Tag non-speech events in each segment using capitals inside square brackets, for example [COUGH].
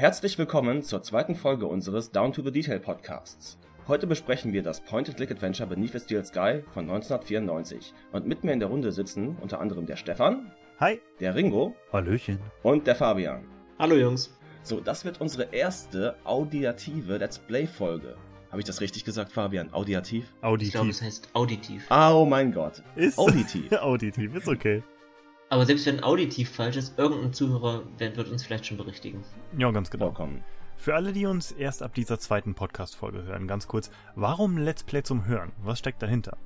Herzlich willkommen zur zweiten Folge unseres Down to the Detail Podcasts. Heute besprechen wir das Point-and-Click-Adventure Beneath the Steel Sky von 1994. Und mit mir in der Runde sitzen unter anderem der Stefan. Hi. Der Ringo. Hallöchen. Und der Fabian. Hallo Jungs. So, das wird unsere erste audiative Let's Play-Folge. Habe ich das richtig gesagt, Fabian? Audiativ? Auditiv. Ich glaube, es heißt auditiv. Oh mein Gott. Ist auditiv. [LAUGHS] auditiv, ist okay. Aber selbst wenn auditiv falsch ist, irgendein Zuhörer wird uns vielleicht schon berichtigen. Ja, ganz genau. Vollkommen. Für alle, die uns erst ab dieser zweiten Podcast-Folge hören, ganz kurz, warum Let's Play zum Hören? Was steckt dahinter?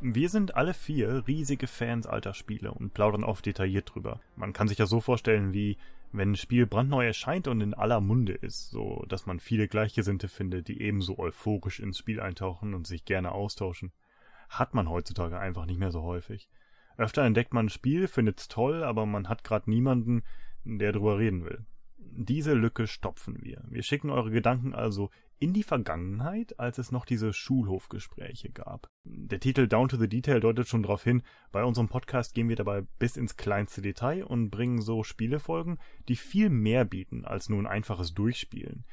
Wir sind alle vier riesige Fans alter Spiele und plaudern oft detailliert drüber. Man kann sich ja so vorstellen, wie wenn ein Spiel brandneu erscheint und in aller Munde ist, so dass man viele Gleichgesinnte findet, die ebenso euphorisch ins Spiel eintauchen und sich gerne austauschen. Hat man heutzutage einfach nicht mehr so häufig. Öfter entdeckt man ein Spiel, findet's toll, aber man hat gerade niemanden, der drüber reden will. Diese Lücke stopfen wir. Wir schicken eure Gedanken also in die Vergangenheit, als es noch diese Schulhofgespräche gab. Der Titel Down to the Detail deutet schon darauf hin, bei unserem Podcast gehen wir dabei bis ins kleinste Detail und bringen so Spielefolgen, die viel mehr bieten als nur ein einfaches Durchspielen.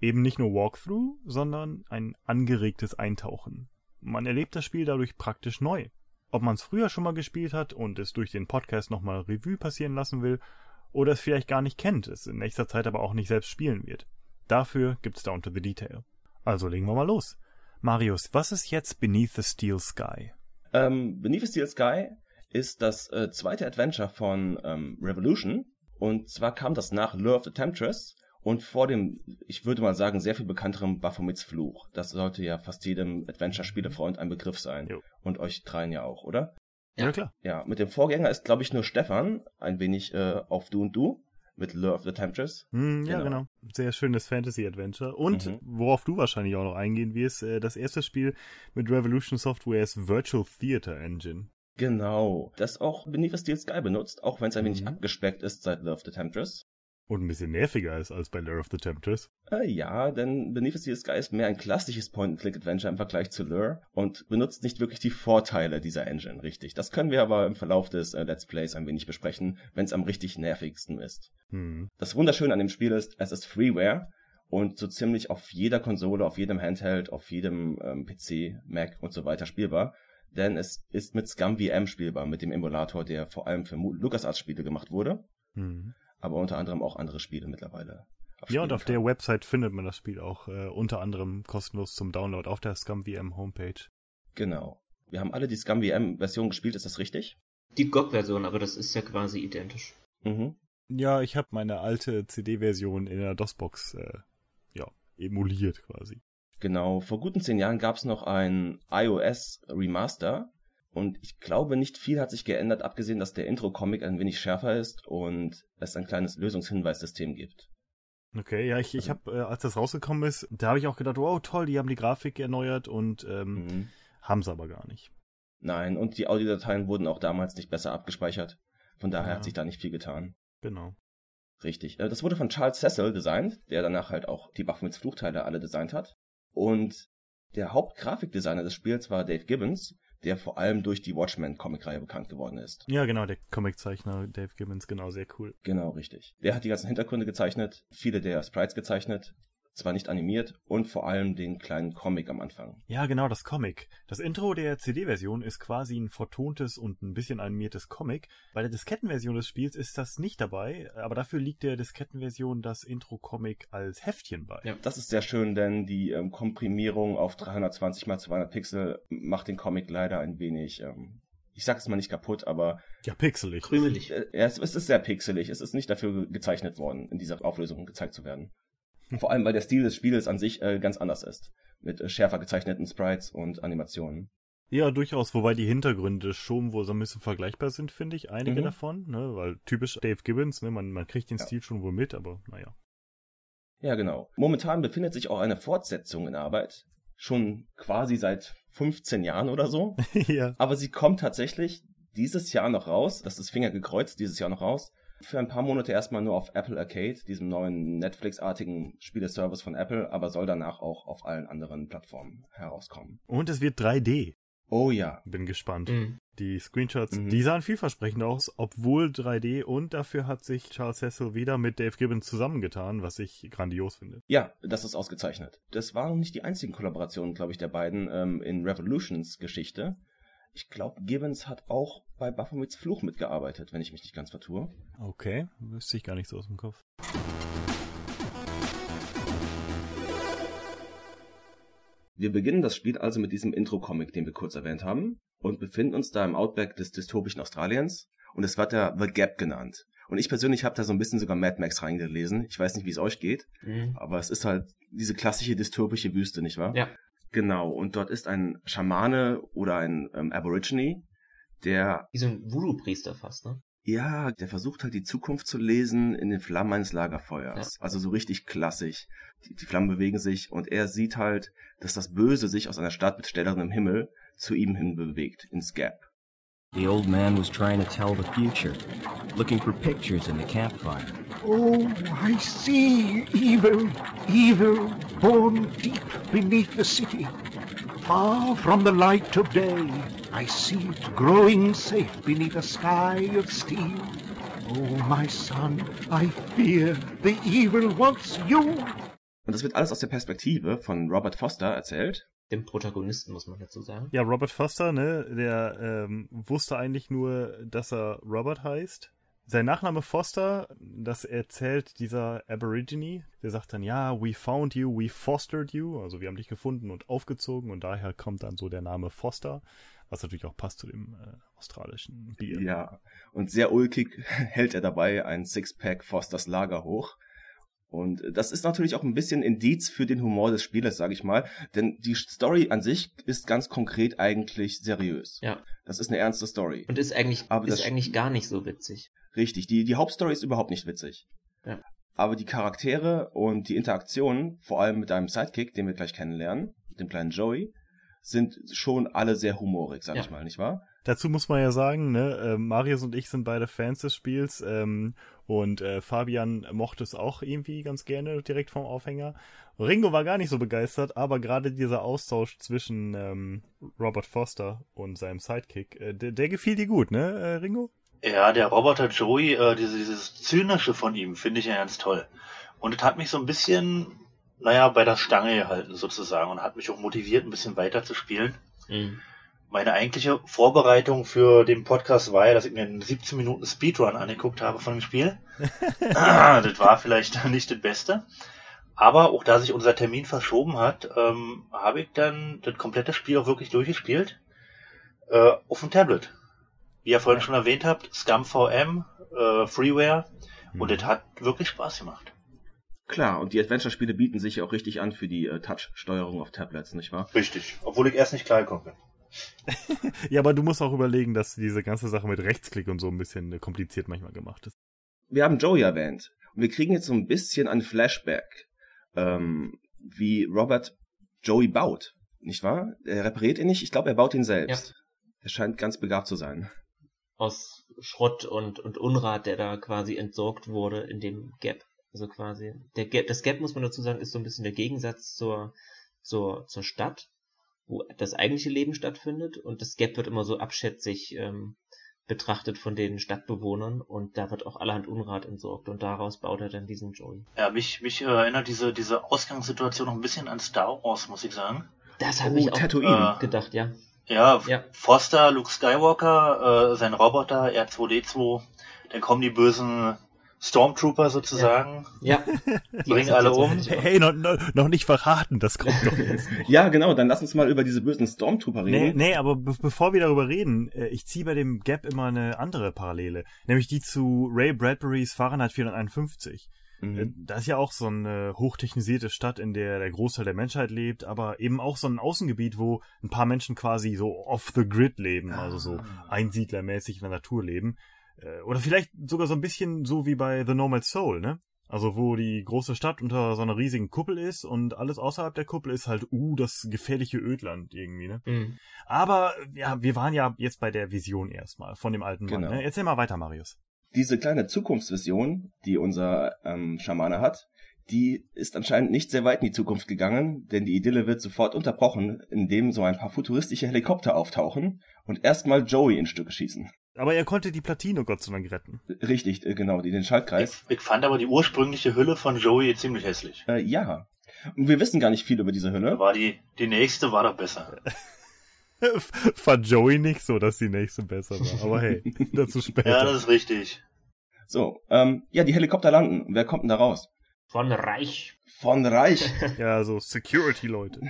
Eben nicht nur Walkthrough, sondern ein angeregtes Eintauchen. Man erlebt das Spiel dadurch praktisch neu. Ob man es früher schon mal gespielt hat und es durch den Podcast nochmal Revue passieren lassen will, oder es vielleicht gar nicht kennt, es in nächster Zeit aber auch nicht selbst spielen wird. Dafür gibt's Down to the Detail. Also legen wir mal los. Marius, was ist jetzt Beneath the Steel Sky? Ähm, Beneath the Steel Sky ist das äh, zweite Adventure von ähm, Revolution. Und zwar kam das nach Lure of the Temptress und vor dem, ich würde mal sagen, sehr viel bekannteren Baphomets Fluch. Das sollte ja fast jedem Adventure-Spielefreund ein Begriff sein. Jo. Und euch dreien ja auch, oder? Ja, klar. Ja, mit dem Vorgänger ist, glaube ich, nur Stefan ein wenig äh, auf Du und Du mit Lure of the Temptress. Mm, ja, genau. genau. Sehr schönes Fantasy-Adventure. Und mhm. worauf du wahrscheinlich auch noch eingehen wirst, äh, das erste Spiel mit Revolution Softwares Virtual Theater Engine. Genau. Das auch Beneath the Steel Sky benutzt, auch wenn es ein wenig mhm. abgespeckt ist seit of the Temptress. Und ein bisschen nerviger ist als bei Lure of the Temptress. Äh, ja, denn Beneath the Sky ist mehr ein klassisches Point-and-Click-Adventure im Vergleich zu Lure und benutzt nicht wirklich die Vorteile dieser Engine, richtig. Das können wir aber im Verlauf des äh, Let's Plays ein wenig besprechen, wenn es am richtig nervigsten ist. Hm. Das Wunderschöne an dem Spiel ist, es ist Freeware und so ziemlich auf jeder Konsole, auf jedem Handheld, auf jedem ähm, PC, Mac und so weiter spielbar. Denn es ist mit ScumVM spielbar, mit dem Emulator, der vor allem für LucasArts-Spiele gemacht wurde. Hm aber unter anderem auch andere Spiele mittlerweile. Ja, und auf kann. der Website findet man das Spiel auch äh, unter anderem kostenlos zum Download auf der ScumVM Homepage. Genau. Wir haben alle die ScumVM-Version gespielt, ist das richtig? Die GOG-Version, aber das ist ja quasi identisch. Mhm. Ja, ich habe meine alte CD-Version in der DOS-Box äh, ja, emuliert quasi. Genau, vor guten zehn Jahren gab es noch ein iOS Remaster und ich glaube, nicht viel hat sich geändert, abgesehen, dass der Intro-Comic ein wenig schärfer ist und es ein kleines Lösungshinweissystem gibt. Okay, ja, ich, ich habe, äh, als das rausgekommen ist, da habe ich auch gedacht, wow, toll, die haben die Grafik erneuert und ähm, mhm. haben es aber gar nicht. Nein, und die Audiodateien wurden auch damals nicht besser abgespeichert. Von daher ja. hat sich da nicht viel getan. Genau. Richtig. Äh, das wurde von Charles Cecil designt, der danach halt auch die Baphomets Fluchteile alle designt hat. Und der Hauptgrafikdesigner des Spiels war Dave Gibbons, der vor allem durch die Watchmen-Comic-Reihe bekannt geworden ist. Ja, genau, der Comiczeichner Dave Gibbons, genau, sehr cool. Genau, richtig. Der hat die ganzen Hintergründe gezeichnet, viele der Sprites gezeichnet zwar nicht animiert und vor allem den kleinen Comic am Anfang. Ja, genau, das Comic. Das Intro der CD-Version ist quasi ein vertontes und ein bisschen animiertes Comic. Bei der Diskettenversion des Spiels ist das nicht dabei, aber dafür liegt der Diskettenversion das Intro-Comic als Heftchen bei. Ja, das ist sehr schön, denn die ähm, Komprimierung auf 320 x 200 Pixel macht den Comic leider ein wenig ähm, ich sag's mal nicht kaputt, aber. Ja, pixelig. Krümelig. Äh, es, es ist sehr pixelig. Es ist nicht dafür gezeichnet worden, in dieser Auflösung gezeigt zu werden. Vor allem, weil der Stil des Spiels an sich äh, ganz anders ist. Mit äh, schärfer gezeichneten Sprites und Animationen. Ja, durchaus, wobei die Hintergründe schon wohl so ein bisschen vergleichbar sind, finde ich, einige mhm. davon, ne, weil typisch Dave Gibbons, ne, man, man kriegt den ja. Stil schon wohl mit, aber naja. Ja, genau. Momentan befindet sich auch eine Fortsetzung in Arbeit. Schon quasi seit 15 Jahren oder so. [LAUGHS] ja. Aber sie kommt tatsächlich dieses Jahr noch raus. Das ist Finger gekreuzt, dieses Jahr noch raus für ein paar Monate erstmal nur auf Apple Arcade, diesem neuen Netflix-artigen Spieleservice von Apple, aber soll danach auch auf allen anderen Plattformen herauskommen. Und es wird 3D. Oh ja. Bin gespannt. Mhm. Die Screenshots, mhm. die sahen vielversprechend aus, obwohl 3D und dafür hat sich Charles Cecil wieder mit Dave Gibbons zusammengetan, was ich grandios finde. Ja, das ist ausgezeichnet. Das waren nicht die einzigen Kollaborationen, glaube ich, der beiden ähm, in Revolutions Geschichte. Ich glaube, Gibbons hat auch bei Baphomets Fluch mitgearbeitet, wenn ich mich nicht ganz vertue. Okay, wüsste ich gar nicht so aus dem Kopf. Wir beginnen das Spiel also mit diesem Intro-Comic, den wir kurz erwähnt haben, und befinden uns da im Outback des dystopischen Australiens. Und es wird ja The Gap genannt. Und ich persönlich habe da so ein bisschen sogar Mad Max reingelesen. Ich weiß nicht, wie es euch geht, mhm. aber es ist halt diese klassische dystopische Wüste, nicht wahr? Ja. Genau, und dort ist ein Schamane oder ein ähm, Aborigine, der... Wie so ein Voodoo-Priester fast, ne? Ja, der versucht halt die Zukunft zu lesen in den Flammen eines Lagerfeuers. Ja. Also so richtig klassisch. Die, die, Flammen bewegen sich und er sieht halt, dass das Böse sich aus einer Stadt mit stellerem Himmel zu ihm hin bewegt, ins Gap. The old man was trying to tell the future, looking for pictures in the campfire. Oh, I see evil, evil born deep beneath the city. Far from the light of day, I see it growing safe beneath a sky of steel. Oh, my son, I fear the evil wants you. Und das wird alles aus der Perspektive von Robert Foster erzählt, dem Protagonisten, muss man dazu sagen. Ja, Robert Foster, ne, der ähm, wusste eigentlich nur, dass er Robert heißt. Sein Nachname Foster, das erzählt dieser Aborigine, der sagt dann, ja, we found you, we fostered you, also wir haben dich gefunden und aufgezogen und daher kommt dann so der Name Foster, was natürlich auch passt zu dem äh, australischen Bier. Ja, und sehr ulkig [LAUGHS] hält er dabei ein Sixpack Fosters Lager hoch und das ist natürlich auch ein bisschen Indiz für den Humor des Spielers, sage ich mal. Denn die Story an sich ist ganz konkret eigentlich seriös. Ja. Das ist eine ernste Story. Und ist eigentlich, Aber ist eigentlich gar nicht so witzig. Richtig. Die, die Hauptstory ist überhaupt nicht witzig. Ja. Aber die Charaktere und die Interaktionen, vor allem mit deinem Sidekick, den wir gleich kennenlernen, dem kleinen Joey, sind schon alle sehr humorig, sag ja. ich mal, nicht wahr? Dazu muss man ja sagen, ne, äh, Marius und ich sind beide Fans des Spiels ähm, und äh, Fabian mochte es auch irgendwie ganz gerne direkt vom Aufhänger. Ringo war gar nicht so begeistert, aber gerade dieser Austausch zwischen ähm, Robert Foster und seinem Sidekick, äh, der, der gefiel dir gut, ne, äh, Ringo? Ja, der Roboter Joey, äh, diese, dieses Zynische von ihm finde ich ja ganz toll. Und es hat mich so ein bisschen, naja, bei der Stange gehalten sozusagen und hat mich auch motiviert, ein bisschen weiter zu spielen. Mhm meine eigentliche Vorbereitung für den Podcast war ja, dass ich mir einen 17 Minuten Speedrun angeguckt habe von dem Spiel. [LAUGHS] das war vielleicht nicht das Beste. Aber auch da sich unser Termin verschoben hat, ähm, habe ich dann das komplette Spiel auch wirklich durchgespielt. Äh, auf dem Tablet. Wie ihr vorhin schon erwähnt habt, Scum VM, äh, Freeware. Mhm. Und das hat wirklich Spaß gemacht. Klar, und die Adventure-Spiele bieten sich ja auch richtig an für die äh, Touch-Steuerung auf Tablets, nicht wahr? Richtig, obwohl ich erst nicht klargekommen bin. [LAUGHS] ja, aber du musst auch überlegen, dass diese ganze Sache mit Rechtsklick und so ein bisschen kompliziert manchmal gemacht ist. Wir haben Joey erwähnt. Und wir kriegen jetzt so ein bisschen ein Flashback, ähm, wie Robert Joey baut. Nicht wahr? Er repariert ihn nicht, ich glaube, er baut ihn selbst. Ja. Er scheint ganz begabt zu sein. Aus Schrott und, und Unrat, der da quasi entsorgt wurde in dem Gap. Also quasi. Der Gap, das Gap, muss man dazu sagen, ist so ein bisschen der Gegensatz zur, zur, zur Stadt wo das eigentliche Leben stattfindet und das Gap wird immer so abschätzig ähm, betrachtet von den Stadtbewohnern und da wird auch allerhand Unrat entsorgt und daraus baut er dann diesen Joey. Ja, mich, mich erinnert diese, diese Ausgangssituation noch ein bisschen an Star Wars, muss ich sagen. Das habe oh, ich auch Tatooine. Äh, gedacht, ja. ja. Ja, Foster, Luke Skywalker, äh, sein Roboter, R2D2, dann kommen die bösen Stormtrooper sozusagen. Ja. ja. Bringen alle um. [LAUGHS] Hey, noch, noch nicht verraten, das kommt doch jetzt. [LAUGHS] ja, genau, dann lass uns mal über diese bösen Stormtrooper reden. Nee, nee aber be bevor wir darüber reden, äh, ich ziehe bei dem Gap immer eine andere Parallele, nämlich die zu Ray Bradburys Fahrenheit 451. Mhm. Äh, das ist ja auch so eine hochtechnisierte Stadt, in der der Großteil der Menschheit lebt, aber eben auch so ein Außengebiet, wo ein paar Menschen quasi so off the grid leben, also so ah. einsiedlermäßig in der Natur leben. Äh, oder vielleicht sogar so ein bisschen so wie bei The Nomad Soul, ne? Also wo die große Stadt unter so einer riesigen Kuppel ist und alles außerhalb der Kuppel ist halt, uh, das gefährliche Ödland irgendwie, ne? Mhm. Aber ja, wir waren ja jetzt bei der Vision erstmal von dem alten Mann. Genau. Ne? Erzähl mal weiter, Marius. Diese kleine Zukunftsvision, die unser ähm, Schamane hat, die ist anscheinend nicht sehr weit in die Zukunft gegangen, denn die Idylle wird sofort unterbrochen, indem so ein paar futuristische Helikopter auftauchen und erstmal Joey in Stücke schießen. Aber er konnte die Platine Gott sei Dank retten. Richtig, äh, genau, den Schaltkreis. Ich, ich fand aber die ursprüngliche Hülle von Joey ziemlich hässlich. Äh, ja. Und wir wissen gar nicht viel über diese Hülle. War die, die nächste war doch besser. [LAUGHS] Fand Joey nicht so, dass die nächste besser war. Aber hey, [LAUGHS] dazu später. Ja, das ist richtig. So, ähm, ja, die Helikopter landen. Wer kommt denn da raus? Von Reich. Von Reich. [LAUGHS] ja, so Security-Leute.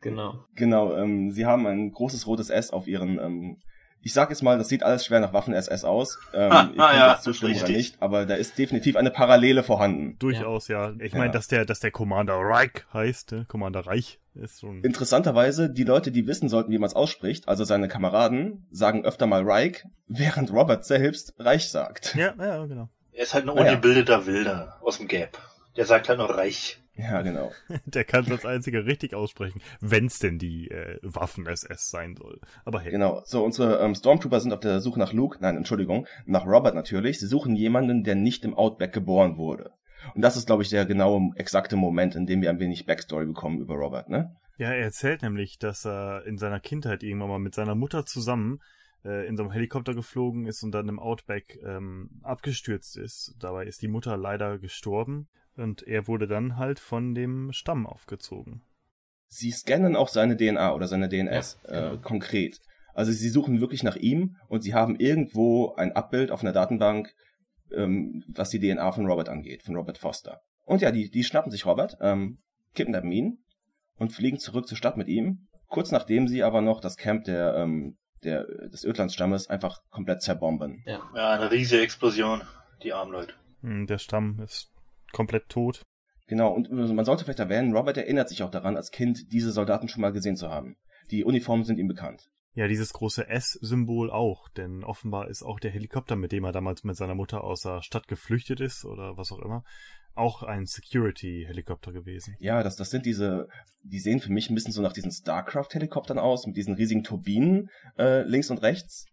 Genau. Genau, ähm, sie haben ein großes rotes S auf ihren, ähm, ich sag jetzt mal, das sieht alles schwer nach Waffen-SS aus. [LAUGHS] Ähm, Ah, könnt ah, ja, jetzt zustimmen das ist oder richtig. nicht, aber da ist definitiv eine Parallele vorhanden. Durchaus, ja. Ich Ja. meine, dass der, dass der Commander Reich heißt, ne? Commander Reich ist schon. Interessanterweise, die Leute, die wissen sollten, wie man es ausspricht, also seine Kameraden, sagen öfter mal Reich, während Robert selbst Reich sagt. Ja, ja, genau. Er ist halt ein Ah, ja. ungebildeter Wilder aus dem Gap. Der sagt halt noch reich. Ja, genau. [LAUGHS] Der kann es als einziger richtig aussprechen, wenn's denn die äh, Waffen-SS sein soll. Aber hey. Genau. So, unsere ähm, Stormtrooper sind auf der Suche nach Luke, nein, Entschuldigung, nach Robert natürlich. Sie suchen jemanden, der nicht im Outback geboren wurde. Und das ist, glaube ich, der genaue, exakte Moment, in dem wir ein wenig Backstory bekommen über Robert, ne? Ja, er erzählt nämlich, dass er in seiner Kindheit irgendwann mal mit seiner Mutter zusammen äh, in so einem Helikopter geflogen ist und dann im Outback ähm, abgestürzt ist. Dabei ist die Mutter leider gestorben und er wurde dann halt von dem Stamm aufgezogen. Sie scannen auch seine DNA oder seine DNS Ja, genau. äh, konkret. Also sie suchen wirklich nach ihm und sie haben irgendwo ein Abbild auf einer Datenbank, ähm, was die DNA von Robert angeht, von Robert Foster. Und ja, die, die schnappen sich Robert, ähm, kidnappen ihn und fliegen zurück zur Stadt mit ihm. Kurz nachdem sie aber noch das Camp der, ähm, der, des Ödlandsstammes einfach komplett zerbomben. Ja. Ja, eine riesige Explosion. Die armen Leute. Hm, Der Stamm ist komplett tot. Genau, und man sollte vielleicht erwähnen, Robert erinnert sich auch daran, als Kind diese Soldaten schon mal gesehen zu haben. Die Uniformen sind ihm bekannt. Ja, dieses große S-Symbol auch, denn offenbar ist auch der Helikopter, mit dem er damals mit seiner Mutter aus der Stadt geflüchtet ist oder was auch immer, auch ein Security-Helikopter gewesen. Ja, das, das sind diese, die sehen für mich ein bisschen so nach diesen StarCraft-Helikoptern aus, mit diesen riesigen Turbinen äh, links und rechts.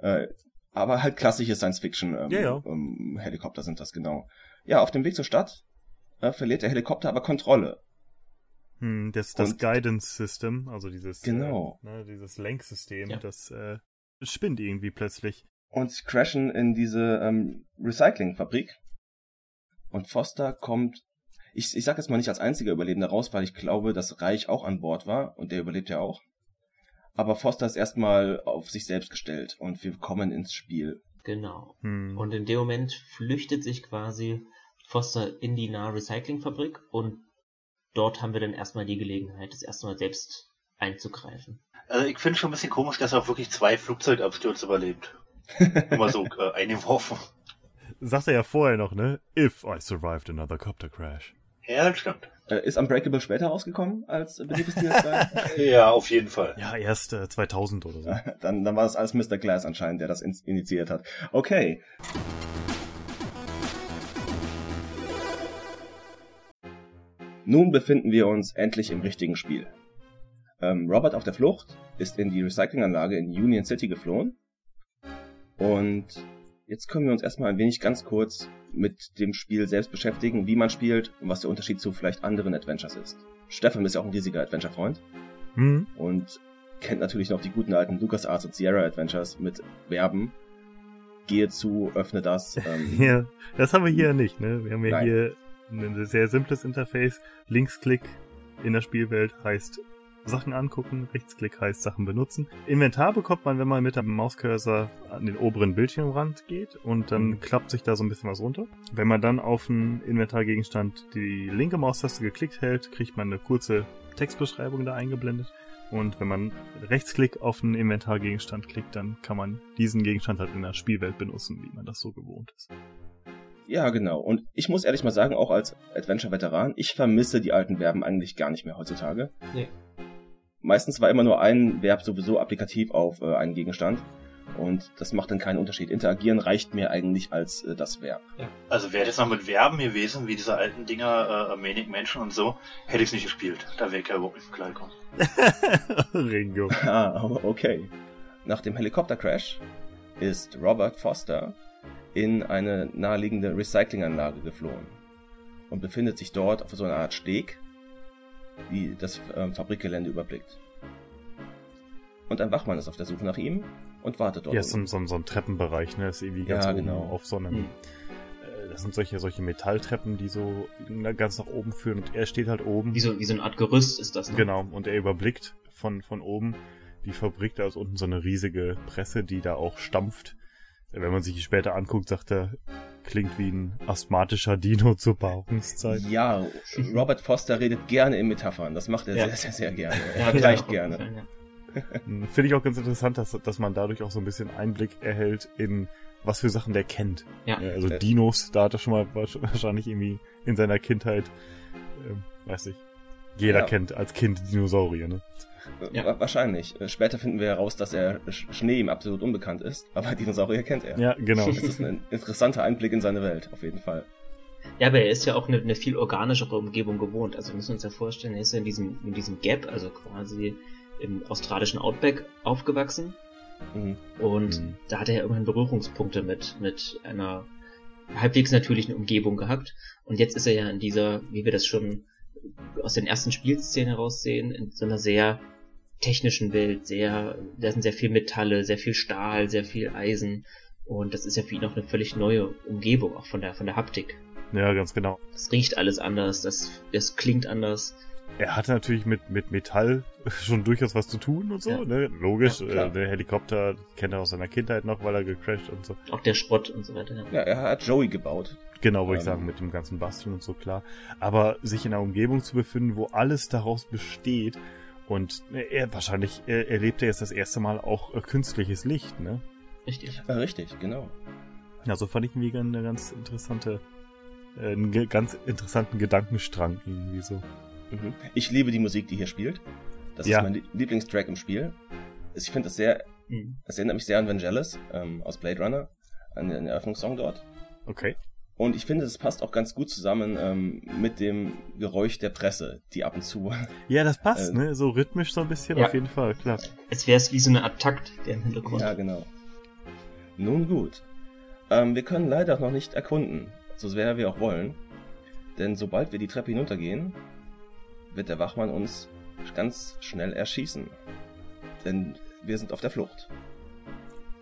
Äh, aber halt klassische Science-Fiction-Helikopter Ja, ja. ähm, sind das genau. Ja, auf dem Weg zur Stadt äh, verliert der Helikopter aber Kontrolle. Hm, das, das Und- Guidance System, also dieses, Genau. äh, ne, dieses Lenksystem, Ja. das äh, spinnt irgendwie plötzlich. Und sie crashen in diese ähm, Recyclingfabrik. Und Foster kommt, ich, ich sag jetzt mal nicht als einziger Überlebender raus, weil ich glaube, dass Reich auch an Bord war und der überlebt ja auch. Aber Foster ist erstmal auf sich selbst gestellt und wir kommen ins Spiel. Genau. Hm. Und in dem Moment flüchtet sich quasi Foster in die nahe Recyclingfabrik und dort haben wir dann erstmal die Gelegenheit, das erste Mal selbst einzugreifen. Also ich finde schon ein bisschen komisch, dass er auch wirklich zwei Flugzeugabstürze überlebt. [LAUGHS] Immer so äh, eingeworfen. Sagt er ja vorher noch, ne? If I survived another copter crash. Ja, das stimmt. Äh, ist Unbreakable später rausgekommen als Beneath Steel 2? Ja, auf jeden Fall. Ja, erst äh, 2000 oder so. [LAUGHS] dann, dann war das alles Mr. Glass anscheinend, der das in initiiert hat. Okay. Nun befinden wir uns endlich im richtigen Spiel. Ähm, Robert auf der Flucht ist in die Recyclinganlage in Union City geflohen. Und jetzt können wir uns erstmal ein wenig ganz kurz mit dem Spiel selbst beschäftigen, wie man spielt und was der Unterschied zu vielleicht anderen Adventures ist. Stefan ist ja auch ein riesiger Adventure-Freund Hm? und kennt natürlich noch die guten alten LucasArts und Sierra Adventures mit Verben. Gehe zu, öffne das. Ähm, [LAUGHS] Ja, das haben wir hier nicht, ne? Wir haben ja Nein. hier ein sehr simples Interface. Linksklick in der Spielwelt heißt Sachen angucken, Rechtsklick heißt Sachen benutzen. Inventar bekommt man, wenn man mit dem Mauscursor an den oberen Bildschirmrand geht und dann Mhm. klappt sich da so ein bisschen was runter. Wenn man dann auf einen Inventargegenstand die linke Maustaste geklickt hält, kriegt man eine kurze Textbeschreibung da eingeblendet. Und wenn man Rechtsklick auf einen Inventargegenstand klickt, dann kann man diesen Gegenstand halt in der Spielwelt benutzen, wie man das so gewohnt ist. ja, genau. Und ich muss ehrlich mal sagen, auch als Adventure-Veteran, ich vermisse die alten Verben eigentlich gar nicht mehr heutzutage. Nee. Meistens war immer nur ein Verb sowieso applikativ auf äh, einen Gegenstand. Und das macht dann keinen Unterschied. Interagieren reicht mir eigentlich als äh, das Verb. Also wäre das noch mit Verben gewesen, wie diese alten Dinger, äh, Manic Menschen und so, hätte ich es nicht gespielt. Da wäre ich ja überhaupt nicht klargekommen. [LAUGHS] Ringo. [LAUGHS] Ah, aber okay. Nach dem Helikoptercrash ist Robert Foster in eine naheliegende Recyclinganlage geflohen. und befindet sich dort auf so einer Art Steg, die das ähm, Fabrikgelände überblickt. Und ein Wachmann ist auf der Suche nach ihm und wartet dort. Ja, so, so, so ein Treppenbereich, ne? Das ist irgendwie ganz Ja, oben genau. auf so einem. Hm. äh, Das sind solche, solche Metalltreppen, die so na- ganz nach oben führen und er steht halt oben. Wie so, wie so eine Art Gerüst ist das, ne? Genau, und er überblickt von, von oben die Fabrik, da ist unten so eine riesige Presse, die da auch stampft. Wenn man sich die später anguckt, sagt er, klingt wie ein asthmatischer Dino [LAUGHS] zur Paarungszeit. Ja, Robert Foster redet gerne in Metaphern. Das macht er Ja. sehr, sehr, sehr gerne. Er Ja, vergleicht auch gerne. ja. Hm, Finde ich auch ganz interessant, dass, dass man dadurch auch so ein bisschen Einblick erhält in was für Sachen der kennt. Ja. also Äh. Dinos, da hat er schon mal wahrsch- [LAUGHS] wahrscheinlich irgendwie in seiner Kindheit, ähm, weiß ich, jeder Ja. kennt als Kind Dinosaurier, ne? Ja. Wa- Wahrscheinlich. Äh, Später finden wir heraus, dass er Sch- Schnee ihm absolut unbekannt ist, [LAUGHS] aber Dinosaurier kennt er. Ja, genau. Es ist ein interessanter Einblick in seine Welt, auf jeden Fall. Ja, aber er ist ja auch eine, eine viel organischere Umgebung gewohnt. Also wir müssen uns ja vorstellen, er ist ja in diesem, in diesem Gap, also quasi im australischen Outback aufgewachsen. Mhm. Und Mhm. da hat er ja immerhin Berührungspunkte mit, mit einer halbwegs natürlichen Umgebung gehabt. Und jetzt ist er ja in dieser, wie wir das schon aus den ersten Spielszenen heraussehen, in so einer sehr technischen Welt, sehr, da sind sehr viel Metalle, sehr viel Stahl, sehr viel Eisen. Und das ist ja für ihn auch eine völlig neue Umgebung, auch von der, von der Haptik. Ja, ganz genau. Das riecht alles anders, das, das klingt anders. Er hatte natürlich mit, mit Metall [LAUGHS] schon durchaus was zu tun und so, Ja. ne? Logisch, Ja, äh, der Helikopter kennt er aus seiner Kindheit noch, weil er gecrashed und so. Auch der Schrott und so weiter. Ja. Ja, er hat Joey gebaut. Genau, wollte ich Ähm. sagen, mit dem ganzen Basteln und so, klar. Aber sich in einer Umgebung zu befinden, wo alles daraus besteht und äh, er wahrscheinlich erlebt er jetzt das erste Mal auch äh, künstliches Licht, ne? Richtig. Ja, richtig, genau. Also fand ich irgendwie eine ganz interessante, äh, einen ganz interessanten Gedankenstrang irgendwie so. Mhm. Ich liebe die Musik, die hier spielt. Das Ja. ist mein Lie- Lieblingstrack im Spiel. Ich finde das sehr, Mhm. es erinnert mich sehr an Vangelis ähm, aus Blade Runner, an den Eröffnungssong dort. Okay. Und ich finde, es passt auch ganz gut zusammen ähm, mit dem Geräusch der Presse, die ab und zu. [LAUGHS] Ja, das passt, Äh, ne? So rhythmisch so ein bisschen, Ja. auf jeden Fall, klar. Als wäre es wie so eine Art Takt, der im Hintergrund. ja, genau. Nun gut. Ähm, wir können leider noch nicht erkunden, so sehr wir auch wollen. Denn sobald wir die Treppe hinuntergehen, wird der Wachmann uns ganz schnell erschießen. Denn wir sind auf der Flucht.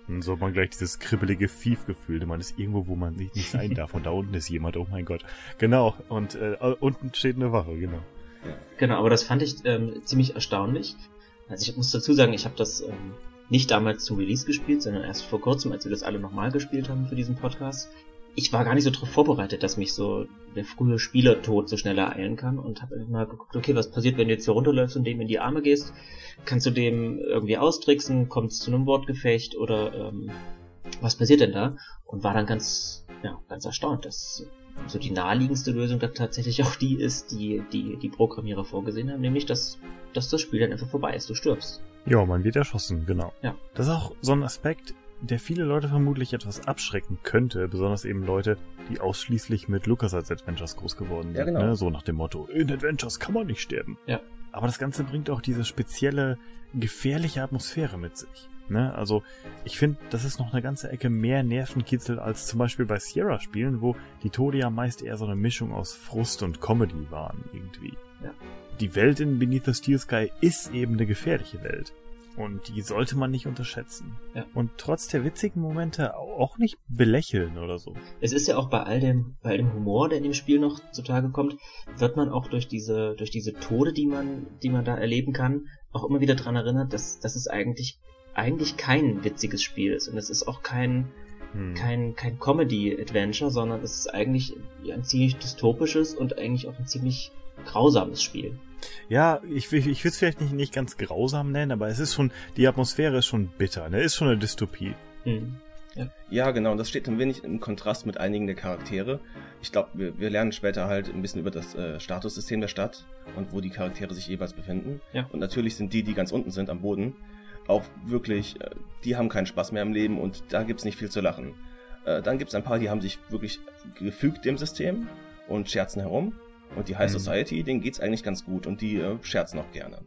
Und so hat man gleich dieses kribbelige Fief-Gefühl. Man ist irgendwo, wo man nicht, nicht sein [LAUGHS] darf. Und da unten ist jemand, oh mein Gott. Genau. Und äh, unten steht eine Wache, genau. Genau, aber das fand ich ähm, ziemlich erstaunlich. Also ich muss dazu sagen, ich habe das ähm, nicht damals zum Release gespielt, sondern erst vor kurzem, als wir das alle nochmal gespielt haben für diesen Podcast. Ich war gar nicht so darauf vorbereitet, dass mich so der frühe Spielertod so schnell ereilen kann und habe mal geguckt, okay, was passiert, wenn du jetzt hier runterläufst und dem in die Arme gehst? Kannst du dem irgendwie austricksen? Kommt es zu einem Wortgefecht oder ähm, was passiert denn da? Und war dann ganz, ja, ganz erstaunt, dass so die naheliegendste Lösung dann tatsächlich [LAUGHS] auch die ist, die die, die Programmierer vorgesehen haben, nämlich dass, dass das Spiel dann einfach vorbei ist, du stirbst. Ja, man wird erschossen, genau. Ja. Das ist auch so ein Aspekt, der viele Leute vermutlich etwas abschrecken könnte, besonders eben Leute, die ausschließlich mit LucasArts Adventures groß geworden sind. Ja, genau. ne? So nach dem Motto, in Adventures kann man nicht sterben. Ja. Aber das Ganze bringt auch diese spezielle, gefährliche Atmosphäre mit sich. Ne? Also ich finde, das ist noch eine ganze Ecke mehr Nervenkitzel als zum Beispiel bei Sierra-Spielen, wo die Tode ja meist eher so eine Mischung aus Frust und Comedy waren irgendwie. Ja. Die Welt in Beneath the Steel Sky ist eben eine gefährliche Welt. Und die sollte man nicht unterschätzen. Ja. Und trotz der witzigen Momente auch nicht belächeln oder so. Es ist ja auch bei all dem, bei all dem Humor, der in dem Spiel noch zutage kommt, wird man auch durch diese, durch diese Tode, die man, die man da erleben kann, auch immer wieder dran erinnert, dass, dass es eigentlich, eigentlich kein witziges Spiel ist. Und es ist auch kein, Hm. kein, kein Comedy-Adventure, sondern es ist eigentlich ein ziemlich dystopisches und eigentlich auch ein ziemlich grausames Spiel. Ja, ich, will- ich will es vielleicht nicht, nicht ganz grausam nennen, aber es ist schon, die Atmosphäre ist schon bitter, ne? Ist schon eine Dystopie. Hm. Ja, genau, und das steht ein wenig im Kontrast mit einigen der Charaktere. Ich glaube, wir, wir lernen später halt ein bisschen über das äh, Statussystem der Stadt und wo die Charaktere sich jeweils befinden. Ja. Und natürlich sind die, die ganz unten sind, am Boden, auch wirklich, äh, die haben keinen Spaß mehr im Leben und da gibt's nicht viel zu lachen. Äh, dann gibt's ein paar, die haben sich wirklich gefügt dem System und scherzen herum. Und die High Mhm. Society, denen geht's eigentlich ganz gut und die äh, scherzen auch gerne.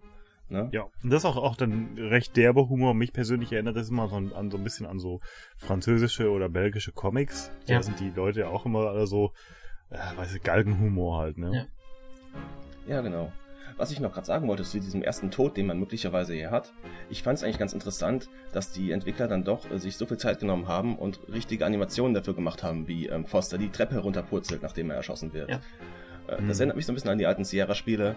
Ne? Ja, und das ist auch, auch dann recht derber Humor. Mich persönlich erinnert das immer so an, an so ein bisschen an so französische oder belgische Comics. Ja. Da sind die Leute ja auch immer alle so, ja, weiß ich, Galgenhumor halt, ne? Ja. Ja, genau. Was ich noch gerade sagen wollte zu diesem ersten Tod, den man möglicherweise hier hat. Ich fand es eigentlich ganz interessant, dass die Entwickler dann doch äh, sich so viel Zeit genommen haben und richtige Animationen dafür gemacht haben, wie ähm, Foster die Treppe herunterpurzelt, nachdem er erschossen wird. Ja. Äh, das Mhm. erinnert mich so ein bisschen an die alten Sierra-Spiele,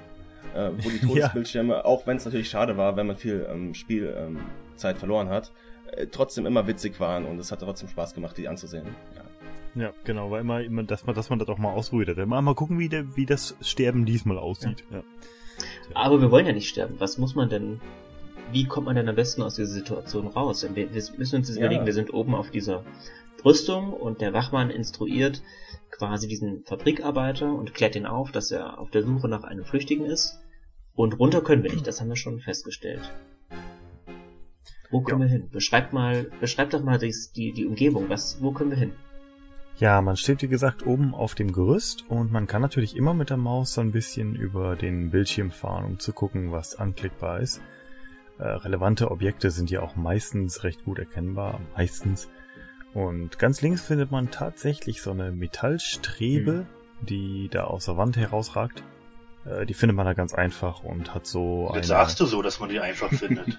äh, wo die [LAUGHS] Todesbildschirme, auch wenn es natürlich schade war, wenn man viel ähm, Spielzeit ähm, verloren hat, äh, trotzdem immer witzig waren und es hat trotzdem Spaß gemacht, die anzusehen. Ja. Ja, genau, weil immer, immer dass man, dass man das auch mal ausprobiert hat. Mal, mal gucken, wie, der, wie das Sterben diesmal aussieht. Ja. Aber wir wollen ja nicht sterben. Was muss man denn, wie kommt man denn am besten aus dieser Situation raus? Wir, wir müssen uns jetzt Ja. überlegen, wir sind oben auf dieser Brüstung und der Wachmann instruiert quasi diesen Fabrikarbeiter und klärt ihn auf, dass er auf der Suche nach einem Flüchtigen ist. Und runter können wir nicht, das haben wir schon festgestellt. Wo können wir hin? Beschreibt mal, beschreibt doch mal die, die, die Umgebung. Was, wo können wir hin? Ja, man steht wie gesagt oben auf dem Gerüst und man kann natürlich immer mit der Maus so ein bisschen über den Bildschirm fahren, um zu gucken, was anklickbar ist. Äh, relevante Objekte sind ja auch meistens recht gut erkennbar, meistens. Und ganz links findet man tatsächlich so eine Metallstrebe, die da aus der Wand herausragt. Äh, die findet man da ganz einfach und hat so Jetzt eine... sagst du so, dass man die einfach [LAUGHS] findet.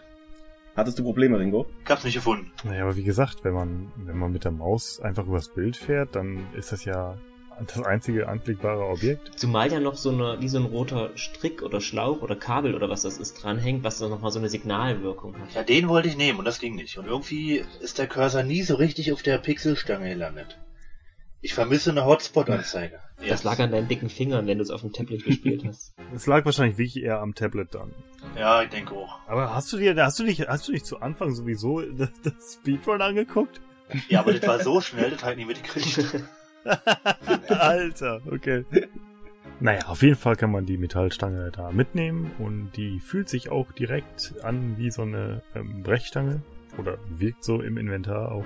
Hattest du Probleme, Ringo? Ich hab's nicht gefunden. Naja, aber wie gesagt, wenn man, wenn man mit der Maus einfach übers Bild fährt, dann ist das ja das einzige anklickbare Objekt. Zumal ja noch so eine, wie so ein roter Strick oder Schlauch oder Kabel oder was das ist dranhängt, was dann nochmal so eine Signalwirkung hat. Ja, den wollte ich nehmen und das ging nicht. Und irgendwie ist der Cursor nie so richtig auf der Pixelstange gelandet. Ich vermisse eine Hotspot-Anzeige. Das lag an deinen dicken Fingern, wenn du es auf dem Tablet gespielt hast. [LAUGHS] Es lag wahrscheinlich wirklich eher am Tablet dann. Ja, ich denke auch. Aber hast du dir, hast du dich, hast du dich zu Anfang sowieso das, [LAUGHS] das Speedrun angeguckt? Ja, aber das war so schnell, das halt nicht mitgekriegt. [LAUGHS] [LAUGHS] Alter, okay. Naja, auf jeden Fall kann man die Metallstange da mitnehmen und die fühlt sich auch direkt an wie so eine ähm, Brechstange oder wirkt so im Inventar auch.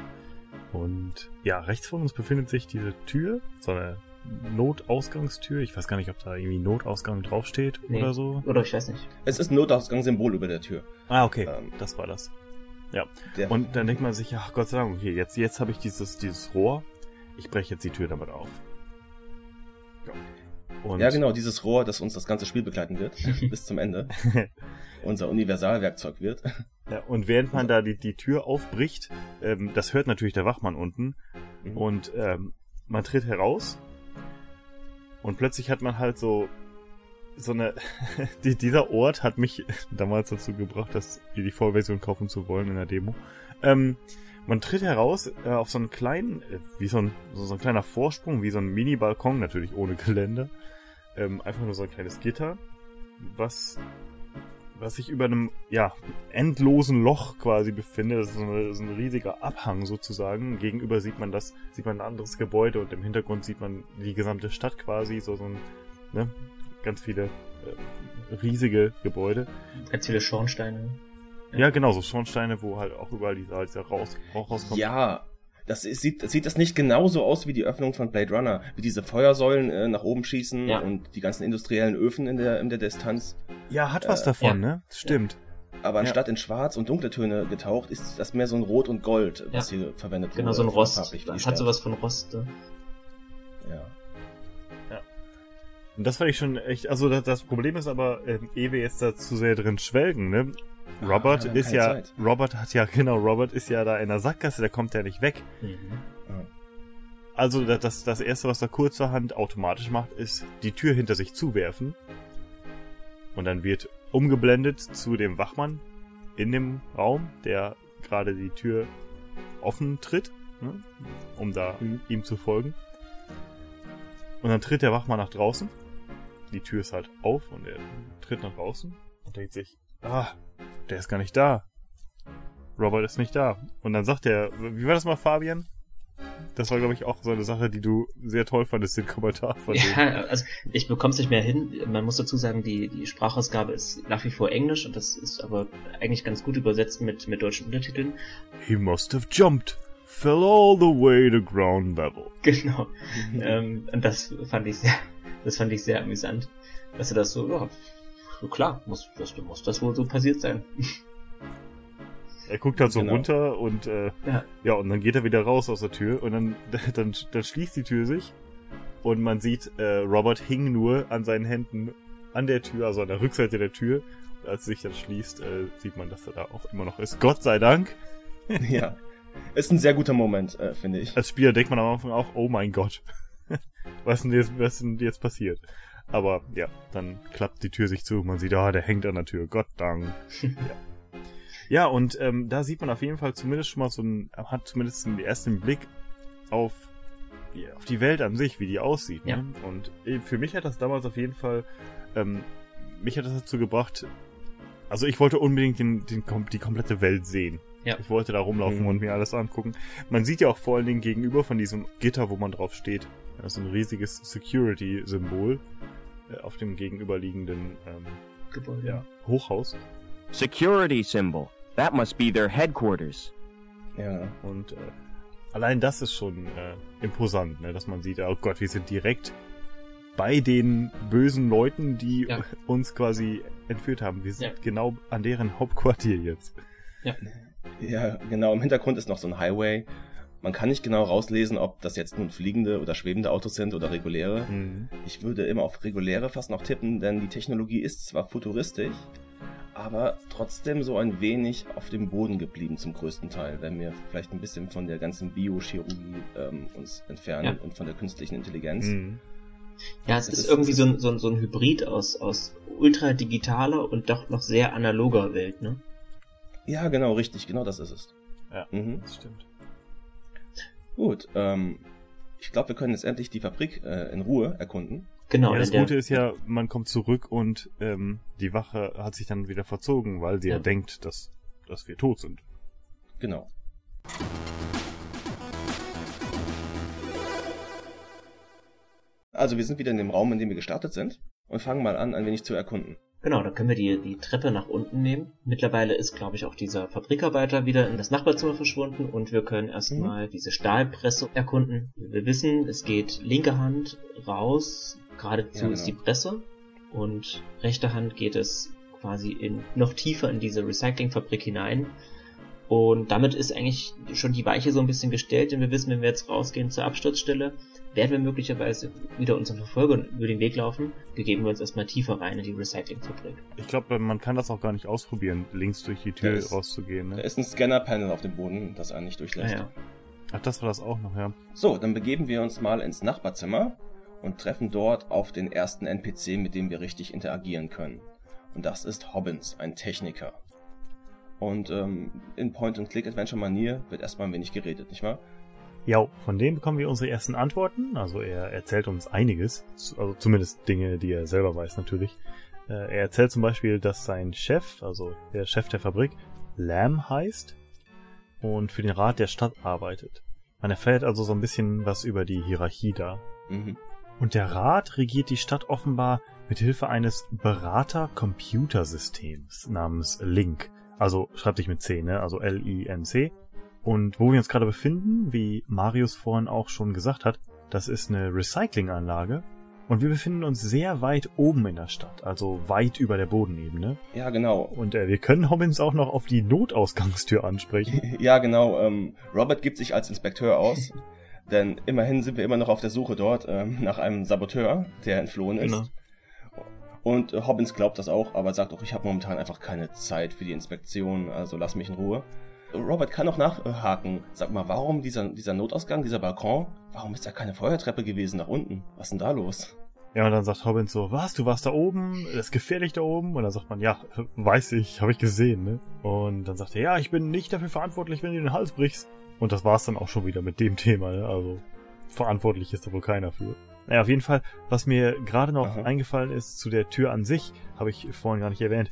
Und ja, rechts von uns befindet sich diese Tür, so eine Notausgangstür. Ich weiß gar nicht, ob da irgendwie Notausgang draufsteht Nee. oder so. Oder ich weiß nicht. Es ist ein Notausgangssymbol über der Tür. Ah, okay, Ähm, das war das. Der, Und dann denkt man sich, ach Gott sei Dank, okay, jetzt, jetzt habe ich dieses, dieses Rohr. Ich breche jetzt die Tür damit auf. Ja. Und ja, genau, dieses Rohr, das uns das ganze Spiel begleiten wird, [LAUGHS] bis zum Ende. [LAUGHS] Unser Universalwerkzeug wird. Ja, und während man da die, die Tür aufbricht, ähm, das hört natürlich der Wachmann unten. Mhm. Und ähm, man tritt heraus. Und plötzlich hat man halt so so eine. [LAUGHS] die, dieser Ort hat mich damals dazu gebracht, das die Vollversion kaufen zu wollen in der Demo. Ähm, man tritt heraus äh, auf so einen kleinen, äh, wie so ein, so, so ein kleiner Vorsprung, wie so ein Mini-Balkon, natürlich ohne Geländer. Ähm, einfach nur so ein kleines Gitter, was, was sich über einem, ja, endlosen Loch quasi befindet. Das ist so, eine, so ein riesiger Abhang sozusagen. Gegenüber sieht man das, sieht man ein anderes Gebäude und im Hintergrund sieht man die gesamte Stadt quasi, so, so ein, ne, ganz viele äh, riesige Gebäude. Ganz viele Schornsteine. Ja, genau, so Schornsteine, wo halt auch überall dieser, Rauch rauskommt. Ja, das ist, sieht, sieht das nicht genauso aus wie die Öffnung von Blade Runner, wie diese Feuersäulen äh, nach oben schießen Ja. und die ganzen industriellen Öfen in der, in der Distanz. Ja, hat was Äh, davon, ja. ne? Stimmt. Aber anstatt in Schwarz und dunkle Töne getaucht, ist das mehr so ein Rot und Gold, was hier verwendet Genau, wurde. so ein Rost. hat sowas von Rost. Ne? Ja. Und das fand ich schon echt, also das, das Problem ist aber, ähm, ehe wir jetzt da zu sehr drin schwelgen, ne? Ah, Robert haben ist ja, Zeit. Robert hat ja, genau, Robert ist ja da in der Sackgasse, der kommt ja nicht weg. Mhm. Also das, das, das erste, was er kurzerhand automatisch macht, ist die Tür hinter sich zuwerfen. Und dann wird umgeblendet zu dem Wachmann in dem Raum, der gerade die Tür offen tritt, ne? um da Mhm. ihm zu folgen. Und dann tritt der Wachmann nach draußen. Die Tür ist halt auf und er tritt nach draußen und denkt sich, ah, der ist gar nicht da. Robert ist nicht da. Und dann sagt er, wie war das mal, Fabian? Das war, glaube ich, auch so eine Sache, die du sehr toll fandest, den Kommentar von dem. Ja, [LAUGHS] also ich bekomme es nicht mehr hin. Man muss dazu sagen, die, die Sprachausgabe ist nach wie vor Englisch und das ist aber eigentlich ganz gut übersetzt mit, mit deutschen Untertiteln. He must have jumped. Fell all the way to ground level. [LAUGHS] Genau. [LAUGHS] ähm, und das fand ich sehr, das fand ich sehr amüsant, dass er das so, so klar, muss das, muss das wohl so passiert sein. Er guckt halt so Genau. runter und äh, Ja. ja, und dann geht er wieder raus aus der Tür und dann, [LAUGHS] dann, dann schließt die Tür sich Und man sieht, äh, Robert hing nur an seinen Händen an der Tür, also an der Rückseite der Tür. Und als es sich dann schließt, äh, sieht man, dass er da auch immer noch ist. Gott sei Dank. [LAUGHS] ja. Ist ein sehr guter Moment, äh, finde ich. Als Spieler denkt man am Anfang auch, oh mein Gott. [LAUGHS] was, denn jetzt, was denn jetzt passiert? Aber ja, dann klappt die Tür sich zu. Man sieht, ah, der hängt an der Tür. Gott Dank. [LAUGHS] ja. ja, und ähm, da sieht man auf jeden Fall zumindest schon mal so ein, hat zumindest den ersten Blick auf, ja, auf die Welt an sich, wie die aussieht. Ne? Ja. Und äh, für mich hat das damals auf jeden Fall, ähm, mich hat das dazu gebracht, also ich wollte unbedingt den, den, die komplette Welt sehen. Ja. Ich wollte da rumlaufen mhm. und mir alles angucken. Man sieht ja auch vor allen Dingen gegenüber von diesem Gitter, wo man drauf steht, das ist ein riesiges Security-Symbol auf dem gegenüberliegenden ähm, Gebäude. Ja, Hochhaus. Security symbol. That must be their headquarters. Ja, und äh, allein das ist schon äh, imposant, ne? dass man sieht, oh Gott, wir sind direkt bei den bösen Leuten, die ja. [LAUGHS] uns quasi entführt haben. Wir sind ja. genau an deren Hauptquartier jetzt. Ja. Ja, genau. Im Hintergrund ist noch so ein Highway. Man kann nicht genau rauslesen, ob das jetzt nun fliegende oder schwebende Autos sind oder reguläre. Mhm. Ich würde immer auf reguläre fast noch tippen, denn die Technologie ist zwar futuristisch, aber trotzdem so ein wenig auf dem Boden geblieben zum größten Teil, wenn wir vielleicht ein bisschen von der ganzen Biochirurgie ähm, uns entfernen ja. und von der künstlichen Intelligenz. Mhm. Ja, es ist, ist, irgendwie so ein, so, ein, so ein Hybrid aus, aus ultra digitaler und doch noch sehr analoger Welt, ne? Ja, genau, richtig, genau das ist es. Ja, mhm. das stimmt. Gut, ähm, ich glaube, wir können jetzt endlich die Fabrik äh, in Ruhe erkunden. Genau. Ja, das Gute ist ja, man kommt zurück und ähm, die Wache hat sich dann wieder verzogen, weil sie ja, ja denkt, dass, dass wir tot sind. Genau. Also wir sind wieder in dem Raum, in dem wir gestartet sind und fangen mal an, ein wenig zu erkunden. Genau, dann können wir die, die Treppe nach unten nehmen. Mittlerweile ist, glaube ich, auch dieser Fabrikarbeiter wieder in das Nachbarzimmer verschwunden und wir können erstmal mhm. diese Stahlpresse erkunden. Wir wissen, es geht linke Hand raus, geradezu ja, genau. ist die Presse und rechte Hand geht es quasi in, noch tiefer in diese Recyclingfabrik hinein. Und damit ist eigentlich schon die Weiche so ein bisschen gestellt, denn wir wissen, wenn wir jetzt rausgehen zur Absturzstelle, werden wir möglicherweise wieder unseren Verfolger über den Weg laufen, begeben wir uns erstmal tiefer rein in die Recyclingfabrik. Ich glaube, man kann das auch gar nicht ausprobieren, links durch die Tür ist, rauszugehen. Ne? Da ist ein Scanner-Panel auf dem Boden, das einen nicht durchlässt. Ah, ja. Ach, das war das auch noch, ja. So, dann begeben wir uns mal ins Nachbarzimmer und treffen dort auf den ersten NPC, mit dem wir richtig interagieren können. Und das ist Hobbins, ein Techniker. Und ähm, in Point-and-Click-Adventure-Manier wird erstmal ein wenig geredet, nicht wahr? Ja, von dem bekommen wir unsere ersten Antworten. Also er erzählt uns einiges, also zumindest Dinge, die er selber weiß natürlich. Äh, er erzählt zum Beispiel, dass sein Chef, also der Chef der Fabrik, Lamb heißt und für den Rat der Stadt arbeitet. Man erfährt also so ein bisschen was über die Hierarchie da. Mhm. Und der Rat regiert die Stadt offenbar mit Hilfe eines Berater-Computersystems namens Link. Also schreibt sich mit C, ne? Also L-I-N-C. Und wo wir uns gerade befinden, wie Marius vorhin auch schon gesagt hat, das ist eine Recyclinganlage. Und wir befinden uns sehr weit oben in der Stadt, also weit über der Bodenebene. Ja, genau. Und äh, wir können Hobbins auch noch auf die Notausgangstür ansprechen. [LAUGHS] ja, genau. Ähm, Robert gibt sich als Inspekteur aus. [LAUGHS] denn immerhin sind wir immer noch auf der Suche dort ähm, nach einem Saboteur, der entflohen ist. Genau. Und äh, Hobbins glaubt das auch, aber sagt auch, ich habe momentan einfach keine Zeit für die Inspektion, also lass mich in Ruhe. Robert kann noch nachhaken. Sag mal, warum dieser, dieser Notausgang, dieser Balkon? Warum ist da keine Feuertreppe gewesen nach unten? Was ist denn da los? Ja, und dann sagt Hobbins so, was, du warst da oben, das ist gefährlich da oben? Und dann sagt man, ja, weiß ich, habe ich gesehen, ne? Und dann sagt er, ja, ich bin nicht dafür verantwortlich, wenn du den Hals brichst. Und das war's dann auch schon wieder mit dem Thema, ne? Also, verantwortlich ist da wohl keiner für. Naja, auf jeden Fall, was mir gerade noch Aha. eingefallen ist zu der Tür an sich, habe ich vorhin gar nicht erwähnt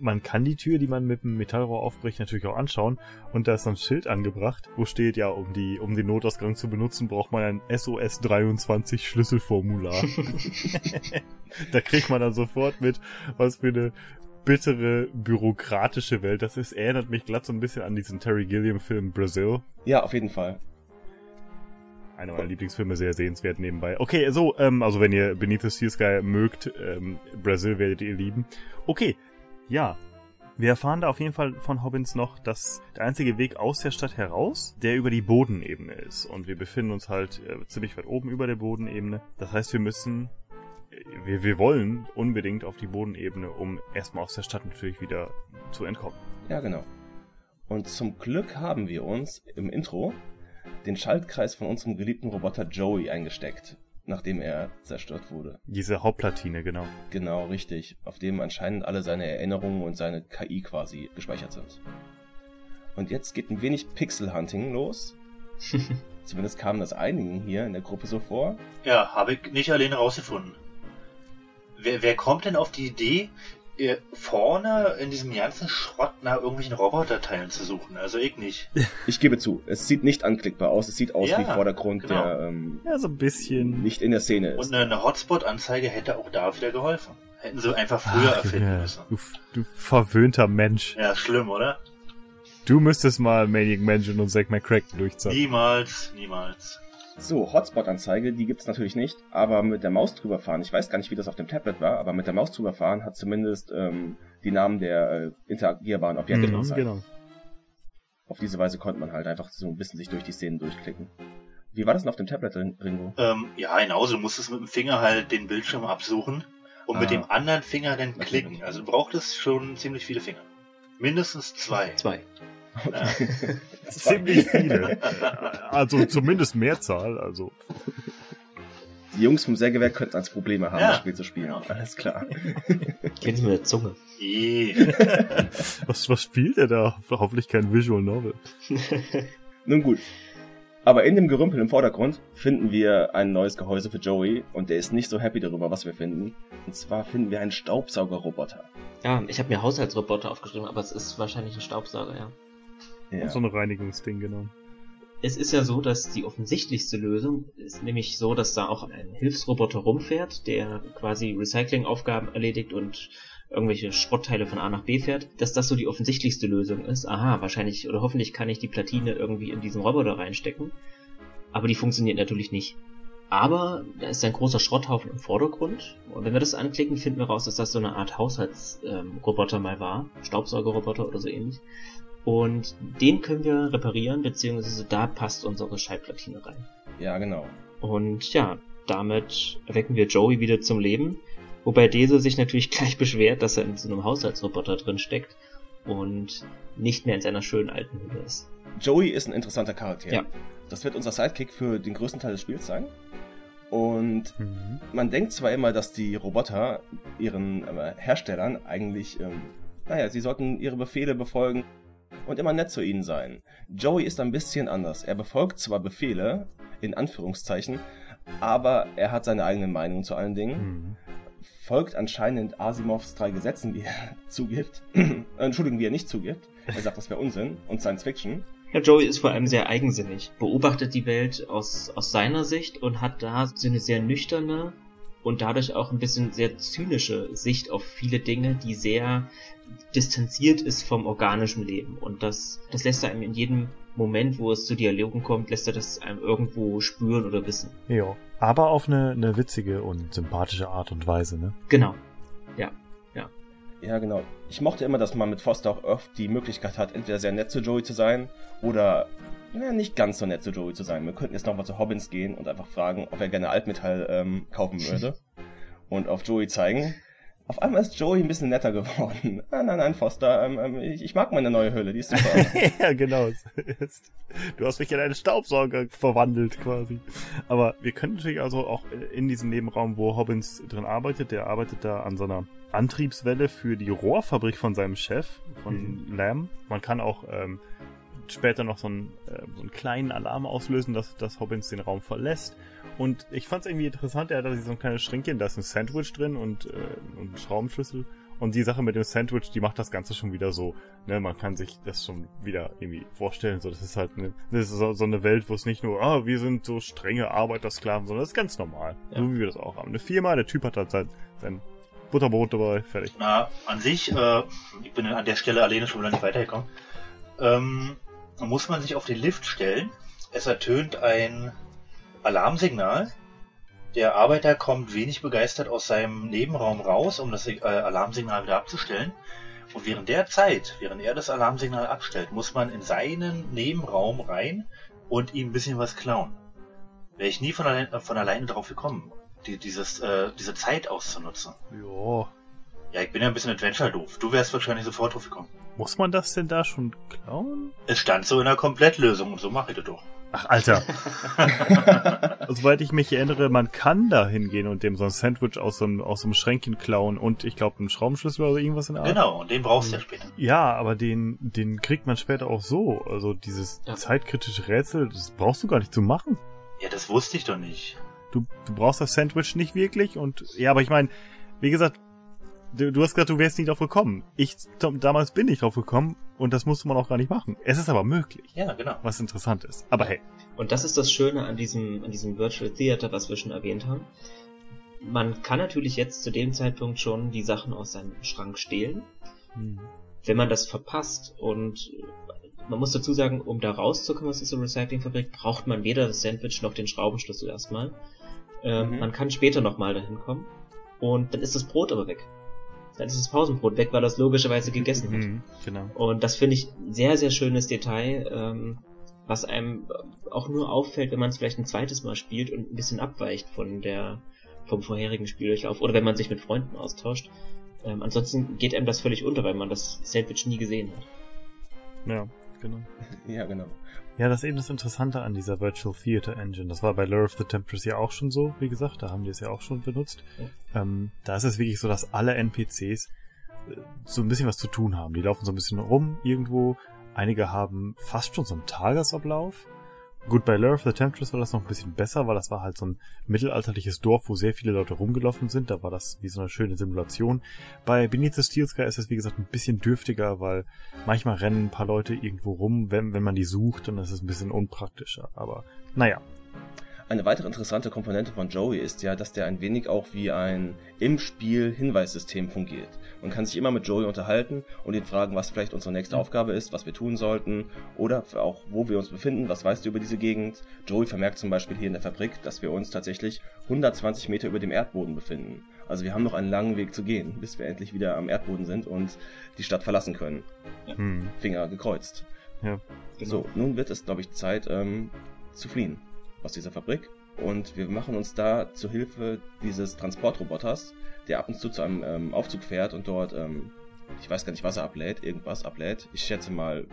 man kann die Tür, die man mit dem Metallrohr aufbricht, natürlich auch anschauen. Und da ist so ein Schild angebracht, wo steht ja, um die, um den Notausgang zu benutzen, braucht man ein SOS 23 Schlüsselformular. [LAUGHS] da kriegt man dann sofort mit, was für eine bittere, bürokratische Welt das ist. Erinnert mich glatt so ein bisschen an diesen Terry Gilliam-Film Brazil. Ja, auf jeden Fall. Einer meiner Lieblingsfilme, sehr sehenswert nebenbei. Okay, so, ähm, also wenn ihr Beneath the Steel Sky mögt, ähm, Brazil werdet ihr lieben. Okay, ja, Wir erfahren da auf jeden Fall von Hobbins noch, dass der einzige Weg aus der Stadt heraus, der über die Bodenebene ist. Und wir befinden uns halt äh, ziemlich weit oben über der Bodenebene. Das heißt, wir müssen, äh, wir, wir wollen unbedingt auf die Bodenebene, um erstmal aus der Stadt natürlich wieder zu entkommen. Ja, genau. Und zum Glück haben wir uns im Intro den Schaltkreis von unserem geliebten Roboter Joey eingesteckt nachdem er zerstört wurde. Diese Hauptplatine, genau. Genau, richtig. Auf dem anscheinend alle seine Erinnerungen und seine KI quasi gespeichert sind. Und jetzt geht ein wenig Pixel-Hunting los. [LAUGHS] Zumindest kam das einigen hier in der Gruppe so vor. Ja, habe ich nicht alleine rausgefunden. Wer, wer kommt denn auf die Idee, vorne in diesem ganzen Schrott nach irgendwelchen Roboterteilen zu suchen. Also ich nicht. Ich gebe zu, es sieht nicht anklickbar aus. Es sieht aus ja, wie Vordergrund, genau. der ähm, ja, so ein bisschen nicht in der Szene ist. Und eine Hotspot-Anzeige hätte auch da wieder geholfen. Hätten sie einfach früher Ach, erfinden ja. müssen. Du, du verwöhnter Mensch. Ja, schlimm, oder? Du müsstest mal Maniac Mansion und Zack McCracken durchzocken. Niemals, niemals. So, Hotspot-Anzeige, die gibt's natürlich nicht, aber mit der Maus drüber fahren, ich weiß gar nicht, wie das auf dem Tablet war, aber mit der Maus drüber fahren hat zumindest ähm, die Namen der äh, interagierbaren Objekte mhm, Genau. Auf diese Weise konnte man halt einfach so ein bisschen sich durch die Szenen durchklicken. Wie war das denn auf dem Tablet, Ringo? Ähm, ja, genauso. Du musstest mit dem Finger halt den Bildschirm absuchen und ah. mit dem anderen Finger dann klicken. Also du brauchtest schon ziemlich viele Finger. Mindestens zwei. Zwei. [LAUGHS] Ziemlich viele. Also zumindest Mehrzahl, also. Die Jungs vom Sägewerk könnten als Probleme haben, ja. das Spiel zu spielen. Ja. Alles klar. Kennst du mit der Zunge? [LAUGHS] was, was spielt er da? Hoffentlich kein Visual Novel. [LAUGHS] Nun gut. Aber in dem Gerümpel im Vordergrund finden wir ein neues Gehäuse für Joey und der ist nicht so happy darüber, was wir finden. Und zwar finden wir einen Staubsaugerroboter. Ja, ich habe mir Haushaltsroboter aufgeschrieben, aber es ist wahrscheinlich ein Staubsauger, ja. Ja. So ein Reinigungsding, genau. Es ist ja so, dass die offensichtlichste Lösung ist nämlich so, dass da auch ein Hilfsroboter rumfährt, der quasi Recyclingaufgaben erledigt und irgendwelche Schrottteile von A nach B fährt, dass das so die offensichtlichste Lösung ist. Aha, wahrscheinlich oder hoffentlich kann ich die Platine irgendwie in diesen Roboter reinstecken. Aber die funktioniert natürlich nicht. Aber da ist ein großer Schrotthaufen im Vordergrund. Und wenn wir das anklicken, finden wir raus, dass das so eine Art Haushaltsroboter ähm, mal war. Staubsaugerroboter oder so ähnlich. Und den können wir reparieren, beziehungsweise da passt unsere Schallplatine rein. Ja, genau. Und ja, damit erwecken wir Joey wieder zum Leben. Wobei Dese sich natürlich [LAUGHS] gleich beschwert, dass er in so einem Haushaltsroboter drin steckt und nicht mehr in seiner schönen alten Hülle ist. Joey ist ein interessanter Charakter. Ja. Das wird unser Sidekick für den größten Teil des Spiels sein. Und mhm. man denkt zwar immer, dass die Roboter ihren äh, Herstellern eigentlich, ähm, naja, sie sollten ihre Befehle befolgen und immer nett zu ihnen sein. Joey ist ein bisschen anders. Er befolgt zwar Befehle, in Anführungszeichen, aber er hat seine eigene Meinung zu allen Dingen. Mhm. Folgt anscheinend Asimovs drei Gesetzen, wie er [LAUGHS] zugibt. [CLEARS THROAT] Entschuldigung, wie er nicht zugibt. Er sagt, das wäre Unsinn und Science Fiction. Ja, Joey ist vor allem sehr eigensinnig, beobachtet die Welt aus, aus seiner Sicht und hat da so eine sehr nüchterne und dadurch auch ein bisschen sehr zynische Sicht auf viele Dinge, die sehr distanziert ist vom organischen Leben. Und das, das lässt er einem in jedem Moment, wo es zu Dialogen kommt, lässt er das einem irgendwo spüren oder wissen. Ja, aber auf eine, eine witzige und sympathische Art und Weise, ne? Genau. Ja, ja. Ja, genau. Ich mochte immer, dass man mit Foster auch oft die Möglichkeit hat, entweder sehr nett zu Joey zu sein oder ja, nicht ganz so nett zu Joey zu sein. Wir könnten jetzt nochmal zu Hobbins gehen und einfach fragen, ob er gerne Altmetall ähm, kaufen würde. [LAUGHS] und auf Joey zeigen. Auf einmal ist Joey ein bisschen netter geworden. [LAUGHS] Ah, nein, nein, Foster, ähm, ähm, ich, ich, mag meine neue Hülle, die ist super. [LAUGHS] ja, genau. Du hast mich in einen Staubsauger verwandelt quasi. Aber wir können natürlich also auch in diesem Nebenraum, wo Hobbins drin arbeitet, der arbeitet da an so einer Antriebswelle für die Rohrfabrik von seinem Chef, von mhm. Lamb. Man kann auch ähm, später noch so einen, äh, so einen kleinen Alarm auslösen, dass, dass Hobbins den Raum verlässt. Und ich fand es irgendwie interessant, er hat da so ein kleines Schränkchen, da ist ein Sandwich drin und, äh, und ein Schraubenschlüssel. Und die Sache mit dem Sandwich, die macht das Ganze schon wieder so, ne, man kann sich das schon wieder irgendwie vorstellen, so, das ist halt eine, das ist so, so eine Welt, wo es nicht nur, ah, wir sind so strenge Arbeitersklaven, sondern das ist ganz normal. Ja. So wie wir das auch haben. Eine Firma, der Typ hat halt sein, sein Butterbrot dabei, fertig. Na, an sich, äh, ich bin an der Stelle alleine schon wieder nicht weitergekommen. Ähm, muss man sich auf den Lift stellen. Es ertönt ein Alarmsignal. Der Arbeiter kommt wenig begeistert aus seinem Nebenraum raus, um das äh, Alarmsignal wieder abzustellen. Und während der Zeit, während er das Alarmsignal abstellt, muss man in seinen Nebenraum rein und ihm ein bisschen was klauen. Wäre ich nie von, allein, von alleine drauf gekommen, die, dieses, äh, diese Zeit auszunutzen. Ja. Ja, ich bin ja ein bisschen Adventure-doof. Du wärst wahrscheinlich sofort drauf gekommen. Muss man das denn da schon klauen? Es stand so in der Komplettlösung und so mache ich das doch. Ach, Alter. [LAUGHS] Soweit ich mich erinnere, man kann da hingehen und dem so ein Sandwich aus so einem, aus so einem Schränkchen klauen und ich glaube einen Schraubenschlüssel oder irgendwas in der Art. Genau, und den brauchst du ja später. Ja, aber den, den kriegt man später auch so. Also dieses Ja. zeitkritische Rätsel, das brauchst du gar nicht zu machen. Ja, das wusste ich doch nicht. Du, du brauchst das Sandwich nicht wirklich und ja, aber ich meine, wie gesagt, du, du hast gesagt, du wärst nicht drauf gekommen. Ich damals bin ich drauf gekommen und das musste man auch gar nicht machen. Es ist aber möglich, Ja, genau. was interessant ist. Aber hey, Und das ist das Schöne an diesem, an diesem Virtual Theater, was wir schon erwähnt haben. Man kann natürlich jetzt zu dem Zeitpunkt schon die Sachen aus seinem Schrank stehlen. hm, Wenn man das verpasst und man muss dazu sagen, um da rauszukommen aus dieser Recyclingfabrik, braucht man weder das Sandwich noch den Schraubenschlüssel erstmal. Ähm, Mhm. Man kann später nochmal dahin kommen und dann ist das Brot aber weg. Dann ist das Pausenbrot weg, weil das logischerweise gegessen hat. hm, genau. Und das finde ich ein sehr, sehr schönes Detail, ähm, was einem auch nur auffällt, wenn man es vielleicht ein zweites Mal spielt und ein bisschen abweicht von der vom vorherigen Spieldurchlauf oder wenn man sich mit Freunden austauscht. Ähm, ansonsten geht einem das völlig unter, weil man das Sandwich nie gesehen hat. Ja, genau. Ja, genau. Ja, das ist eben das Interessante an dieser Virtual Theater Engine. Das war bei Lure of the Tempests ja auch schon so, wie gesagt, da haben die es ja auch schon benutzt. Ähm, da ist es wirklich so, dass alle NPCs äh, so ein bisschen was zu tun haben. Die laufen so ein bisschen rum irgendwo. Einige haben fast schon so einen Tagesablauf. Gut, bei Lure of the Temptress war das noch ein bisschen besser, weil das war halt so ein mittelalterliches Dorf, wo sehr viele Leute rumgelaufen sind. Da war das wie so eine schöne Simulation. Bei Beneath the Steel Sky ist es, wie gesagt, ein bisschen dürftiger, weil manchmal rennen ein paar Leute irgendwo rum, wenn, wenn man die sucht, dann ist es ein bisschen unpraktischer. Aber naja, Eine weitere interessante Komponente von Joey ist ja, dass der ein wenig auch wie ein im Spiel Hinweissystem fungiert. Man kann sich immer mit Joey unterhalten und ihn fragen, was vielleicht unsere nächste Aufgabe ist, was wir tun sollten oder auch wo wir uns befinden, was weißt du über diese Gegend. Joey vermerkt zum Beispiel hier in der Fabrik, dass wir uns tatsächlich 120 Meter über dem Erdboden befinden. Also wir haben noch einen langen Weg zu gehen, bis wir endlich wieder am Erdboden sind und die Stadt verlassen können. hm, Finger gekreuzt. ja. So, nun wird es, glaube ich, Zeit ähm, zu fliehen aus dieser Fabrik. Und wir machen uns da zu Hilfe dieses Transportroboters, der ab und zu zu einem ähm, Aufzug fährt und dort, ähm, ich weiß gar nicht, was er ablädt, irgendwas ablädt. Ich schätze mal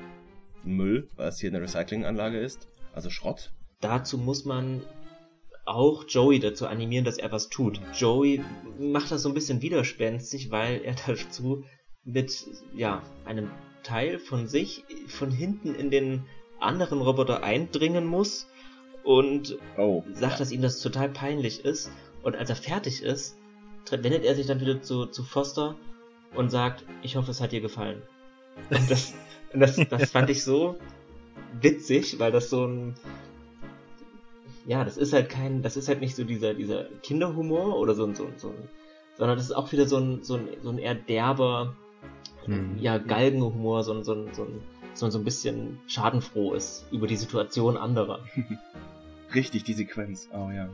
Müll, weil es hier eine Recyclinganlage ist. Also Schrott. Dazu muss man auch Joey dazu animieren, dass er was tut. Joey macht das so ein bisschen widerspenstig, weil er [LAUGHS] dazu mit ja einem Teil von sich von hinten in den anderen Roboter eindringen muss und Oh. sagt, dass ihm das total peinlich ist. Und als er fertig ist, wendet er sich dann wieder zu, zu Foster und sagt, ich hoffe, es hat dir gefallen. Und das, [LAUGHS] das, das fand ich so witzig, weil das so ein, ja, das ist halt kein, das ist halt nicht so dieser, dieser Kinderhumor oder so ein, so ein, so ein sondern das ist auch wieder so ein, so ein, so ein eher derber, Hm. ja, Galgenhumor, so ein, so ein, so ein, so ein, so ein bisschen schadenfroh ist über die Situation anderer. [LAUGHS] Richtig, die Sequenz. Oh ja.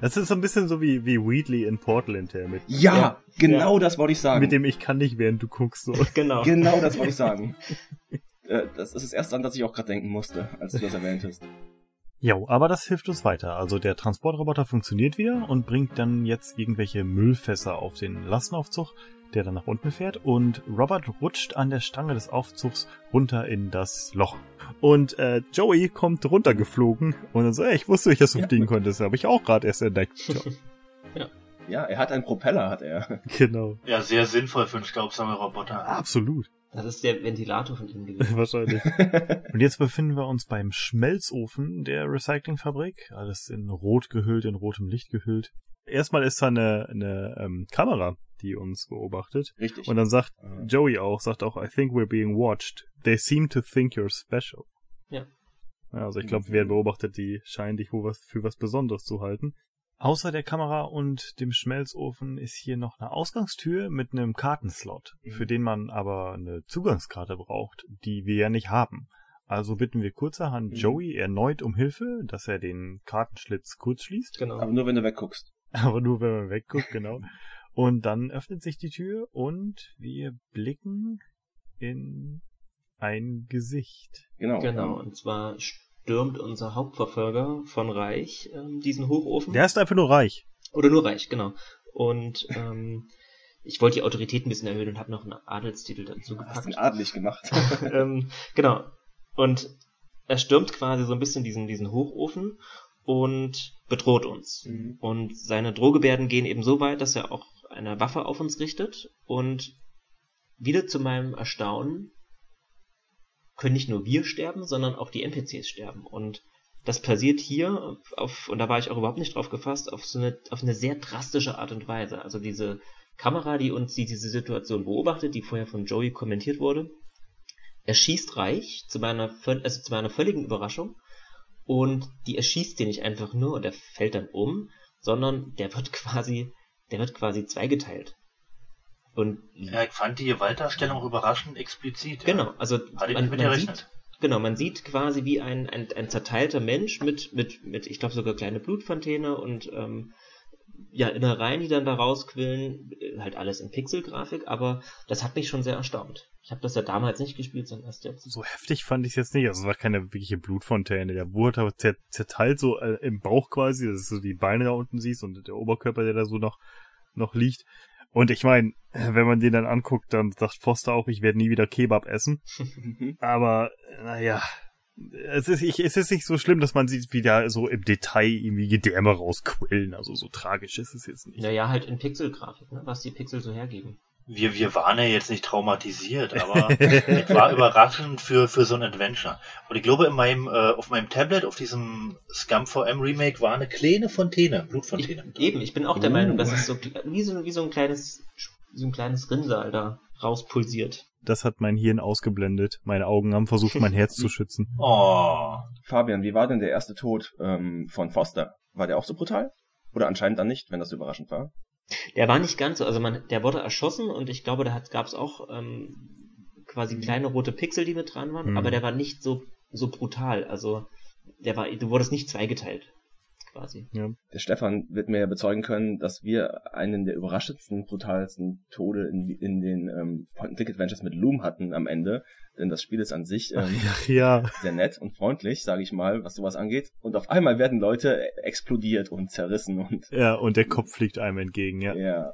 Das ist so ein bisschen so wie, wie Wheatley in Portland her mit, Ja, Ja. genau das wollte ich sagen. mit dem ich kann nicht, während du guckst. So. [LAUGHS] Genau. genau das wollte ich [LAUGHS] sagen. äh, das ist das erste, an das ich auch gerade denken musste, als du das erwähntest. Jo, aber das hilft uns weiter. Also der Transportroboter funktioniert wieder und bringt dann jetzt irgendwelche Müllfässer auf den Lastenaufzug, der dann nach unten fährt und Robert rutscht an der Stange des Aufzugs runter in das Loch. Und äh, Joey kommt runtergeflogen und dann so, ey, ich wusste nicht, dass du Ja. fliegen konntest, habe ich auch gerade erst entdeckt. [LAUGHS] Ja, Ja, er hat einen Propeller, hat er. [LAUGHS] genau. Ja, sehr sinnvoll für einen Staubsaugerroboter. Absolut. Das ist der Ventilator von ihm gewesen. [LAUGHS] Wahrscheinlich. Und jetzt befinden wir uns beim Schmelzofen der Recyclingfabrik. Alles in rot gehüllt, in rotem Licht gehüllt. Erstmal ist da eine, eine ähm, Kamera, die uns beobachtet. Richtig. Und dann sagt Ah. Joey auch, sagt auch, I think we're being watched. They seem to think you're special. Ja. Ja, Also ich glaube, wir werden beobachtet, die scheinen dich wohl was, für was Besonderes zu halten. Außer der Kamera und dem Schmelzofen ist hier noch eine Ausgangstür mit einem Kartenslot, Mhm. für den man aber eine Zugangskarte braucht, die wir ja nicht haben. Also bitten wir kurzerhand Mhm. Joey erneut um Hilfe, dass er den Kartenschlitz kurz schließt. Genau. Aber nur wenn du wegguckst. [LAUGHS] Aber nur wenn man wegguckt, genau. Und dann öffnet sich die Tür und wir blicken in ein Gesicht. Genau. Genau, und zwar stürmt unser Hauptverfolger von Reich ähm, diesen Hochofen. Der ist einfach nur Reich. Oder nur Reich, genau. Und ähm, ich wollte die Autorität ein bisschen erhöhen und habe noch einen Adelstitel dazu gepackt. Hast ihn adelig gemacht. [LAUGHS] ähm, genau. Und er stürmt quasi so ein bisschen diesen, diesen Hochofen und bedroht uns. Mhm. Und seine Drohgebärden gehen eben so weit, dass er auch eine Waffe auf uns richtet. Und wieder zu meinem Erstaunen können nicht nur wir sterben, sondern auch die NPCs sterben. Und das passiert hier auf, und da war ich auch überhaupt nicht drauf gefasst, auf so eine, auf eine sehr drastische Art und Weise. Also diese Kamera, die uns die, diese Situation beobachtet, die vorher von Joey kommentiert wurde, erschießt Reich zu meiner, also zu meiner völligen Überraschung und die erschießt den nicht einfach nur und der fällt dann um, sondern der wird [LAUGHS] quasi, der wird quasi zweigeteilt. Und ja, ich fand die Gewaltdarstellung überraschend explizit. Genau, also Hatte man, man sieht, genau, man sieht quasi wie ein, ein, ein zerteilter Mensch mit, mit, mit, ich glaube sogar kleine Blutfontäne und ähm, ja, Innereien, die dann da rausquillen, halt alles in Pixelgrafik, aber das hat mich schon sehr erstaunt. Ich habe das ja damals nicht gespielt, sondern erst jetzt. So heftig fand ich es jetzt nicht. Also es war keine wirkliche Blutfontäne. Der wurde aber zerteilt so äh, im Bauch quasi, dass du die Beine da unten siehst und der Oberkörper, der da so noch, noch liegt. Und ich meine, wenn man den dann anguckt, dann sagt Foster auch, ich werde nie wieder Kebab essen. [LAUGHS] aber, naja, es ist, ich, es ist nicht so schlimm, dass man sieht, wie da so im Detail irgendwie Gedärme rausquillen. Also so tragisch ist es jetzt nicht. Naja, halt in Pixelgrafik, ne? was die Pixel so hergeben. Wir, wir waren ja jetzt nicht traumatisiert, aber [LAUGHS] es war überraschend für, für so ein Adventure. Und ich glaube, in meinem, äh, auf meinem Tablet, auf diesem Scum VM Remake, war eine kleine Fontäne, Blutfontäne. Ich, eben, ich bin auch der uh. Meinung, dass es so wie, so wie so ein kleines, so ein kleines Rinnsal da rauspulsiert. Das hat mein Hirn ausgeblendet. Meine Augen haben versucht, mein Herz zu schützen. [LAUGHS] Oh. Fabian, wie war denn der erste Tod ähm, von Foster? War der auch so brutal? Oder anscheinend dann nicht, wenn das überraschend war? Der war nicht ganz so, also man, der wurde erschossen und ich glaube, da gab es auch ähm, quasi mhm. kleine rote Pixel, die mit dran waren, mhm. aber der war nicht so so brutal. Also der war, du wurdest nicht zweigeteilt quasi. Ja. Der Stefan wird mir ja bezeugen können, dass wir einen der überraschendsten, brutalsten Tode in, in den ähm, Point-and-Click-Adventures mit Loom hatten am Ende. Denn das Spiel ist an sich ähm, Ach, ja. sehr nett und freundlich, sage ich mal, was sowas angeht. Und auf einmal werden Leute explodiert und zerrissen und... Ja, und der Kopf fliegt einem entgegen, ja. Ja.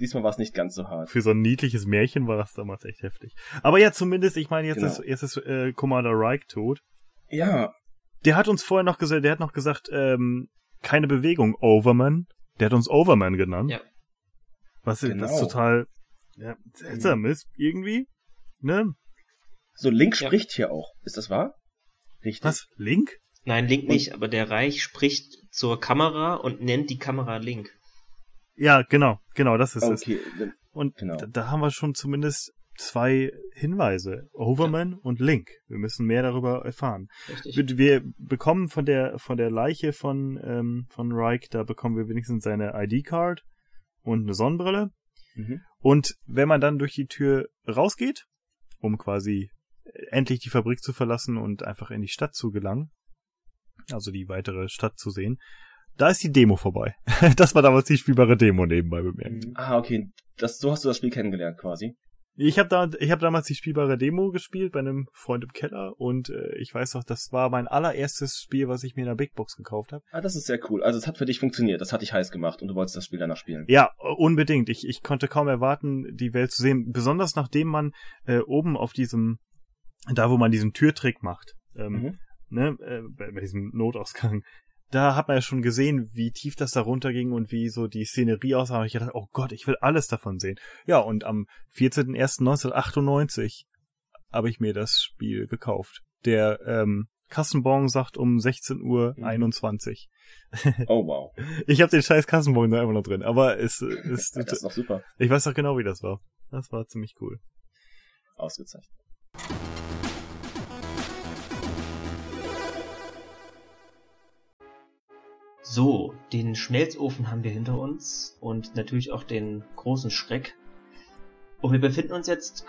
Diesmal war es nicht ganz so hart. Für so ein niedliches Märchen war das damals echt heftig. Aber ja, zumindest, ich meine, jetzt genau. ist, jetzt ist äh, Commander Reich tot. Ja, der hat uns vorher noch gesagt, der hat noch gesagt, ähm, keine Bewegung, Overman. Der hat uns Overman genannt. Ja. Was genau. das total ja, seltsam ist, irgendwie. Ne? So, Link ja. spricht hier auch. Ist das wahr? Richtig. Was? Link? Nein, Link nicht, aber der Reich spricht zur Kamera und nennt die Kamera Link. Ja, genau, genau, das ist okay. es. Und genau. da, da, haben wir schon zumindest zwei Hinweise. Overman ja. und Link. Wir müssen mehr darüber erfahren. Richtig. Wir bekommen von der, von der Leiche von, ähm, von Reich, da bekommen wir wenigstens seine ID-Card und eine Sonnenbrille. Mhm. Und wenn man dann durch die Tür rausgeht, um quasi endlich die Fabrik zu verlassen und einfach in die Stadt zu gelangen, also die weitere Stadt zu sehen, da ist die Demo vorbei. [LAUGHS] das war damals die spielbare Demo nebenbei bemerkt. Ah, okay. Das, so hast du das Spiel kennengelernt quasi. Ich habe da, ich hab damals die spielbare Demo gespielt bei einem Freund im Keller und äh, ich weiß noch, das war mein allererstes Spiel, was ich mir in der Big Box gekauft habe. Ah, das ist sehr cool. Also es hat für dich funktioniert, das hat dich heiß gemacht und du wolltest das Spiel danach spielen. Ja, unbedingt. Ich, ich konnte kaum erwarten, die Welt zu sehen, besonders nachdem man äh, oben auf diesem, da wo man diesen Türtrick macht, ähm, mhm. ne, äh, bei, bei diesem Notausgang, da hat man ja schon gesehen, wie tief das da runterging und wie so die Szenerie aussah. Und ich dachte, oh Gott, ich will alles davon sehen. Ja, und am 14.01.1998 habe ich mir das Spiel gekauft. Der ähm, Kassenbon sagt um 16.21 Uhr. Mhm. Oh wow. [LAUGHS] ich habe den scheiß Kassenbon da immer noch drin, aber es [LAUGHS] ist... das ist doch super. Ich weiß doch genau, wie das war. Das war ziemlich cool. Ausgezeichnet. So, den Schmelzofen haben wir hinter uns und natürlich auch den großen Schreck. Und wir befinden uns jetzt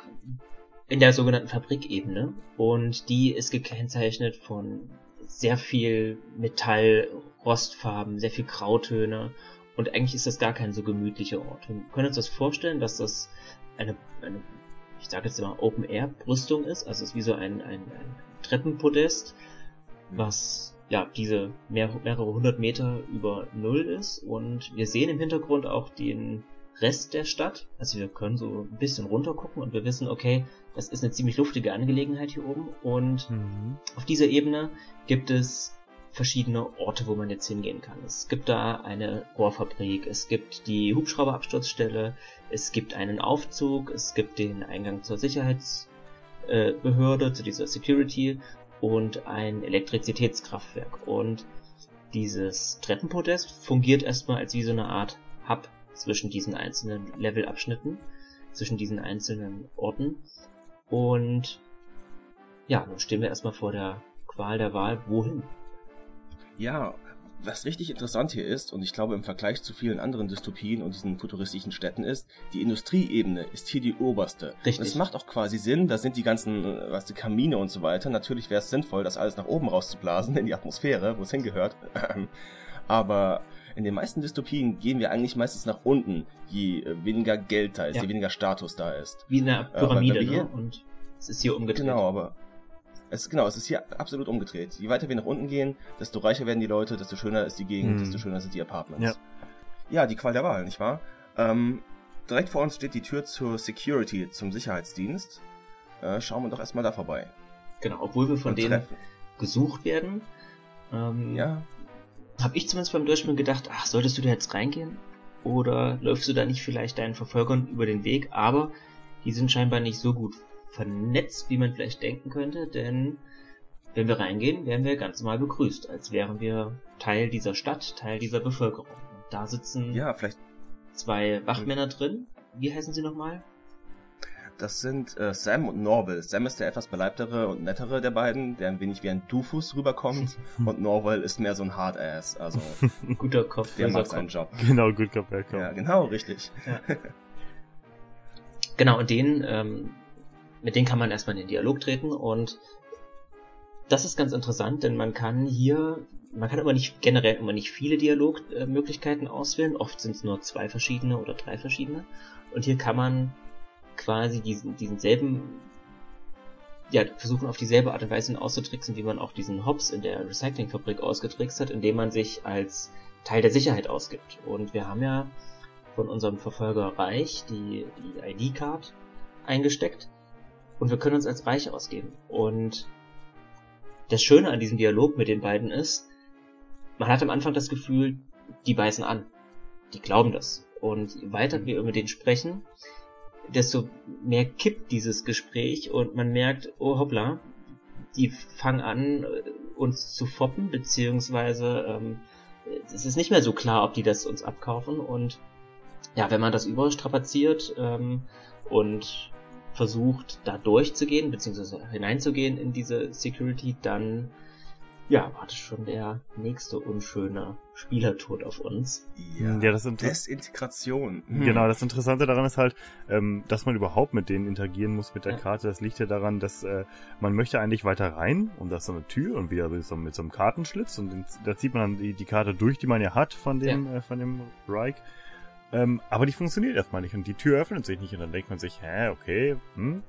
in der sogenannten Fabrikebene und die ist gekennzeichnet von sehr viel Metall, Rostfarben, sehr viel Grautöne Und eigentlich ist das gar kein so gemütlicher Ort. Wir können uns das vorstellen, dass das eine, eine ich sage jetzt mal Open-Air-Brüstung ist. Also es ist wie so ein, ein, ein Treppenpodest, was ja diese mehr, mehrere hundert Meter über Null ist. Und wir sehen im Hintergrund auch den Rest der Stadt. Also wir können so ein bisschen runter gucken und wir wissen, okay, das ist eine ziemlich luftige Angelegenheit hier oben. Und Mhm. auf dieser Ebene gibt es verschiedene Orte, wo man jetzt hingehen kann. Es gibt da eine Rohrfabrik, es gibt die Hubschrauberabsturzstelle, es gibt einen Aufzug, es gibt den Eingang zur Sicherheitsbehörde, zu dieser Security und ein Elektrizitätskraftwerk. Und dieses Treppenpodest fungiert erstmal als wie so eine Art Hub zwischen diesen einzelnen Levelabschnitten, zwischen diesen einzelnen Orten. Und ja, nun stehen wir erstmal vor der Qual der Wahl, wohin? Ja, was richtig interessant hier ist, und ich glaube im Vergleich zu vielen anderen Dystopien und diesen futuristischen Städten ist, die Industrieebene ist hier die oberste. Richtig. Und es macht auch quasi Sinn, da sind die ganzen, äh, was die Kamine und so weiter. Natürlich wäre es sinnvoll, das alles nach oben rauszublasen, in die Atmosphäre, wo es hingehört. [CLEARS THROAT] Aber in den meisten Dystopien gehen wir eigentlich meistens nach unten, je äh, weniger Geld da ist, Ja. je weniger Status da ist. Wie in einer Pyramide, hier- ne? Und es ist hier umgedreht. Genau, aber es, genau, es ist hier absolut umgedreht. Je weiter wir nach unten gehen, desto reicher werden die Leute, desto schöner ist die Gegend, Mhm. desto schöner sind die Apartments. Ja. ja, die Qual der Wahl, nicht wahr? Ähm, direkt vor uns steht die Tür zur Security, zum Sicherheitsdienst. Äh, schauen wir doch erstmal da vorbei. Genau, obwohl wir von Und denen treffen. gesucht werden, ähm, Ja, habe ich zumindest beim Durchspielen gedacht, ach, solltest du da jetzt reingehen? Oder läufst du da nicht vielleicht deinen Verfolgern über den Weg? Aber die sind scheinbar nicht so gut vernetzt, wie man vielleicht denken könnte, denn wenn wir reingehen, werden wir ganz normal begrüßt, als wären wir Teil dieser Stadt, Teil dieser Bevölkerung. Und da sitzen ja, vielleicht, zwei Wachmänner drin. Wie heißen sie nochmal? das sind äh, Sam und Norval. Sam ist der etwas beleibtere und nettere der beiden, der ein wenig wie ein Dufus rüberkommt. [LAUGHS] und Norval ist mehr so ein Hardass, also [LAUGHS] Guter Kopf, der macht seinen Kopf. Job. Genau, Bad Cup. Ja, genau, richtig. Genau, und den, ähm, mit denen kann man erstmal in den Dialog treten und das ist ganz interessant, denn man kann hier, man kann aber nicht generell immer nicht viele Dialogmöglichkeiten auswählen. Oft sind es nur zwei verschiedene oder drei verschiedene. Und hier kann man quasi diesen, diesen selben, ja, versuchen auf dieselbe Art und Weise ihn auszutricksen, wie man auch diesen Hobbs in der Recyclingfabrik ausgetrickst hat, indem man sich als Teil der Sicherheit ausgibt. Und wir haben ja von unserem Verfolger Reich die, die ID-Card eingesteckt und wir können uns als Reich ausgeben. Und das Schöne an diesem Dialog mit den beiden ist, man hat am Anfang das Gefühl, die beißen an. Die glauben das. Und je weiter wir über den sprechen, desto mehr kippt dieses Gespräch und man merkt, oh hoppla, die fangen an, äh, uns zu foppen, beziehungsweise ähm, es ist nicht mehr so klar, ob die das uns abkaufen und ja, wenn man das überstrapaziert ähm, und versucht, da durchzugehen, beziehungsweise hineinzugehen in diese Security, dann ja, wartet schon der nächste unschöne Spielertod auf uns. Ja, das sind Desintegration. Hm. Genau, das Interessante daran ist halt, ähm, dass man überhaupt mit denen interagieren muss mit der Ja. Karte. Das liegt ja daran, dass äh, man möchte eigentlich weiter rein und da ist so eine Tür und wieder mit so, mit so einem Kartenschlitz und den, da zieht man dann die, die Karte durch, die man ja hat von dem, äh, von dem Reich. Ähm, aber die funktioniert erstmal nicht und die Tür öffnet sich nicht und dann denkt man sich, hä, okay, hm.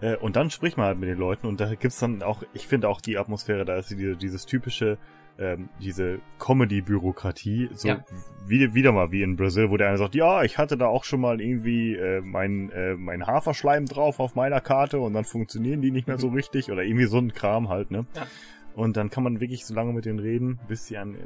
Äh, und dann spricht man halt mit den Leuten und da gibt's dann auch, ich finde auch die Atmosphäre, da ist diese, dieses typische, ähm, diese Comedy-Bürokratie, so Ja. wie, wieder mal wie in Brasil, wo der eine sagt, ja, ich hatte da auch schon mal irgendwie äh, mein, äh, mein Haferschleim drauf auf meiner Karte und dann funktionieren die nicht mehr so richtig oder irgendwie so ein Kram halt, ne? Ja. Und dann kann man wirklich so lange mit denen reden, bis sie an,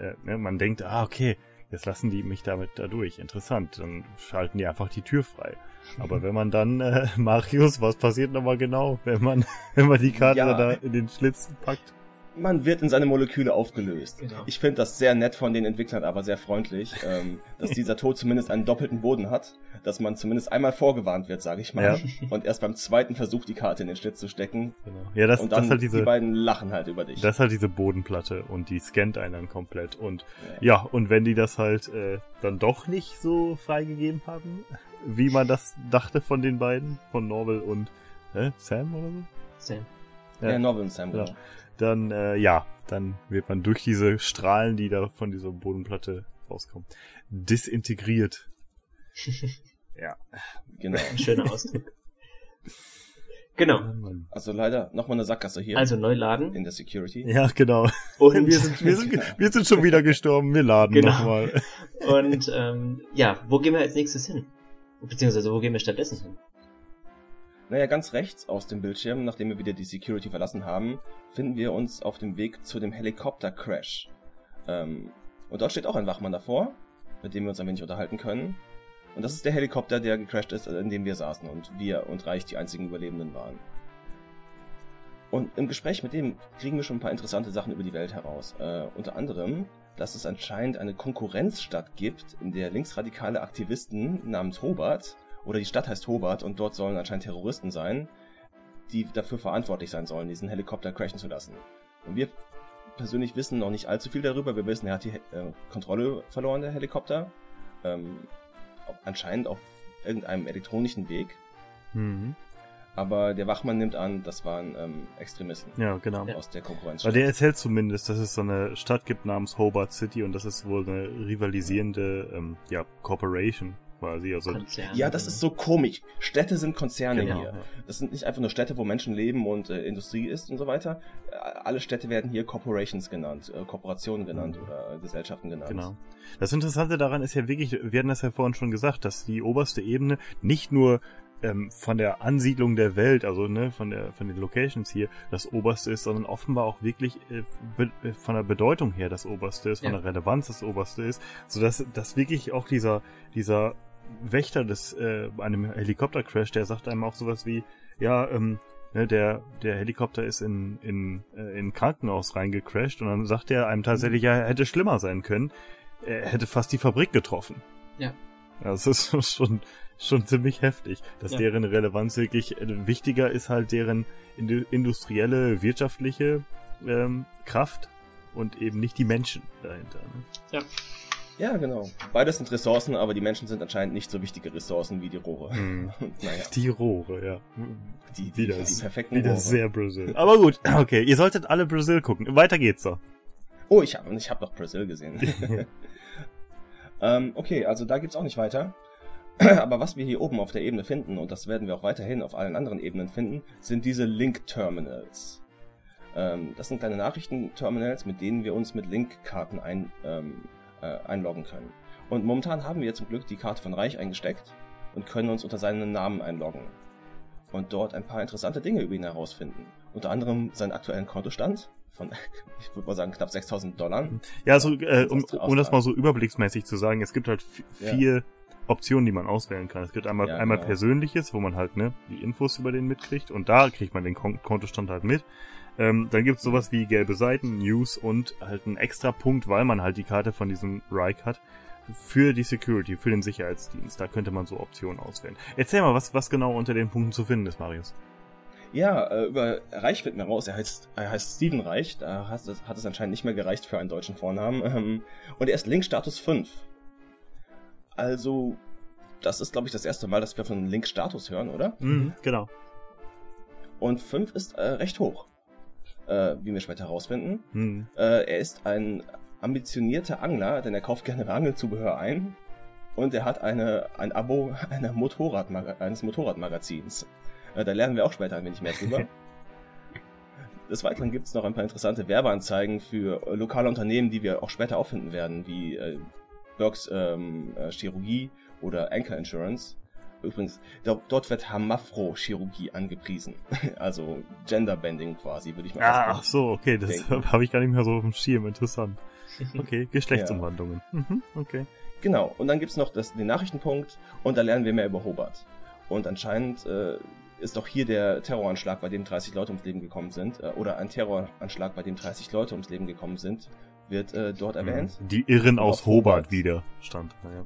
äh, ne, man denkt, ah, okay, jetzt lassen die mich damit da durch. Interessant. Dann schalten die einfach die Tür frei. Aber wenn man dann, äh, [LAUGHS] Marius, was passiert nochmal genau, wenn man, [LAUGHS] wenn man die Karte Ja. da in den Schlitz packt? Man wird in seine Moleküle aufgelöst. Genau. Ich finde das sehr nett von den Entwicklern, aber sehr freundlich, ähm, dass dieser Tod zumindest einen doppelten Boden hat, dass man zumindest einmal vorgewarnt wird, sage ich mal, Ja. und erst beim zweiten Versuch die Karte in den Schlitz zu stecken Genau. Ja, das, und das dann ist halt diese, die beiden lachen halt über dich. das ist halt diese Bodenplatte und die scannt einen dann komplett und Ja, und wenn die das halt äh, dann doch nicht so freigegeben haben, wie man das dachte von den beiden, von Norval und äh, Sam oder so, Sam. ja, ja. Novel und Sam, Ja. Dann äh, ja, dann wird man durch diese Strahlen, die da von dieser Bodenplatte rauskommen. Disintegriert. [LAUGHS] ja. Genau. Schöner Ausdruck. Genau. Also leider nochmal eine Sackgasse hier Also neu laden. in der Security. Ja, genau. Und, [LAUGHS] Wir sind, wir, sind, wir sind schon wieder gestorben. Wir laden Genau. nochmal. und ähm, ja, wo gehen wir als nächstes hin? Beziehungsweise wo gehen wir stattdessen hin? Naja, ganz rechts aus dem Bildschirm, nachdem wir wieder die Security verlassen haben, finden wir uns auf dem Weg zu dem Helikopter-Crash. Ähm, und dort steht auch ein Wachmann davor, mit dem wir uns ein wenig unterhalten können. Und das ist der Helikopter, der gecrashed ist, in dem wir saßen und wir und Reich die einzigen Überlebenden waren. Und im Gespräch mit dem kriegen wir schon ein paar interessante Sachen über die Welt heraus. Äh, unter anderem, dass es anscheinend eine Konkurrenzstadt gibt, in der linksradikale Aktivisten namens Hobart, oder die Stadt heißt Hobart und dort sollen anscheinend Terroristen sein, die dafür verantwortlich sein sollen, diesen Helikopter crashen zu lassen. Und wir persönlich wissen noch nicht allzu viel darüber. Wir wissen, er hat die äh, Kontrolle verloren, der Helikopter. Ähm, anscheinend auf irgendeinem elektronischen Weg. Mhm. Aber der Wachmann nimmt an, das waren ähm, Extremisten Ja, genau. Aus der Konkurrenz. Weil der erzählt zumindest, dass es so eine Stadt gibt namens Hobart City und das ist wohl eine rivalisierende ähm, ja, Corporation quasi. Also. Ja, das ist so komisch. Städte sind Konzerne Genau, hier. Das sind nicht einfach nur Städte, wo Menschen leben und äh, Industrie ist und so weiter. Äh, Alle Städte werden hier Corporations genannt, äh, Kooperationen genannt oder äh, Gesellschaften genannt. Genau. Das Interessante daran ist ja wirklich, wir hatten das ja vorhin schon gesagt, dass die oberste Ebene nicht nur ähm, von der Ansiedlung der Welt, also ne, von der von den Locations hier, das oberste ist, sondern offenbar auch wirklich äh, be äh, von der Bedeutung her das oberste ist, von Ja. der Relevanz das oberste ist, so dass dass wirklich auch dieser dieser Wächter des äh, bei einem Helikoptercrash, der sagt einem auch sowas wie, ja, ähm, ne, der der Helikopter ist in in äh, in Krankenhaus reingecrashed und dann sagt er einem tatsächlich, ja, er hätte schlimmer sein können. Er hätte fast die Fabrik getroffen. Ja. Das ist [LAUGHS] schon schon ziemlich heftig, dass Ja. deren Relevanz wirklich äh, wichtiger ist halt deren indu industrielle, wirtschaftliche ähm, Kraft und eben nicht die Menschen dahinter. Ne? Ja, genau. Beides sind Ressourcen, aber die Menschen sind anscheinend nicht so wichtige Ressourcen wie die Rohre. Hm. [LAUGHS] Naja, Die Rohre, ja. die, die, Wieder, die perfekten wieder Rohre. sehr Brazil. Aber gut, [CLEARS THROAT] okay, ihr solltet alle Brazil gucken. Weiter geht's doch. Oh, ich habe ich hab doch Brazil gesehen. [LAUGHS] [LAUGHS] ähm, okay, also da geht's auch nicht weiter. [CLEARS THROAT] Aber was wir hier oben auf der Ebene finden, und das werden wir auch weiterhin auf allen anderen Ebenen finden, sind diese Link-Terminals. Ähm, das sind kleine Nachrichtenterminals, mit denen wir uns mit Link-Karten ein, ähm, äh, einloggen können. Und momentan haben wir zum Glück die Karte von Reich eingesteckt und können uns unter seinen Namen einloggen. Und dort ein paar interessante Dinge über ihn herausfinden. Unter anderem seinen aktuellen Kontostand von, [LAUGHS] ich würde mal sagen, knapp 6000 Dollar. Ja, also äh, um, um das mal so überblicksmäßig zu sagen, es gibt halt vi- Ja. vier Optionen, die man auswählen kann. Es gibt einmal, Ja, einmal genau. Persönliches, wo man halt ne, die Infos über den mitkriegt und da kriegt man den Kon Kontostand halt mit. Ähm, dann gibt's sowas wie gelbe Seiten, News und halt einen extra Punkt, weil man halt die Karte von diesem Reich hat, für die Security, für den Sicherheitsdienst. Da könnte man so Optionen auswählen. Erzähl mal, was, was genau unter den Punkten zu finden ist, Marius. Ja, äh, über Reich wird mir raus. Er heißt, er heißt Steven Reich. Da hat es, hat es anscheinend nicht mehr gereicht für einen deutschen Vornamen. Ähm, und er ist Link-Status 5. Also, das ist, glaube ich, das erste Mal, dass wir von Link-Status hören, oder? Mhm, genau. Und 5 ist äh, recht hoch. Äh, wie wir später herausfinden. Mhm. Äh, er ist ein ambitionierter Angler, denn er kauft gerne Angelzubehör ein. Und er hat eine, ein Abo [LAUGHS] einer Motorradmaga eines Motorradmagazins. Äh, da lernen wir auch später ein wenig mehr drüber. [LAUGHS] Des Weiteren gibt es noch ein paar interessante Werbeanzeigen für lokale Unternehmen, die wir auch später auffinden werden, wie äh, Burks ähm, äh, Chirurgie oder Anchor Insurance. Übrigens, do dort wird Hamafro-Chirurgie angepriesen. [LAUGHS] also Genderbending quasi, würde ich mal Ah, ach so, okay, das [LAUGHS] habe ich gar nicht mehr so auf dem Schirm. Interessant. Okay, [LAUGHS] Geschlechtsumwandlungen. Mhm, okay. Genau, und dann gibt's noch das, den Nachrichtenpunkt und da lernen wir mehr über Hobart. Und anscheinend äh, ist auch hier der Terroranschlag, bei dem 30 Leute ums Leben gekommen sind, äh, oder ein Terroranschlag, bei dem 30 Leute ums Leben gekommen sind, wird äh, dort erwähnt. Die Irren aus Hobart Hobart. wieder stand. Naja.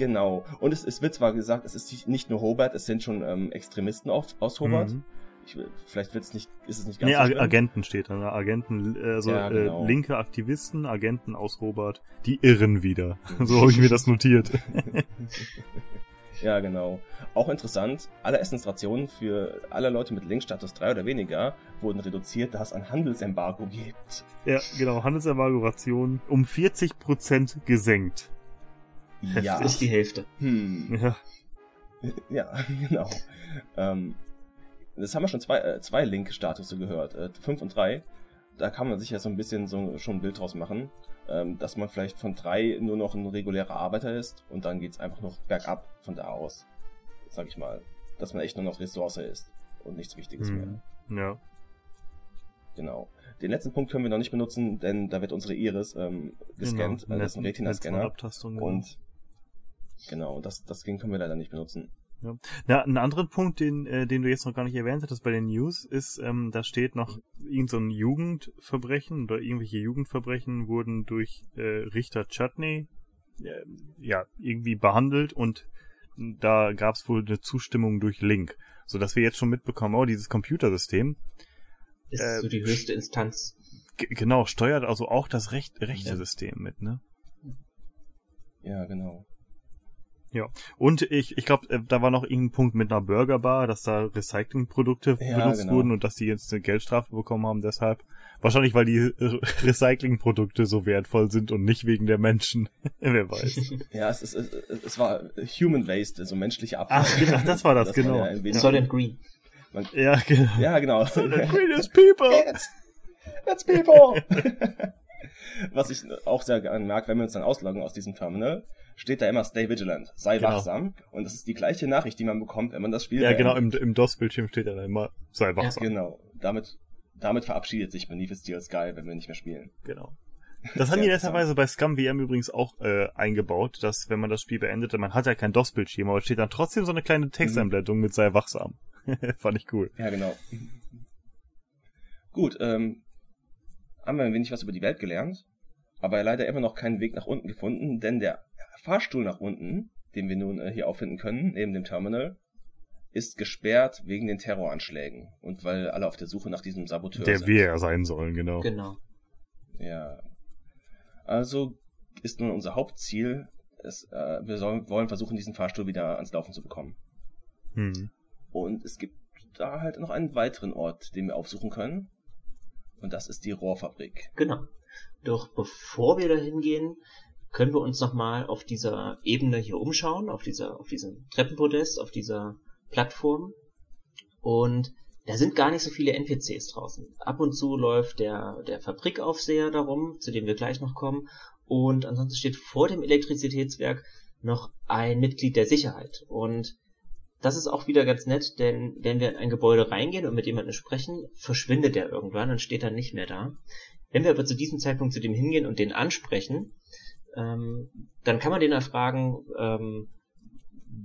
Genau. Und es, es wird zwar gesagt, es ist nicht nur Hobart, es sind schon ähm, Extremisten auf, aus Hobart. Mhm. Ich, will- vielleicht wird's nicht, ist es nicht ganz Nee, so schlimm. Agenten steht da. Ne? Agenten, äh, also Ja, genau. äh, linke Aktivisten, Agenten aus Hobart, die irren wieder. [LAUGHS] so habe ich mir das notiert. [LAUGHS] Ja, genau. Auch interessant, alle Essensrationen für alle Leute mit Linkstatus 3 oder weniger wurden reduziert, da es ein Handelsembargo gibt. Ja, genau, Handelsembargo-Rationen um 40% gesenkt. Ja. Das ist die Hälfte. Hm. Ja. [LAUGHS] Ja, [LAUGHS] genau. Ähm, das haben wir schon zwei, äh, zwei Link-Statusse gehört, äh, 5 und 3. Da kann man sich ja so ein bisschen so schon ein Bild draus machen, ähm, dass man vielleicht von 3 nur noch ein regulärer Arbeiter ist und dann geht's einfach noch bergab von da aus. Sag ich mal. Dass man echt nur noch Ressource ist und nichts Wichtiges mehr. Hm. Ja. Genau. Den letzten Punkt können wir noch nicht benutzen, denn da wird unsere Iris ähm, gescannt. Genau. Äh, das ist ein Retina-Scanner. Abtastung, genau. Und genau, das, das Ding können wir leider nicht benutzen. Ja. ja, einen anderen Punkt, den, äh, den du jetzt noch gar nicht erwähnt hattest bei den News, ist, ähm, da steht noch, irgend so ein Jugendverbrechen oder irgendwelche Jugendverbrechen wurden durch äh, Richter Chutney äh, ja, irgendwie behandelt und da gab es wohl eine Zustimmung durch Link, so dass wir jetzt schon mitbekommen, oh, dieses Computersystem Ist Äh, so die höchste Instanz. genau steuert also auch das Recht, rechte Ja. System mit, ne? Ja, genau. Und ich, ich glaube, da war noch irgendein Punkt mit einer Burgerbar, dass da Recyclingprodukte Ja, benutzt genau. wurden und dass die jetzt eine Geldstrafe bekommen haben deshalb. Wahrscheinlich, weil die äh, [LAUGHS] Recyclingprodukte so wertvoll sind und nicht wegen der Menschen. [LAUGHS] Wer weiß. [LAUGHS] Ja, es, ist, es, es war Human Waste, so menschliche Abfall. Ach, genau, das war das, war genau. ja ein wenig- Solid Green. ja, genau. Ja, genau. Greatest people! It's, it's people! Was ich auch sehr gerne mag, wenn wir uns dann ausloggen aus diesem Terminal, steht da immer Stay Vigilant, sei Genau. wachsam. Und das ist die gleiche Nachricht, die man bekommt, wenn man das Spiel Ja, genau, im, im DOS-Bildschirm steht ja dann immer, sei wachsam. Genau. Damit, damit verabschiedet sich Beneath Steel Sky, wenn wir nicht mehr spielen. Genau. Das haben die netterweise bei Scum VM übrigens auch äh, eingebaut, dass wenn man das Spiel beendet, man hat ja kein DOS-Bildschirm, aber es steht dann trotzdem so eine kleine Texteinblendung mit sei wachsam. [LAUGHS] Fand ich cool. Ja, genau. Gut, ähm, haben wir ein wenig was über die Welt gelernt, aber leider immer noch keinen Weg nach unten gefunden, denn der Fahrstuhl nach unten, den wir nun äh, hier auffinden können, neben dem Terminal, ist gesperrt wegen den Terroranschlägen und weil alle auf der Suche nach diesem Saboteur Der sind. wir ja sein sollen, genau. Genau. Ja. Also ist nun unser Hauptziel, es, äh, wir sollen, wollen versuchen, diesen Fahrstuhl wieder ans Laufen zu bekommen. Hm. Und es gibt da halt noch einen weiteren Ort, den wir aufsuchen können. Und das ist die Rohrfabrik. Genau. Doch bevor wir da hingehen, können wir uns nochmal auf dieser Ebene hier umschauen, auf dieser, auf diesem Treppenpodest, auf dieser Plattform. Und da sind gar nicht so viele NPCs draußen. Ab und zu läuft der, der Fabrikaufseher darum, zu dem wir gleich noch kommen. Und ansonsten steht vor dem Elektrizitätswerk noch ein Mitglied der Sicherheit. Und das ist auch wieder ganz nett, denn wenn wir in ein Gebäude reingehen und mit jemandem sprechen, verschwindet er irgendwann und steht dann nicht mehr da. Wenn wir aber zu diesem Zeitpunkt zu dem hingehen und den ansprechen, ähm, dann kann man den erfragen, ähm,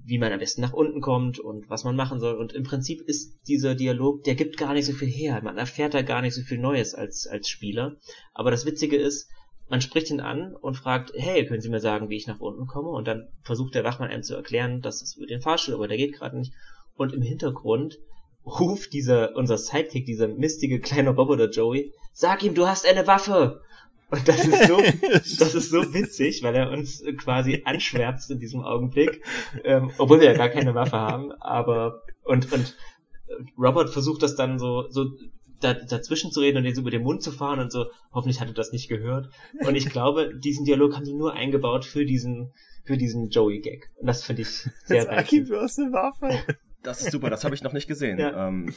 wie man am besten nach unten kommt und was man machen soll. Und im Prinzip ist dieser Dialog, der gibt gar nicht so viel her. Man erfährt da gar nicht so viel Neues als, als Spieler. Aber das Witzige ist, man spricht ihn an und fragt, hey, können Sie mir sagen, wie ich nach unten komme? Und dann versucht der Wachmann einem zu erklären, dass es über den Fahrstuhl, aber der geht gerade nicht. Und im Hintergrund ruft dieser, unser Sidekick, dieser mistige kleine Roboter Joey, sag ihm, du hast eine Waffe! Und das ist so, [LAUGHS] das ist so witzig, weil er uns quasi anschwärzt in diesem Augenblick, ähm, obwohl wir ja gar keine Waffe haben, aber, und, und Robert versucht das dann so, so da, dazwischen zu reden und den so über den Mund zu fahren und so, hoffentlich hat er das nicht gehört. Und ich glaube, diesen Dialog haben die nur eingebaut für diesen, für diesen Joey-Gag. Und das finde ich sehr ihm, reizend. Waffe. Das ist super, das habe ich noch nicht gesehen. Ja. Ähm,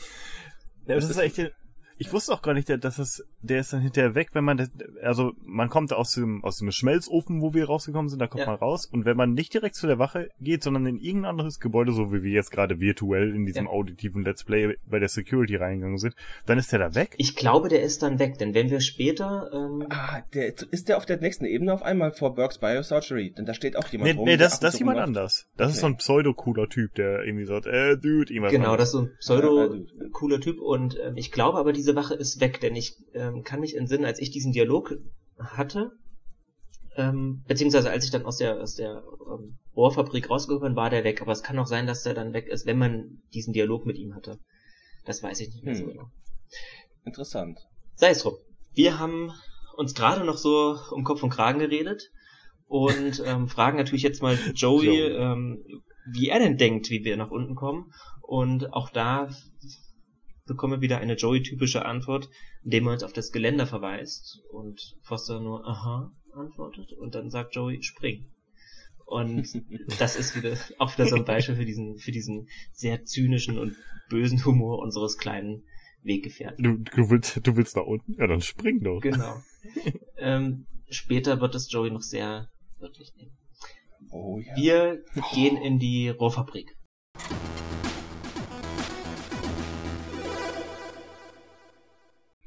Ja, das ist echt, ich wusste auch gar nicht, dass es, der ist dann hinterher weg, wenn man, das, also man kommt aus dem, aus dem Schmelzofen, wo wir rausgekommen sind, da kommt Ja. man raus und wenn man nicht direkt zu der Wache geht, sondern in irgendein anderes Gebäude, so wie wir jetzt gerade virtuell in diesem Ja. auditiven Let's Play bei der Security reingegangen sind, dann ist der da weg. Ich glaube, der ist dann weg, denn wenn wir später, ähm, ah, der, ist der auf der nächsten Ebene auf einmal vor Burks Biosurgery? Denn da steht auch jemand Nee, rum. nee, das, das ist jemand rumläuft. anders. Das ist Okay. so ein pseudo-cooler Typ, der irgendwie sagt, äh, Dude, irgendwas. Genau, das ist so ein pseudo Ja, ja, cooler Typ und ähm, ich glaube aber diese Wache ist weg, denn ich ähm, kann mich entsinnen, als ich diesen Dialog hatte, ähm, beziehungsweise als ich dann aus der aus der ähm, Rohrfabrik rausgekommen war der weg. Aber es kann auch sein, dass der dann weg ist, wenn man diesen Dialog mit ihm hatte. Das weiß ich nicht mehr so Hm. genau. Interessant. Sei es drum. Wir haben uns gerade noch so um Kopf und Kragen geredet und [LAUGHS] ähm, fragen natürlich jetzt mal Joey, Joey. Ähm, wie er denn denkt, wie wir nach unten kommen. Und auch da bekommen wir wieder eine Joey-typische Antwort, indem er uns auf das Geländer verweist und Foster nur aha antwortet und dann sagt Joey spring. Und [LAUGHS] das ist wieder auch wieder so ein Beispiel für diesen für diesen sehr zynischen und bösen Humor unseres kleinen Weggefährten. Du, du willst du willst nach unten? Ja, dann spring doch. Genau. ähm, später wird es Joey noch sehr wörtlich nehmen. Oh ja. Wir gehen in die Rohrfabrik.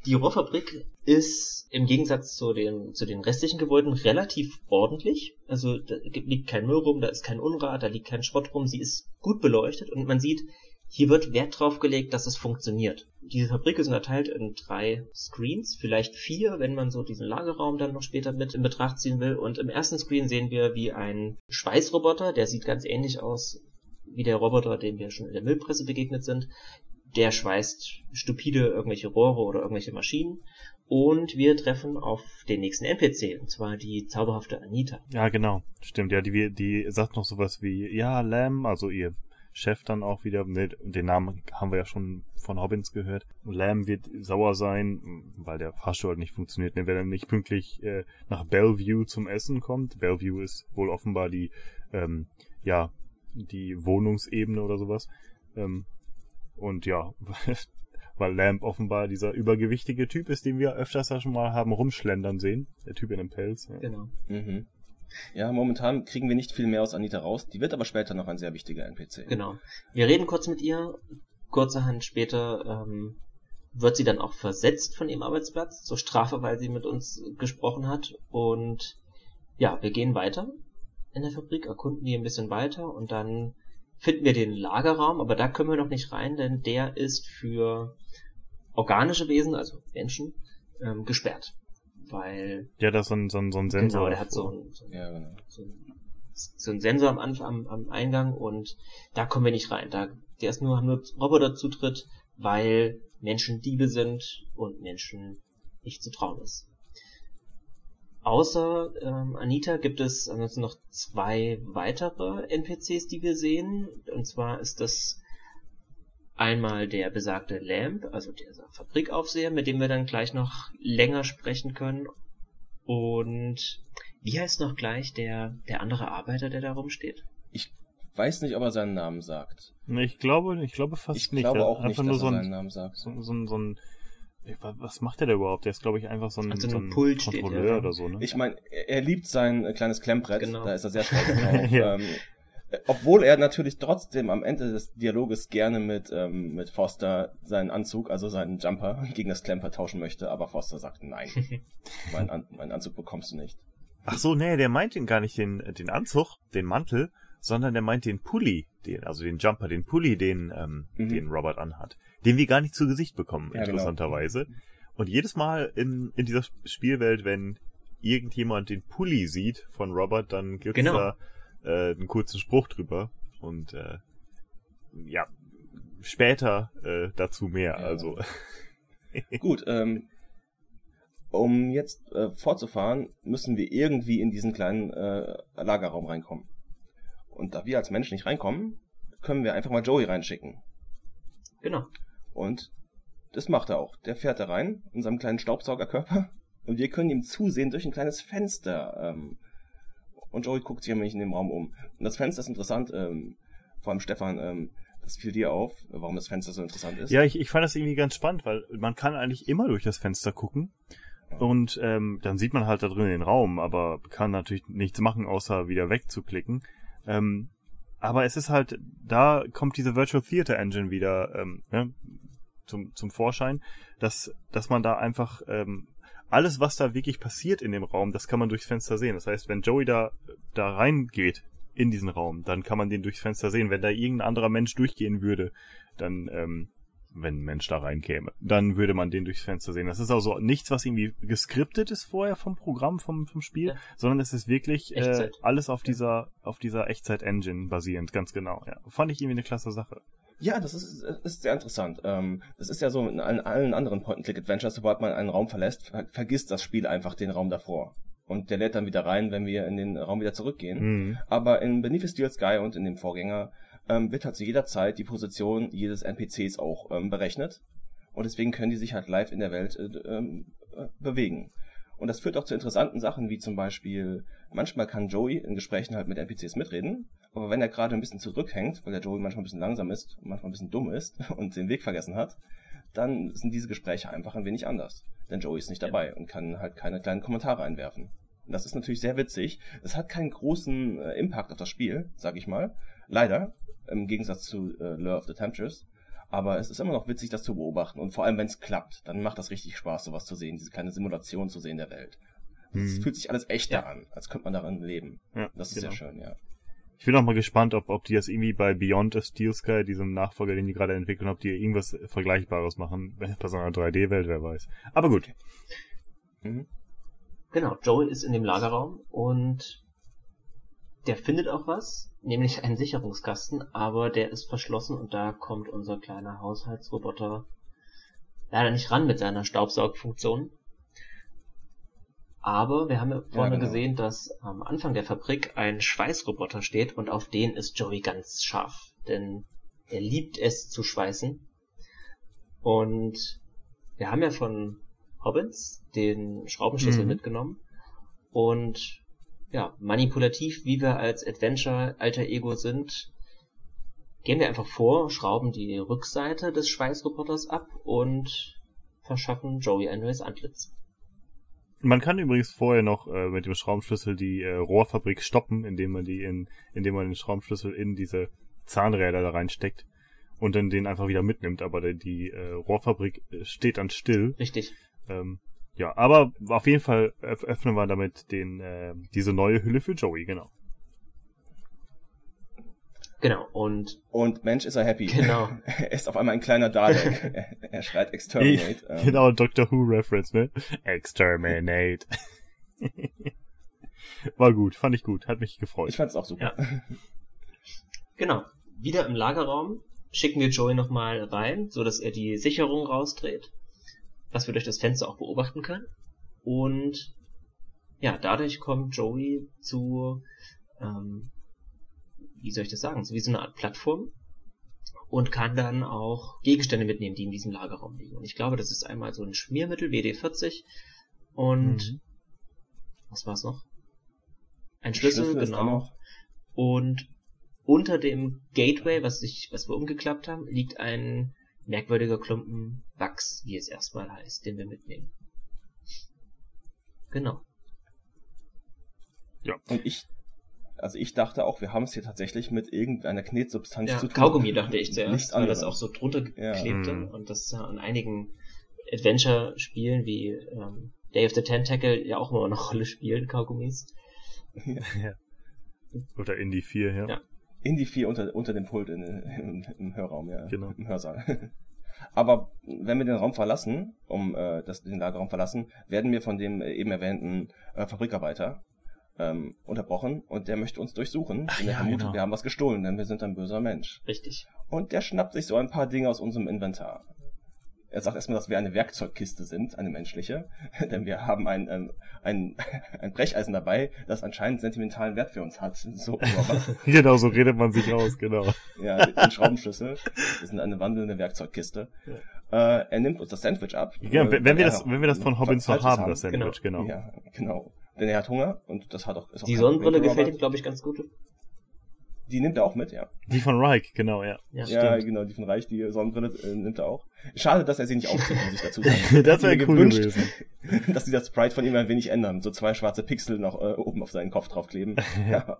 Die Rohrfabrik ist im Gegensatz zu den, zu den restlichen Gebäuden relativ ordentlich. Also da liegt kein Müll rum, da ist kein Unrat, da liegt kein Schrott rum. Sie ist gut beleuchtet und man sieht, hier wird Wert drauf gelegt, dass es funktioniert. Diese Fabrik ist unterteilt in drei Screens, vielleicht vier, wenn man so diesen Lagerraum dann noch später mit in Betracht ziehen will. Und im ersten Screen sehen wir, wie ein Schweißroboter, der sieht ganz ähnlich aus wie der Roboter, dem wir schon in der Müllpresse begegnet sind, der schweißt stupide irgendwelche Rohre oder irgendwelche Maschinen. Und wir treffen auf den nächsten NPC, und zwar die zauberhafte Anita. Ja, genau. Stimmt, ja, die, die sagt noch sowas wie, ja, Lamb, also ihr Chef dann auch wieder, ne, den Namen haben wir ja schon von Hobbins gehört. Lamb wird sauer sein, weil der Fahrstuhl halt nicht funktioniert, ne, wenn er nicht pünktlich äh, nach Bellevue zum Essen kommt. Bellevue ist wohl offenbar die, ähm, ja, die Wohnungsebene oder sowas. Ähm, und ja, [LAUGHS] weil Lamp offenbar dieser übergewichtige Typ ist, den wir öfters ja schon mal haben rumschlendern sehen. Der Typ in dem Pelz. Ja. Genau. Mhm. Ja, momentan kriegen wir nicht viel mehr aus Anita raus. Die wird aber später noch ein sehr wichtiger NPC. Genau. Wir reden kurz mit ihr. Kurzerhand später ähm, wird sie dann auch versetzt von ihrem Arbeitsplatz zur Strafe, weil sie mit uns gesprochen hat. Und ja, wir gehen weiter in der Fabrik, erkunden die ein bisschen weiter und dann finden wir den Lagerraum, aber da können wir noch nicht rein, denn der ist für organische Wesen, also Menschen, ähm, gesperrt. Weil. Ja, das ist so ein, so ein, so ein Sensor. Genau, der hat so ein, so, Ja, genau. so, ein, so ein Sensor am, Anfang, am, am Eingang und da kommen wir nicht rein. Da, der ist nur, haben nur Roboterzutritt, weil Menschen Diebe sind und Menschen nicht zu trauen ist. Außer ähm, Anita gibt es ansonsten noch zwei weitere NPCs, die wir sehen. Und zwar ist das einmal der besagte Lamp, also der Fabrikaufseher, mit dem wir dann gleich noch länger sprechen können. Und wie heißt noch gleich der, der andere Arbeiter, der da rumsteht? Ich weiß nicht, ob er seinen Namen sagt. Ich glaube, ich glaube fast Ich nicht. glaube Der- auch nicht, dass er ein, seinen Namen sagt. so, so, ein- so ein, was macht der da überhaupt? Der ist, glaube ich, einfach so ein, An so ein Pult steht Kontrolleur er. oder so, ne? Ich meine, er liebt sein äh, kleines Klemmbrett, Genau. da ist er sehr stolz [LAUGHS] drauf. Ja. ähm, äh, obwohl er natürlich trotzdem am Ende des Dialoges gerne mit, ähm, mit Foster seinen Anzug, also seinen Jumper, [LAUGHS] gegen das Klemper tauschen möchte, aber Foster sagt nein. [LAUGHS] meinen, An meinen Anzug bekommst du nicht. Ach so, nee, der meint den gar nicht den, den Anzug, den Mantel, sondern der meint den Pulli, den, also den Jumper, den Pulli, den, ähm, Mhm. den Robert anhat. Den wir gar nicht zu Gesicht bekommen, Ja, genau. interessanterweise. Und jedes Mal in, in dieser Spielwelt, wenn irgendjemand den Pulli sieht von Robert, dann gibt's Genau. da äh, einen kurzen Spruch drüber. Und äh, ja, später äh, dazu mehr. Ja. Also [LAUGHS] Gut, ähm, um jetzt äh, fortzufahren, müssen wir irgendwie in diesen kleinen äh, Lagerraum reinkommen. Und da wir als Mensch nicht reinkommen, können wir einfach mal Joey reinschicken. Genau. Und das macht er auch. Der fährt da rein in seinem kleinen Staubsaugerkörper und wir können ihm zusehen durch ein kleines Fenster. Ähm, und Joey guckt sich nämlich in dem Raum um. Und das Fenster ist interessant, ähm, vor allem Stefan, ähm, das fiel dir auf, warum das Fenster so interessant ist. Ja, ich, ich fand das irgendwie ganz spannend, weil man kann eigentlich immer durch das Fenster gucken. Und ähm, dann sieht man halt da drin den Raum, aber kann natürlich nichts machen, außer wieder wegzuklicken. Ähm, aber es ist halt, da kommt diese Virtual Theater Engine wieder ähm, ne, zum, zum Vorschein, dass, dass man da einfach ähm, alles, was da wirklich passiert in dem Raum, das kann man durchs Fenster sehen. Das heißt, wenn Joey da, da reingeht in diesen Raum, dann kann man den durchs Fenster sehen. Wenn da irgendein anderer Mensch durchgehen würde, dann, ähm, wenn ein Mensch da reinkäme, dann würde man den durchs Fenster sehen. Das ist also nichts, was irgendwie geskriptet ist vorher vom Programm, vom, vom Spiel, Ja. sondern es ist wirklich äh, alles auf dieser, auf dieser Echtzeit-Engine basierend, ganz genau. Ja. Fand ich irgendwie eine klasse Sache. Ja, das ist, ist sehr interessant. Ähm, das ist ja so in allen, allen anderen Point-and-Click-Adventures, sobald man einen Raum verlässt, ver vergisst das Spiel einfach den Raum davor. Und der lädt dann wieder rein, wenn wir in den Raum wieder zurückgehen. Mhm. Aber in Beneath the Steel Sky und in dem Vorgänger ähm, wird halt zu jeder Zeit die Position jedes NPCs auch ähm, berechnet. Und deswegen können die sich halt live in der Welt äh, ähm, äh, bewegen. Und das führt auch zu interessanten Sachen, wie zum Beispiel, manchmal kann Joey in Gesprächen halt mit NPCs mitreden, aber wenn er gerade ein bisschen zurückhängt, weil der Joey manchmal ein bisschen langsam ist, manchmal ein bisschen dumm ist [LAUGHS] und den Weg vergessen hat, dann sind diese Gespräche einfach ein wenig anders. Denn Joey ist nicht dabei und kann halt keine kleinen Kommentare einwerfen. Und das ist natürlich sehr witzig. Es hat keinen großen äh, Impact auf das Spiel, sag ich mal. Leider, im Gegensatz zu äh, Lure of the Temperatures. Aber es ist immer noch witzig, das zu beobachten. Und vor allem, wenn es klappt, dann macht das richtig Spaß, sowas zu sehen, diese kleine Simulation zu sehen der Welt. Es Mhm. fühlt sich alles echter Ja. an, als könnte man darin leben. Ja, Das ist genau. sehr schön, ja. Ich bin auch mal gespannt, ob, ob die das irgendwie bei Beyond a Steel Sky, diesem Nachfolger, den die gerade entwickeln, ob die irgendwas Vergleichbares machen. Bei so einer 3D-Welt, wer weiß. Aber gut. Mhm. Genau, Joey ist in dem Lagerraum und der findet auch was, nämlich einen Sicherungskasten, aber der ist verschlossen und da kommt unser kleiner Haushaltsroboter leider nicht ran mit seiner Staubsaugfunktion. Aber wir haben ja vorne genau. gesehen, dass am Anfang der Fabrik ein Schweißroboter steht und auf den ist Joey ganz scharf, denn er liebt es zu schweißen. Und wir haben ja von Hobbins den Schraubenschlüssel Mhm. mitgenommen und ja, manipulativ, wie wir als Adventure Alter Ego sind, gehen wir einfach vor, schrauben die Rückseite des Schweißroboters ab und verschaffen Joey ein neues Antlitz. Man kann übrigens vorher noch äh, mit dem Schraubenschlüssel die äh, Rohrfabrik stoppen, indem man die in, indem man den Schraubenschlüssel in diese Zahnräder da reinsteckt und dann den einfach wieder mitnimmt. Aber die, die äh, Rohrfabrik äh, steht dann still. Richtig. Ähm, ja, aber auf jeden Fall öff- öffnen wir damit den äh, diese neue Hülle für Joey, genau. Genau. Und Und Mensch ist er happy. Genau. er [LAUGHS] ist auf einmal ein kleiner Dalek. er, [LAUGHS] er schreit Exterminate. ähm, genau, Doctor Who Reference, ne? Exterminate. [LAUGHS] War gut, fand ich gut, hat mich gefreut. Ich fand's auch super. genau. Wieder im Lagerraum schicken wir Joey nochmal rein, so dass er die Sicherung rausdreht, was wir durch das Fenster auch beobachten können. Und ja, dadurch kommt Joey zu, ähm, wie soll ich das sagen, so wie so eine Art Plattform und kann dann auch Gegenstände mitnehmen, die in diesem Lagerraum liegen. Und ich glaube, das ist einmal so ein Schmiermittel, WD-40 und Mhm. was war's noch? Ein Schlüssel, Schlüssel genau. Und unter dem Gateway, was ich, was wir umgeklappt haben, liegt ein merkwürdiger Klumpen Wachs, wie es erstmal heißt, den wir mitnehmen. Genau. Und ich, also ich dachte auch, wir haben es hier tatsächlich mit irgendeiner Knetsubstanz Ja, zu tun. Kaugummi dachte ich zuerst, Nichts weil das anderes. auch so drunter Ja. klebte Mhm. und das ja an einigen Adventure-Spielen wie ähm, Day of the Tentacle ja auch immer eine Rolle spielen, Kaugummis. ja. [LAUGHS] Oder Indie 4, ja. Ja. Indie 4 unter, unter dem Pult in, im, im Hörraum, ja. Genau. Im Hörsaal. [LAUGHS] Aber wenn wir den Raum verlassen, um äh, das, den Lagerraum verlassen, werden wir von dem äh, eben erwähnten äh, Fabrikarbeiter ähm, unterbrochen und der möchte uns durchsuchen. Ach denn er ja, vermutet, genau. wir haben was gestohlen, denn wir sind ein böser Mensch. Richtig. Und der schnappt sich so ein paar Dinge aus unserem Inventar. Er sagt erstmal, dass wir eine Werkzeugkiste sind, eine menschliche, [LAUGHS] denn wir haben ein, ähm, ein, [LAUGHS] ein Brecheisen dabei, das anscheinend sentimentalen Wert für uns hat. So, [LAUGHS] genau, so redet man sich aus, genau. ja, den Schraubenschlüssel. Wir sind eine wandelnde Werkzeugkiste. Äh, er nimmt uns das Sandwich ab. Ja, äh, wenn, wir er das, wenn wir das von Hobbins noch Falsches haben, das Sandwich, genau. Ja, genau. Denn er hat Hunger und das hat auch, ist auch Die Sonnenbrille gefällt ihm, glaube ich, ganz gut. Die nimmt er auch mit, ja. Die von Reich, genau, ja. Ja, Ja, genau, die von Reich, die Sonnenbrille äh, nimmt er auch. Schade, dass er sie nicht aufzieht, muss ich dazu [LAUGHS] sagen. Das wäre Ich hätte cool mir gewünscht, gewesen. [LAUGHS] dass sie das Sprite von ihm ein wenig ändern. So zwei schwarze Pixel noch äh, oben auf seinen Kopf draufkleben. [LAUGHS] ja.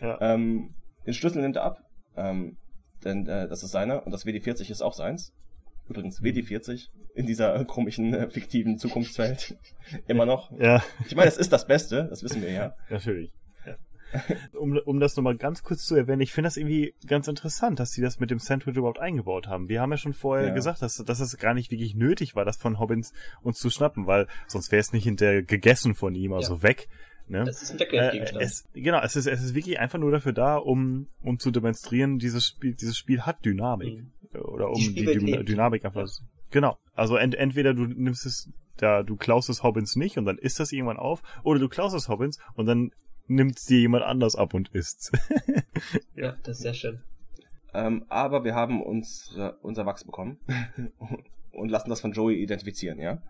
Ja. Ähm, den Schlüssel nimmt er ab, ähm, denn äh, das ist seiner und das WD-40 ist auch seins. Übrigens, WD-40 in dieser äh, komischen, äh, fiktiven Zukunftswelt. Immer noch. Ja, Ich meine, es ist das Beste, das wissen wir ja. natürlich. Ja. [LAUGHS] Um, um das nochmal ganz kurz zu erwähnen, ich finde das irgendwie ganz interessant, dass sie das mit dem Sandwich überhaupt eingebaut haben. Wir haben ja schon vorher Ja. gesagt, dass, dass es gar nicht wirklich nötig war, das von Hobbins uns zu schnappen, weil sonst wäre es nicht hinterher gegessen von ihm, also weg. Ne? Das ist ein Äh, es, genau, es ist, es ist wirklich einfach nur dafür da, um, um zu demonstrieren, dieses Spiel, dieses Spiel hat Dynamik. Mhm. Oder um Die die. Dynamik einfach. Genau. Also ent, entweder du nimmst es da du klaust es Hobbins nicht und dann isst das irgendwann auf, oder du klaust es Hobbins und dann nimmt es dir jemand anders ab und isst's. [LAUGHS] ja. ja, das ist sehr schön. Ähm, aber wir haben uns äh, unser Wachs bekommen [LAUGHS] und lassen das von Joey identifizieren, ja?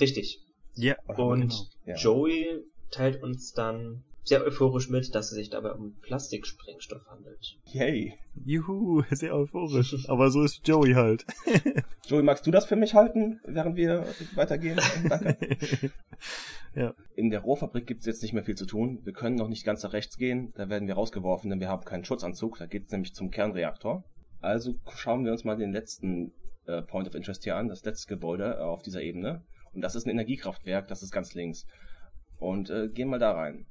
Richtig. Ja. Und genau. ja. Joey teilt uns dann sehr euphorisch mit, dass es sich dabei um Plastiksprengstoff handelt. Yay. Juhu, [LAUGHS] sehr euphorisch. Aber so ist Joey halt. [LAUGHS] Joey, magst du das für mich halten, während wir weitergehen? Danke. [LAUGHS] ja. In der Rohfabrik gibt es jetzt nicht mehr viel zu tun. Wir können noch nicht ganz nach rechts gehen. Da werden wir rausgeworfen, denn wir haben keinen Schutzanzug. Da geht es nämlich zum Kernreaktor. Also schauen wir uns mal den letzten äh, Point of Interest hier an, das letzte Gebäude äh, auf dieser Ebene. Und das ist ein Energiekraftwerk, das ist ganz links. Und äh, gehen mal da rein.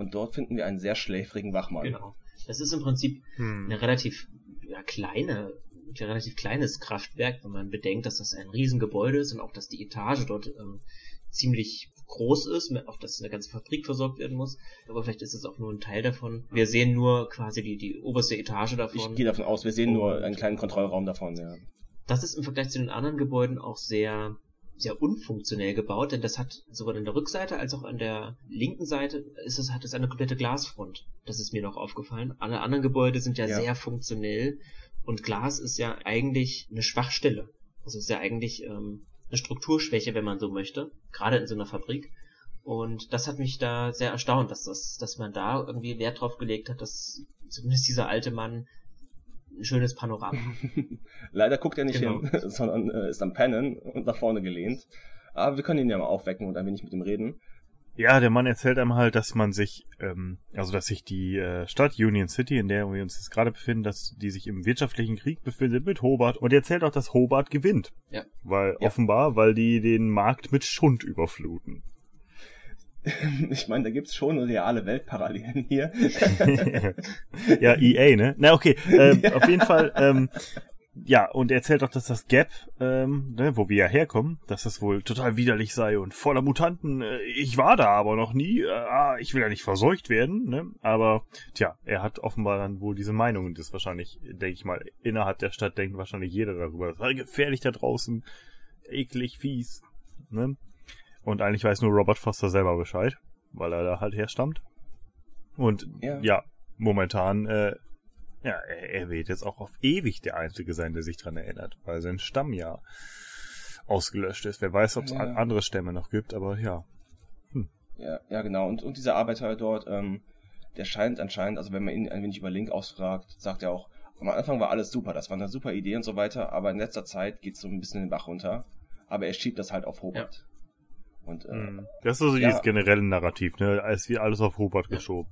Und dort finden wir einen sehr schläfrigen Wachmann. Genau. Das ist im Prinzip hm. eine relativ ja, kleine, ein relativ kleines Kraftwerk, wenn man bedenkt, dass das ein Riesengebäude ist und auch, dass die Etage dort ähm, ziemlich groß ist, auch dass eine ganze Fabrik versorgt werden muss. Aber vielleicht ist es auch nur ein Teil davon. Wir sehen nur quasi die, die oberste Etage davon. Ich gehe davon aus, wir sehen nur einen kleinen Kontrollraum davon, ja. Das ist im Vergleich zu den anderen Gebäuden auch sehr sehr unfunktionell gebaut, denn das hat sowohl an der Rückseite als auch an der linken Seite ist es, hat es eine komplette Glasfront. Das ist mir noch aufgefallen. Alle anderen Gebäude sind ja, ja. sehr funktionell und Glas ist ja eigentlich eine Schwachstelle. Also ist ja eigentlich ähm, eine Strukturschwäche, wenn man so möchte, gerade in so einer Fabrik. Und das hat mich da sehr erstaunt, dass das, dass man da irgendwie Wert drauf gelegt hat, dass zumindest dieser alte Mann ein schönes Panorama. [LAUGHS] Leider guckt er nicht genau. hin, [LAUGHS] sondern äh, ist am Pennen und nach vorne gelehnt. Aber wir können ihn ja mal aufwecken und ein wenig mit ihm reden. Ja, der Mann erzählt einem halt, dass man sich, ähm, also dass sich die äh, Stadt Union City, in der wir uns jetzt gerade befinden, dass die sich im wirtschaftlichen Krieg befindet mit Hobart. Und er erzählt auch, dass Hobart gewinnt. Ja. Weil ja. offenbar, weil die den Markt mit Schund überfluten. [LAUGHS] ich meine, da gibt's schon reale Weltparallelen hier. [LAUGHS] ja, EA, ne? Na, okay. Ähm, [LAUGHS] ja. Auf jeden Fall, ähm, ja, und er erzählt auch, dass das Gap, ähm, ne, wo wir ja herkommen, dass das wohl total widerlich sei und voller Mutanten. Äh, ich war da aber noch nie. Äh, ah, ich will ja nicht verseucht werden, ne? Aber tja, er hat offenbar dann wohl diese Meinung und das wahrscheinlich, denke ich mal, innerhalb der Stadt denkt wahrscheinlich jeder darüber. Das war gefährlich da draußen, eklig, fies, ne? Und eigentlich weiß nur Robert Foster selber Bescheid, weil er da halt herstammt. Und ja, ja momentan, äh, ja, er, er wird jetzt auch auf ewig der Einzige sein, der sich dran erinnert, weil sein Stamm ja ausgelöscht ist. Wer weiß, ob es ja. andere Stämme noch gibt, aber ja. Hm. Ja, ja, genau. Und, und dieser Arbeiter dort, ähm, der scheint anscheinend, also wenn man ihn ein wenig über Link ausfragt, sagt er auch, am Anfang war alles super, das war eine super Idee und so weiter, aber in letzter Zeit geht es so ein bisschen den Bach runter. Aber er schiebt das halt auf Hobart. Und, äh, mhm. das ist also ja, dieses generelle Narrativ, ne? Als wie alles auf Hubert ja. geschoben.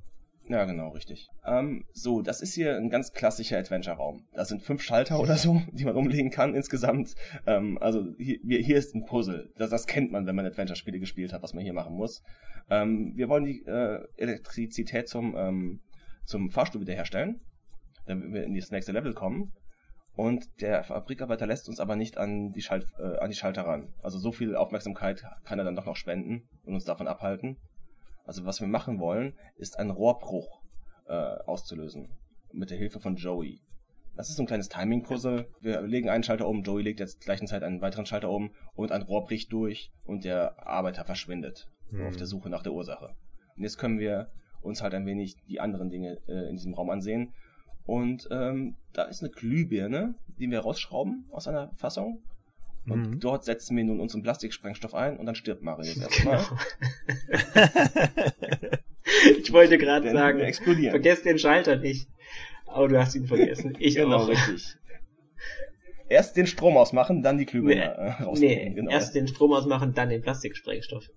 Ja, genau, richtig. Ähm, so, das ist hier ein ganz klassischer Adventure-Raum. Da sind fünf Schalter oder so, die man umlegen kann insgesamt. Ähm, also hier, hier ist ein Puzzle. Das, das kennt man, wenn man Adventure-Spiele gespielt hat, was man hier machen muss. Ähm, wir wollen die äh, Elektrizität zum, ähm, zum Fahrstuhl wiederherstellen, damit wir in das nächste Level kommen. Und der Fabrikarbeiter lässt uns aber nicht an die, Schalt, äh, an die Schalter ran. Also so viel Aufmerksamkeit kann er dann doch noch spenden und uns davon abhalten. Also was wir machen wollen, ist einen Rohrbruch äh, auszulösen. Mit der Hilfe von Joey. Das ist so ein kleines Timing-Puzzle. Wir legen einen Schalter um, Joey legt jetzt gleichen Zeit einen weiteren Schalter um und ein Rohr bricht durch und der Arbeiter verschwindet. Hm. Auf der Suche nach der Ursache. Und jetzt können wir uns halt ein wenig die anderen Dinge äh, in diesem Raum ansehen. Und ähm, da ist eine Glühbirne, die wir rausschrauben aus einer Fassung. Und mhm. dort setzen wir nun unseren Plastiksprengstoff ein und dann stirbt Mario jetzt [LAUGHS] erstmal. [LAUGHS] ich wollte gerade sagen, explodieren. vergesst den Schalter nicht. Aber du hast ihn vergessen. Ich genau, auch. richtig. Erst den Strom ausmachen, dann die Glühbirne nee, rausnehmen. Nee, genau. erst den Strom ausmachen, dann den Plastiksprengstoff.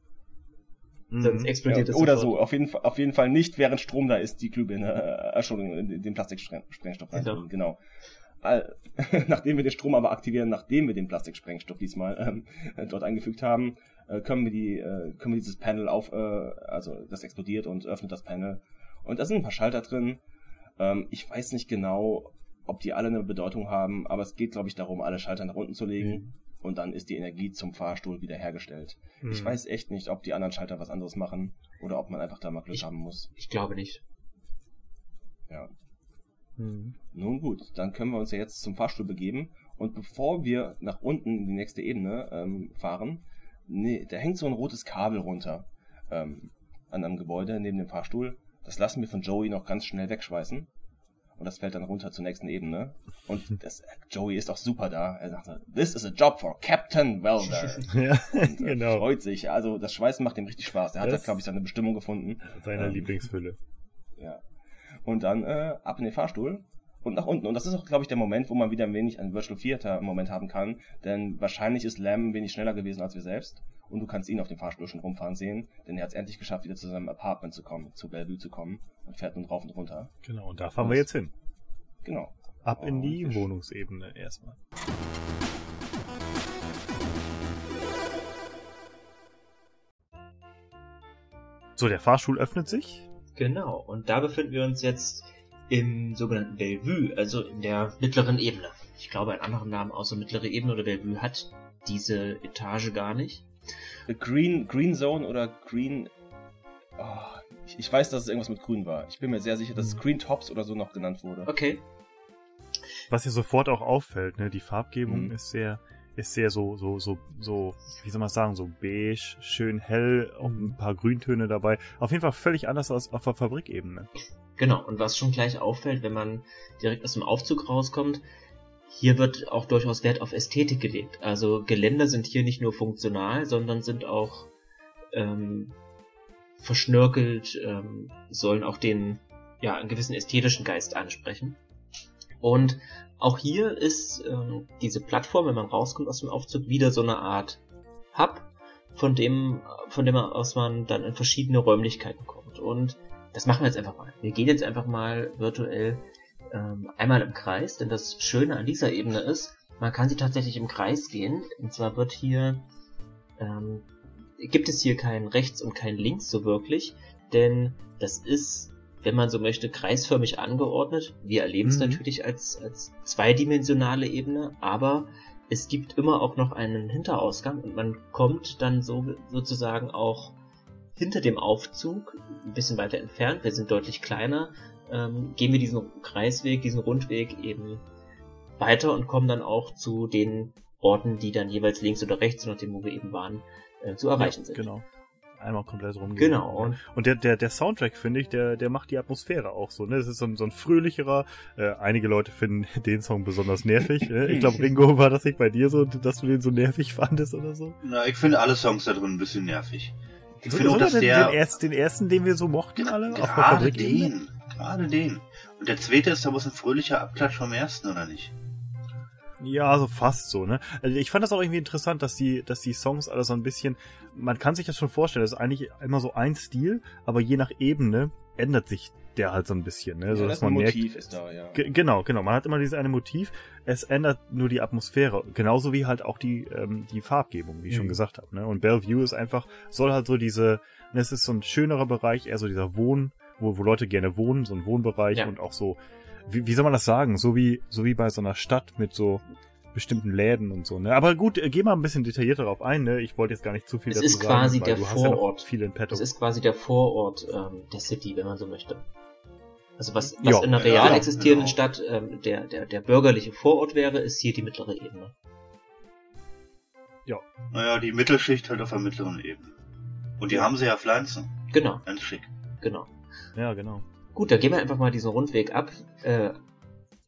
Sonst mhm. explodiert ja, es Oder sofort. so, auf jeden, Fall, auf jeden Fall nicht, während Strom da ist, die Glühbirne, äh, Entschuldigung, den Plastiksprengstoff reintun. Genau. All, [LAUGHS] nachdem wir den Strom aber aktivieren, nachdem wir den Plastiksprengstoff diesmal ähm, dort eingefügt haben, äh, können wir die, äh, können wir dieses Panel auf, äh, also das explodiert und öffnet das Panel. Und da sind ein paar Schalter drin. Ähm, ich weiß nicht genau, ob die alle eine Bedeutung haben, aber es geht, glaube ich, darum, alle Schalter nach unten zu legen. Mhm und dann ist die Energie zum Fahrstuhl wiederhergestellt. Hm. Ich weiß echt nicht, ob die anderen Schalter was anderes machen oder ob man einfach da mal Glück ich, haben muss. Ich glaube nicht. Ja. Hm. Nun gut, dann können wir uns ja jetzt zum Fahrstuhl begeben und bevor wir nach unten in die nächste Ebene ähm, fahren, Nee, da hängt so ein rotes Kabel runter ähm, an einem Gebäude neben dem Fahrstuhl. Das lassen wir von Joey noch ganz schnell wegschweißen. Und das fällt dann runter zur nächsten Ebene. Und [LAUGHS] das, Joey ist auch super da. Er sagt, this is a job for Captain Welder. [LAUGHS] ja, Und, äh, [LAUGHS] genau. Freut sich. Also das Schweißen macht ihm richtig Spaß. Er hat da, Das- glaube ich, seine Bestimmung gefunden. Seine Ähm, Lieblingshülle. Ja. Und dann äh, ab in den Fahrstuhl und nach unten. Und das ist auch, glaube ich, der Moment, wo man wieder ein wenig einen Virtual Theater Moment haben kann. Denn wahrscheinlich ist Lam ein wenig schneller gewesen als wir selbst. Und du kannst ihn auf dem Fahrstuhl schon rumfahren sehen, denn er hat es endlich geschafft, wieder zu seinem Apartment zu kommen, zu Bellevue zu kommen und fährt nun rauf und runter. Genau, und da fahren wir jetzt hin. Genau. Ab in die Fisch. Wohnungsebene erstmal. So, der Fahrstuhl öffnet sich. Genau, und da befinden wir uns jetzt im sogenannten Bellevue, also in der mittleren Ebene. Ich glaube, einen anderen Namen außer mittlere Ebene oder Bellevue hat diese Etage gar nicht. Green, Green Zone oder Green. Oh, ich, ich weiß, dass es irgendwas mit Grün war. Ich bin mir sehr sicher, dass es Green Tops oder so noch genannt wurde. Okay, Was hier sofort auch auffällt, ne? Die Farbgebung Mhm. ist sehr, ist sehr so, so, so, so, wie soll man sagen, so beige, schön hell, auch ein paar Grüntöne dabei. Auf jeden Fall völlig anders als auf der Fabrikebene. Genau. Und was schon gleich auffällt, wenn man direkt aus dem Aufzug rauskommt, hier wird auch durchaus Wert auf Ästhetik gelegt. Also Geländer sind hier nicht nur funktional, sondern sind auch ähm, verschnörkelt, ähm, sollen auch den, ja, einen gewissen ästhetischen Geist ansprechen. Und auch hier ist ähm, diese Plattform, wenn man rauskommt aus dem Aufzug, wieder so eine Art Hub, von dem, von dem aus man dann in verschiedene Räumlichkeiten kommt. Und das machen wir jetzt einfach mal. Wir gehen jetzt einfach mal virtuell ähm, einmal im Kreis, denn das Schöne an dieser Ebene ist, man kann sie tatsächlich im Kreis gehen. Und zwar wird hier, ähm, gibt es hier kein rechts und kein links so wirklich, denn das ist, wenn man so möchte, kreisförmig angeordnet. Wir erleben es Mhm. natürlich als, als zweidimensionale Ebene, aber es gibt immer auch noch einen Hinterausgang und man kommt dann so sozusagen auch hinter dem Aufzug, ein bisschen weiter entfernt, wir sind deutlich kleiner, ähm, gehen wir diesen Kreisweg, diesen Rundweg eben weiter und kommen dann auch zu den Orten, die dann jeweils links oder rechts, je nachdem wo wir eben waren, äh, zu erreichen sind. Genau. Einmal komplett rumgehen. Genau, und Und der, der, der Soundtrack, finde ich, der, der macht die Atmosphäre auch so. Ne? Es ist so ein, so ein fröhlicherer. Äh, einige Leute finden [LAUGHS] den Song besonders nervig. Ne? Ich glaube, [LAUGHS] Ringo, war das nicht bei dir so, dass du den so nervig fandest oder so? Na, ich finde alle Songs da drin ein bisschen nervig. Ich So- finde auch, dass den, der... den, ersten, den ersten, den wir so mochten alle Gerade den. Gerade den. Und der zweite ist aber so ein fröhlicher Abklatsch vom ersten, oder nicht? Ja, so fast so, ne? Also ich fand das auch irgendwie interessant, dass die, dass die Songs alle so ein bisschen, man kann sich das schon vorstellen, das ist eigentlich immer so ein Stil, aber je nach Ebene ändert sich der halt so ein bisschen, ne? So ja, dass das man merkt, Motiv ist da, ja. Ge- Genau, genau. Man hat immer dieses eine Motiv. Es ändert nur die Atmosphäre. Genauso wie halt auch die, ähm, die Farbgebung, wie ich schon Mhm. gesagt habe. Ne? Und Bellevue ist einfach, soll halt so diese, ne, es ist so ein schönerer Bereich, eher so dieser Wohn, wo, wo Leute gerne wohnen, so ein Wohnbereich Ja. und auch so, wie, wie soll man das sagen? So wie, so wie bei so einer Stadt mit so bestimmten Läden und so, ne? Aber gut, äh, geh mal ein bisschen detaillierter darauf ein, ne? Ich wollte jetzt gar nicht zu viel Es dazu ist quasi der du hast ja noch Vorort. viel in petto. Das ist quasi der Vorort ähm, der City, wenn man so möchte. Also was, was Ja, in einer ja, real genau. existierenden Stadt ähm, der, der, der bürgerliche Vorort wäre, ist hier die mittlere Ebene. Naja, die Mittelschicht halt auf der mittleren Ebene. Und die haben sie ja Pflanzen. Genau, Ganz schick. genau. Ja, genau. Gut, dann gehen wir einfach mal diesen Rundweg ab. Äh,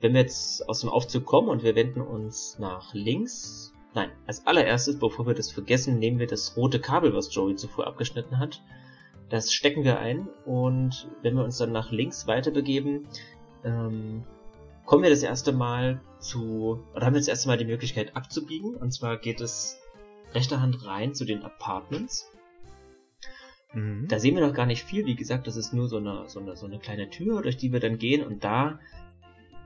wenn wir jetzt aus dem Aufzug kommen und wir wenden uns nach links. Nein, als allererstes, bevor wir das vergessen, nehmen wir das rote Kabel, was Joey zuvor abgeschnitten hat. Das stecken wir ein und wenn wir uns dann nach links weiter begeben, ähm, kommen wir das erste Mal zu, oder haben wir das erste Mal die Möglichkeit abzubiegen. Und zwar geht es rechter Hand rein zu den Apartments. Mhm. Da sehen wir noch gar nicht viel. Wie gesagt, das ist nur so eine, so eine, so eine kleine Tür, durch die wir dann gehen. Und da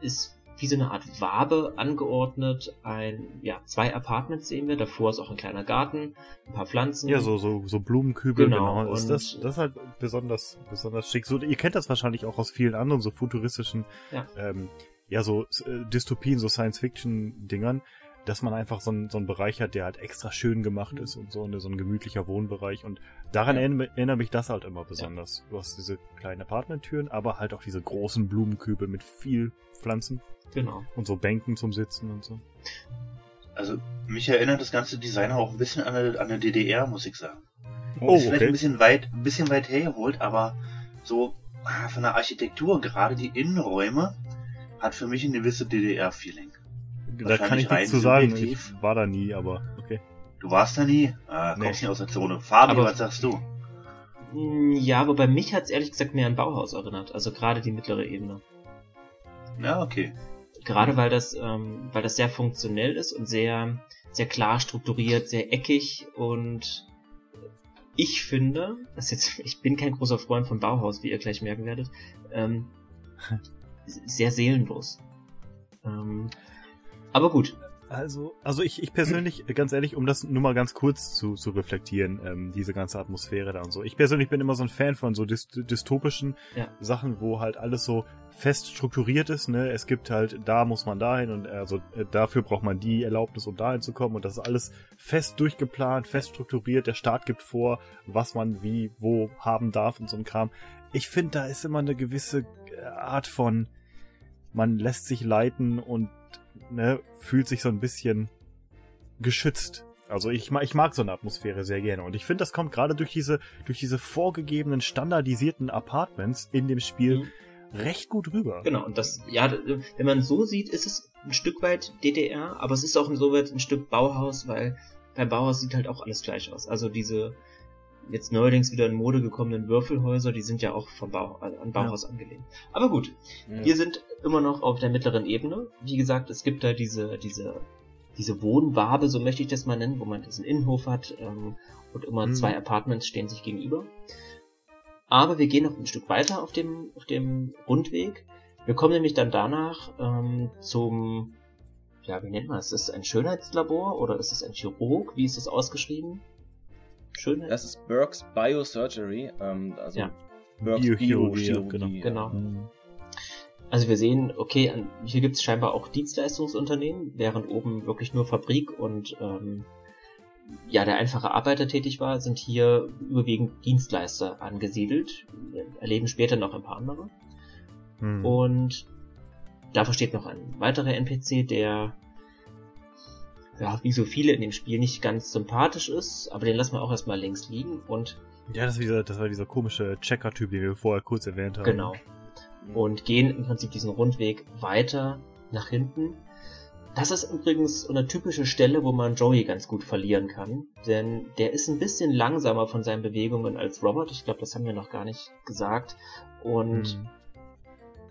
ist wie so eine Art Wabe angeordnet. Ein, ja, zwei Apartments sehen wir. Davor ist auch ein kleiner Garten, ein paar Pflanzen. Ja, so, so, so Blumenkübel, Genau, genau. Ist das, das ist halt besonders, besonders schick. So, ihr kennt das wahrscheinlich auch aus vielen anderen so futuristischen, Ja. ähm, ja, so äh, Dystopien, so Science-Fiction-Dingern, dass man einfach so, einen so einen Bereich hat, der halt extra schön gemacht ist und so, und so ein gemütlicher Wohnbereich. Und daran Ja. erinnert, mich das halt immer besonders. Du hast diese kleinen Apartmenttüren, aber halt auch diese großen Blumenkübel mit viel Pflanzen Genau. und so Bänken zum Sitzen und so. Also, mich erinnert das ganze Design auch ein bisschen an eine, an eine DDR, muss ich sagen. Oh, ist vielleicht okay. ein bisschen weit, ein bisschen weit hergeholt, aber so ah, von der Architektur, gerade die Innenräume, hat für mich ein gewisses DDR-Feeling. Da kann ich nichts zu sagen. subjektiv. Ich war da nie, aber okay. Du warst da nie? Ah, Nee. kommst nicht aus der Zone. Fabi, Aber- was sagst du? Mm, Ja, wobei mich hat's ehrlich gesagt mehr an Bauhaus erinnert. Also gerade die mittlere Ebene. Ja, okay. Gerade weil das, ähm, weil das sehr funktionell ist und sehr, sehr klar strukturiert, sehr eckig und ich finde, das jetzt, [LAUGHS] ich bin kein großer Freund von Bauhaus, wie ihr gleich merken werdet, ähm, [LAUGHS] sehr seelenlos. Ähm, aber gut, Also, also ich, ich persönlich, ganz ehrlich, um das nur mal ganz kurz zu, zu reflektieren, ähm, diese ganze Atmosphäre da und so. Ich persönlich bin immer so ein Fan von so dyst dystopischen Ja. Sachen, wo halt alles so fest strukturiert ist, ne? Es gibt halt, da muss man dahin und also äh, dafür braucht man die Erlaubnis, um dahin zu kommen und das ist alles fest durchgeplant, fest strukturiert. Der Staat gibt vor, was man wie, wo haben darf und so ein Kram. Ich finde, da ist immer eine gewisse äh, Art von, man lässt sich leiten und ne, fühlt sich so ein bisschen geschützt. Also ich, ich mag so eine Atmosphäre sehr gerne. Und ich finde, das kommt gerade durch diese, durch diese vorgegebenen, standardisierten Apartments in dem Spiel Mhm. recht gut rüber. Genau, und das, ja, wenn man so sieht, ist es ein Stück weit DDR, aber es ist auch insoweit ein Stück Bauhaus, weil beim Bauhaus sieht halt auch alles gleich aus. Also diese jetzt neuerdings wieder in Mode gekommenen Würfelhäuser, die sind ja auch vom Bau, an Bauhaus angelehnt. Aber gut, wir sind immer noch auf der mittleren Ebene. Wie gesagt, es gibt da diese, diese, diese Wohnwabe, so möchte ich das mal nennen, wo man diesen Innenhof hat ähm, und immer Mhm. zwei Apartments stehen sich gegenüber. Aber wir gehen noch ein Stück weiter auf dem, auf dem Rundweg. Wir kommen nämlich dann danach ähm, zum, ja, wie nennt man es? Ist es ein Schönheitslabor oder ist es ein Chirurg? Wie ist es ausgeschrieben? Schönheit? Das ist Burke's Biosurgery, ähm, also Ja. Burke's Biochirurgie, Biochirurgie. genau. Mhm. Also wir sehen, okay, an- hier gibt es scheinbar auch Dienstleistungsunternehmen, während oben wirklich nur Fabrik und ähm, ja der einfache Arbeiter tätig war, sind hier überwiegend Dienstleister angesiedelt. Wir erleben später noch ein paar andere. Mhm. Und da steht noch ein weiterer NPC, der ja, wie so viele in dem Spiel nicht ganz sympathisch ist, aber den lassen wir auch erstmal links liegen und Ja, das, war dieser, das war dieser komische Checker-Typ, den wir vorher kurz erwähnt haben. genau. Und gehen im Prinzip diesen Rundweg weiter nach hinten. Das ist übrigens eine typische Stelle, wo man Joey ganz gut verlieren kann, denn der ist ein bisschen langsamer von seinen Bewegungen als Robert. Ich glaube, das haben wir noch gar nicht gesagt. Und Mhm.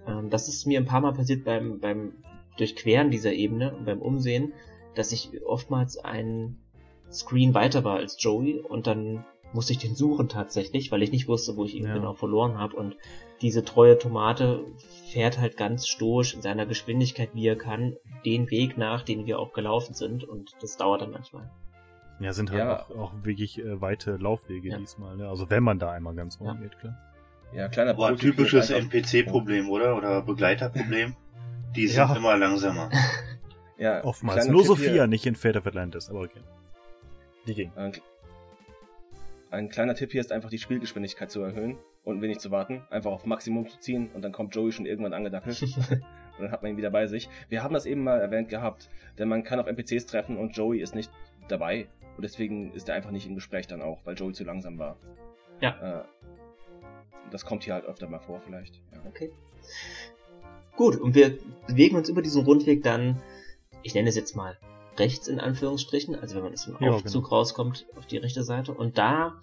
ähm, das ist mir ein paar Mal passiert beim, beim Durchqueren dieser Ebene und beim Umsehen, dass ich oftmals einen Screen weiter war als Joey und dann musste ich den suchen tatsächlich, weil ich nicht wusste, wo ich ihn Ja. genau verloren habe. Und diese treue Tomate fährt halt ganz stoisch in seiner Geschwindigkeit, wie er kann, den Weg nach, den wir auch gelaufen sind. Und das dauert dann manchmal. Ja, sind halt Ja. auch, auch wirklich äh, weite Laufwege Ja. diesmal. Ne? Also wenn man da einmal ganz Ja. rumgeht, klar. Ja, kleiner hier typisches NPC-Problem, oder? Oder Begleiterproblem. [LAUGHS] Die sind Ja. immer langsamer. [LAUGHS] Ja, Oftmals. Nur Tipp Sophia, hier. nicht in Fate of Atlantis, aber okay. Die ging. Ein, ein kleiner Tipp hier ist einfach die Spielgeschwindigkeit zu erhöhen und wenig zu warten, einfach auf Maximum zu ziehen und dann kommt Joey schon irgendwann angedackelt [LAUGHS] und dann hat man ihn wieder bei sich. Wir haben das eben mal erwähnt gehabt, denn man kann auf NPCs treffen und Joey ist nicht dabei und deswegen ist er einfach nicht im Gespräch dann auch, weil Joey zu langsam war. Ja. Äh, das kommt hier halt öfter mal vor vielleicht. Ja. Okay. Gut, und wir bewegen uns über diesen Rundweg dann, ich nenne es jetzt mal rechts in Anführungsstrichen, also wenn man aus dem Ja, Aufzug genau. rauskommt auf die rechte Seite. Und da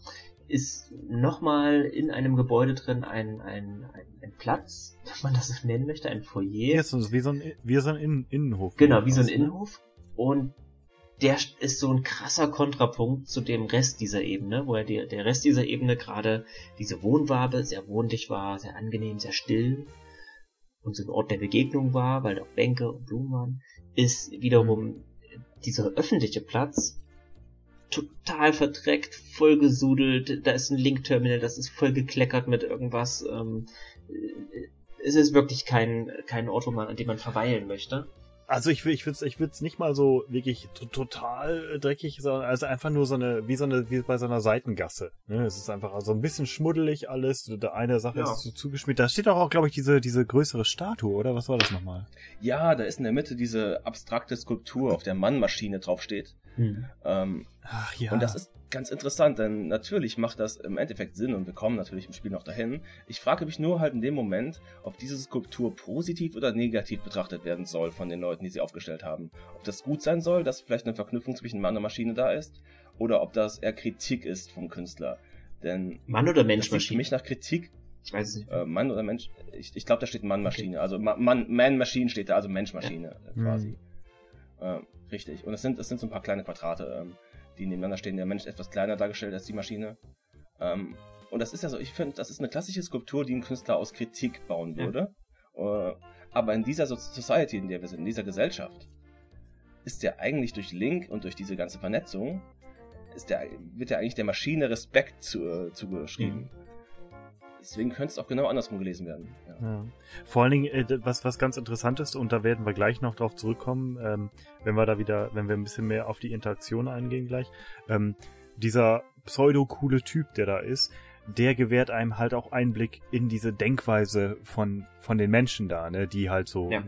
ist nochmal in einem Gebäude drin ein, ein, ein, ein Platz, wenn man das so nennen möchte, ein Foyer. Hier ist es wie so ein, wie so ein Innen Innenhof. Genau, wie so ein ne? Innenhof. Und der ist so ein krasser Kontrapunkt zu dem Rest dieser Ebene, wo ja der, der Rest dieser Ebene gerade diese Wohnwabe sehr wohnlich war, sehr angenehm, sehr still und so ein Ort der Begegnung war, weil da auch Bänke und Blumen waren, ist wiederum dieser öffentliche Platz total verdreckt, vollgesudelt, da ist ein Link-Terminal, das ist voll gekleckert mit irgendwas. Ähm, äh, es ist wirklich kein, kein Ort, wo man, an dem man verweilen möchte. Also ich will, ich würde ich würd's nicht mal so wirklich total dreckig, sondern also einfach nur so eine, wie so eine, wie bei so einer Seitengasse. Ne? Es ist einfach so ein bisschen schmuddelig alles. Der eine Sache ja. ist so zugeschmiert. Da steht auch, auch glaube ich, diese, diese größere Statue, oder? Was war das nochmal? Ja, da ist in der Mitte diese abstrakte Skulptur, auf der Mannmaschine draufsteht. Hm. Ähm, Ach ja. Und das ist ganz interessant, denn natürlich macht das im Endeffekt Sinn und wir kommen natürlich im Spiel noch dahin. Ich frage mich nur halt in dem Moment, ob diese Skulptur positiv oder negativ betrachtet werden soll von den Leuten, die sie aufgestellt haben. Ob das gut sein soll, dass vielleicht eine Verknüpfung zwischen Mann und Maschine da ist, oder ob das eher Kritik ist vom Künstler. Denn Mann oder Mensch Maschine? Für mich nach Kritik. Ich weiß es nicht. Äh, Mann oder Mensch? Ich, ich glaube, da steht Mann-Maschine. Okay. Also Man-Maschine steht da, also Mensch-Maschine ja. quasi. Mhm. Äh, richtig. Und es sind, es sind so ein paar kleine Quadrate. Ähm, die nebeneinander stehen. Der Mensch etwas kleiner dargestellt als die Maschine. Ähm, und das ist ja so, ich finde, das ist eine klassische Skulptur, die ein Künstler aus Kritik bauen würde. Ja. Äh, aber in dieser Society, in der wir sind, in dieser Gesellschaft, ist der eigentlich durch Link und durch diese ganze Vernetzung, ist der, wird ja eigentlich der Maschine Respekt zu, äh, zugeschrieben. Mhm. Deswegen könnte es auch genau andersrum gelesen werden. Ja. Ja. Vor allen Dingen, äh, was, was ganz interessant ist, und da werden wir gleich noch drauf zurückkommen, ähm, wenn wir da wieder, wenn wir ein bisschen mehr auf die Interaktion eingehen gleich, ähm, dieser pseudo-coole Typ, der da ist, der gewährt einem halt auch Einblick in diese Denkweise von, von den Menschen da, ne, die halt so, ja. äh,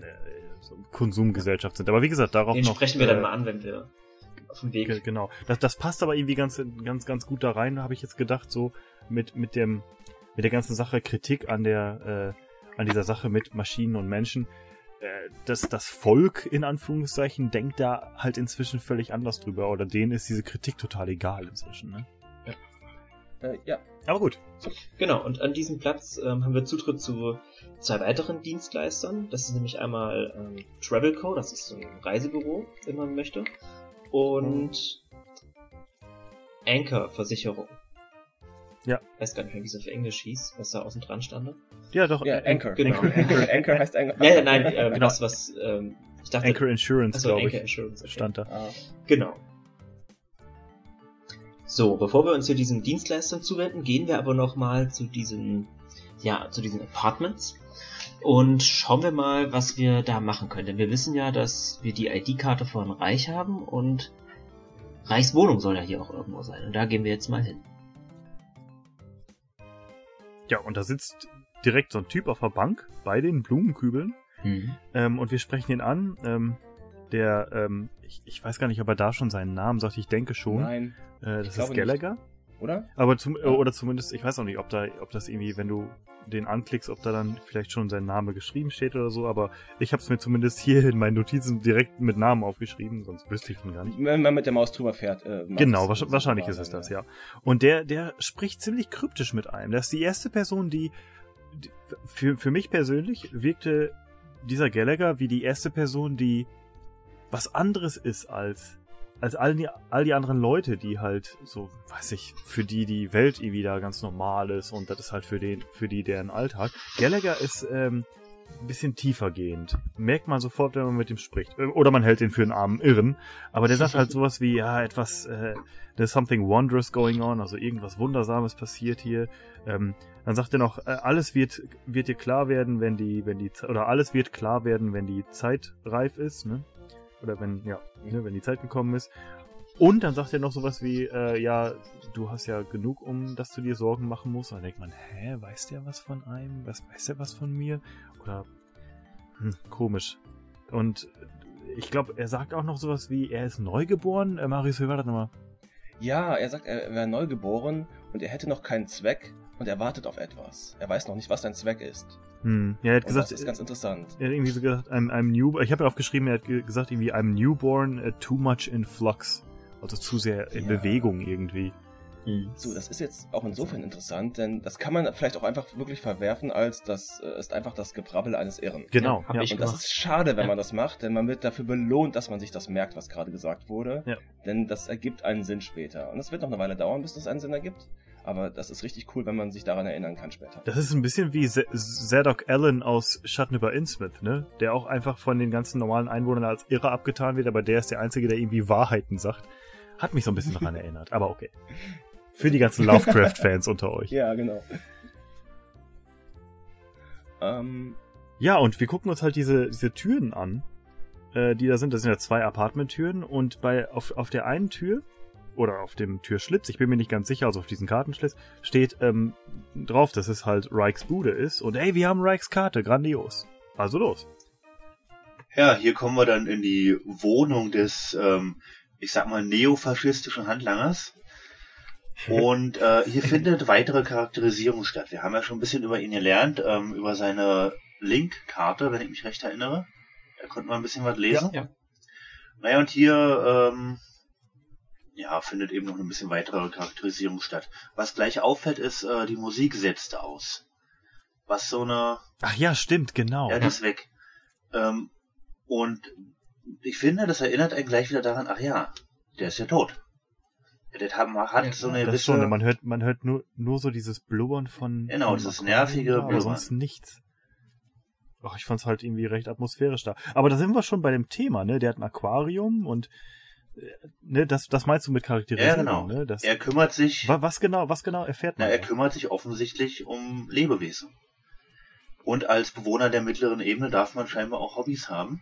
so Konsumgesellschaft sind. Aber wie gesagt, darauf den noch. sprechen wir äh, dann mal an, wenn wir auf dem Weg. Genau. Das, das passt aber irgendwie ganz, ganz, ganz gut da rein, habe ich jetzt gedacht, so mit, mit dem, mit der ganzen Sache Kritik an der, äh, an dieser Sache mit Maschinen und Menschen, äh, dass das Volk in Anführungszeichen denkt da halt inzwischen völlig anders drüber oder denen ist diese Kritik total egal inzwischen, ne? Ja. Äh, ja. Aber gut. Genau, und an diesem Platz ähm, haben wir Zutritt zu zwei weiteren Dienstleistern. Das ist nämlich einmal ähm, Travelco, das ist so ein Reisebüro, wenn man möchte. Und Anchor Versicherung. Ja. Ich weiß gar nicht mehr, wie es auf Englisch hieß, was da außen dran stand. Ja, doch. Ja, Anchor. Genau. Anchor, Anchor heißt Anchor. Ja, ja, nein, ähm, genau. das, was, ähm, ich dachte. Anchor Insurance, glaube ich. Anchor Insurance, okay. Stand da. Ah. Genau. So, bevor wir uns hier diesen Dienstleistern zuwenden, gehen wir aber nochmal zu diesen, ja, zu diesen Apartments und schauen wir mal, was wir da machen können. Denn wir wissen ja, dass wir die ID-Karte von Reich haben und Reichs Wohnung soll ja hier auch irgendwo sein. Und da gehen wir jetzt mal hin. Ja, und da sitzt direkt so ein Typ auf der Bank bei den Blumenkübeln. Mhm. Ähm, und wir sprechen ihn an. Ähm, der, ähm, ich, ich weiß gar nicht, ob er da schon seinen Namen sagt. Ich denke schon. Nein. Äh, das ist Gallagher. Nicht. Oder? Aber zum, ja. oder zumindest, ich weiß auch nicht, ob da, ob das irgendwie, wenn du den anklickst, ob da dann vielleicht schon sein Name geschrieben steht oder so, aber ich habe es mir zumindest hier in meinen Notizen direkt mit Namen aufgeschrieben, sonst wüsste ich ihn gar nicht. Wenn man mit der Maus drüber fährt. Äh, genau, wahrscheinlich, wahrscheinlich ist es das, ja. Und der, der spricht ziemlich kryptisch mit einem. Das ist die erste Person, die, die für, für mich persönlich wirkte dieser Gallagher wie die erste Person, die was anderes ist als als all die, all die anderen Leute, die halt so, weiß ich, für die die Welt irgendwie da ganz normal ist und das ist halt für den, für die deren Alltag. Gallagher ist ähm, ein bisschen tiefer gehend. Merkt man sofort, wenn man mit ihm spricht. Ähm, oder man hält ihn für einen armen Irren. Aber der sagt halt [LAUGHS] sowas wie, ja, etwas, äh, there's something wondrous going on, also irgendwas Wundersames passiert hier. Ähm, dann sagt er noch, äh, alles wird, wird dir klar werden, wenn die, wenn die, oder alles wird klar werden, wenn die Zeit reif ist, ne? Oder wenn, ja, ne, wenn die Zeit gekommen ist. Und dann sagt er noch sowas wie, äh, ja, du hast ja genug, um dass du dir Sorgen machen musst. Und dann denkt man, hä, weiß der was von einem? Was, weiß der was von mir? Oder, hm, komisch. Und ich glaube, er sagt auch noch sowas wie, er ist neugeboren. Äh, Marius, wie war das nochmal? Ja, er sagt, er wäre neugeboren und er hätte noch keinen Zweck und er wartet auf etwas. Er weiß noch nicht, was sein Zweck ist. Hm. Ja, er hat und gesagt, das ist ganz interessant. Er hat irgendwie so gesagt, I'm, I'm new, ich habe ja aufgeschrieben, er hat gesagt irgendwie, I'm newborn, uh, too much in flux. Also zu sehr in ja. Bewegung irgendwie. Hm. So, das ist jetzt auch insofern interessant, denn das kann man vielleicht auch einfach wirklich verwerfen, als das äh, ist einfach das Gebrabbel eines Irren. Genau. Ja, und das ist schade, wenn ja. man das macht, denn man wird dafür belohnt, dass man sich das merkt, was gerade gesagt wurde. Ja. Denn das ergibt einen Sinn später. Und es wird noch eine Weile dauern, bis das einen Sinn ergibt. Aber das ist richtig cool, wenn man sich daran erinnern kann später. Das ist ein bisschen wie Zadok Allen aus Schatten über Innsmouth, ne? Der auch einfach von den ganzen normalen Einwohnern als irre abgetan wird, aber der ist der Einzige, der irgendwie Wahrheiten sagt. Hat mich so ein bisschen [LAUGHS] daran erinnert, aber okay. Für die ganzen Lovecraft-Fans unter euch. [LAUGHS] Ja, genau. Ähm, ja, und wir gucken uns halt diese, diese Türen an. äh, die da sind, das sind ja zwei Apartmenttüren und bei auf, auf der einen Tür oder auf dem Türschlitz, ich bin mir nicht ganz sicher, also auf diesen Kartenschlitz, steht ähm, drauf, dass es halt Reichs Bude ist und hey, wir haben Reichs Karte, grandios. Also los. Ja, hier kommen wir dann in die Wohnung des, ähm, ich sag mal, neofaschistischen Handlangers. Und äh, hier [LAUGHS] findet weitere Charakterisierung statt. Wir haben ja schon ein bisschen über ihn gelernt, ähm, über seine Link-Karte, wenn ich mich recht erinnere. Da konnten wir ein bisschen was lesen. Ja, ja. Naja, und hier ähm, ja, findet eben noch ein bisschen weitere Charakterisierung statt. Was gleich auffällt, ist, äh, die Musik setzte aus. Was so eine... Ach ja, stimmt, genau. Ja, die ist weg. Ähm, und ich finde, das erinnert einen gleich wieder daran, ach ja, der ist ja tot. Ja, der hat, hat Ja, so eine das gewisse... schon, man hört, man hört nur, nur so dieses Blubbern von. Genau, von dieses nervige da, aber Blubbern. sonst nichts. Ach, ich fand's halt irgendwie recht atmosphärisch da. Aber da sind wir schon bei dem Thema, ne? Der hat ein Aquarium und ne, das, das meinst du mit Charakterisierung, Ja, genau. ne? Das, er kümmert sich... wa- was genau, was genau erfährt Na, man? er kümmert sich offensichtlich um Lebewesen. Und als Bewohner der mittleren Ebene darf man scheinbar auch Hobbys haben.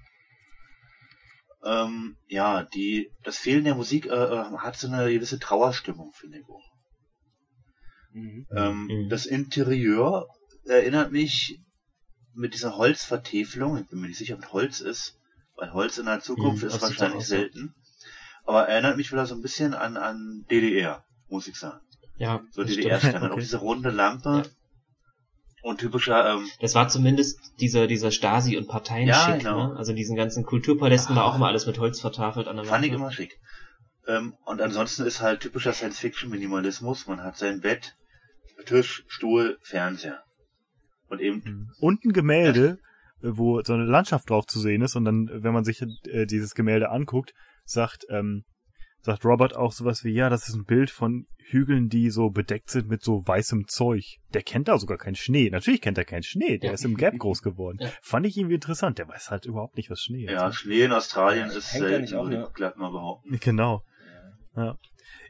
Ähm, ja, die, das Fehlen der Musik äh, äh, hat so eine gewisse Trauerstimmung, finde ich auch. Mhm. Ähm, Mhm. Das Interieur erinnert mich mit dieser Holzvertäfelung, ich bin mir nicht sicher, ob es Holz ist, weil Holz in der Zukunft Mhm, ist wahrscheinlich selten. Aber erinnert mich wieder so ein bisschen an, an DDR, muss ich sagen. Ja, So das DDR stimmt. Standard. [LAUGHS] Auch Okay. diese runde Lampe Ja. und typischer, ähm, Das war zumindest dieser, dieser Stasi- und Parteien Ja, schick, genau. ne? Also in diesen ganzen Kulturpalästen war auch immer alles mit Holz vertafelt an der fand ich Wand. immer schick. Ähm, und ansonsten ist halt typischer Science-Fiction-Minimalismus. Man hat sein Bett, Tisch, Stuhl, Fernseher. Und eben, Mhm. Und ein Gemälde, wo so eine Landschaft drauf zu sehen ist und dann, wenn man sich äh, dieses Gemälde anguckt, sagt, ähm, sagt Robert auch sowas wie, ja, das ist ein Bild von Hügeln, die so bedeckt sind mit so weißem Zeug. Der kennt da sogar keinen Schnee. Natürlich kennt er keinen Schnee. Der Ja. ist im Gap groß geworden. Ja. Fand ich irgendwie interessant. Der weiß halt überhaupt nicht, was Schnee ja, ist. Schnee in Australien ist Hängt da selten, nicht auch würde eine- ich glatt mal behaupten. [LAUGHS] Genau. Ja.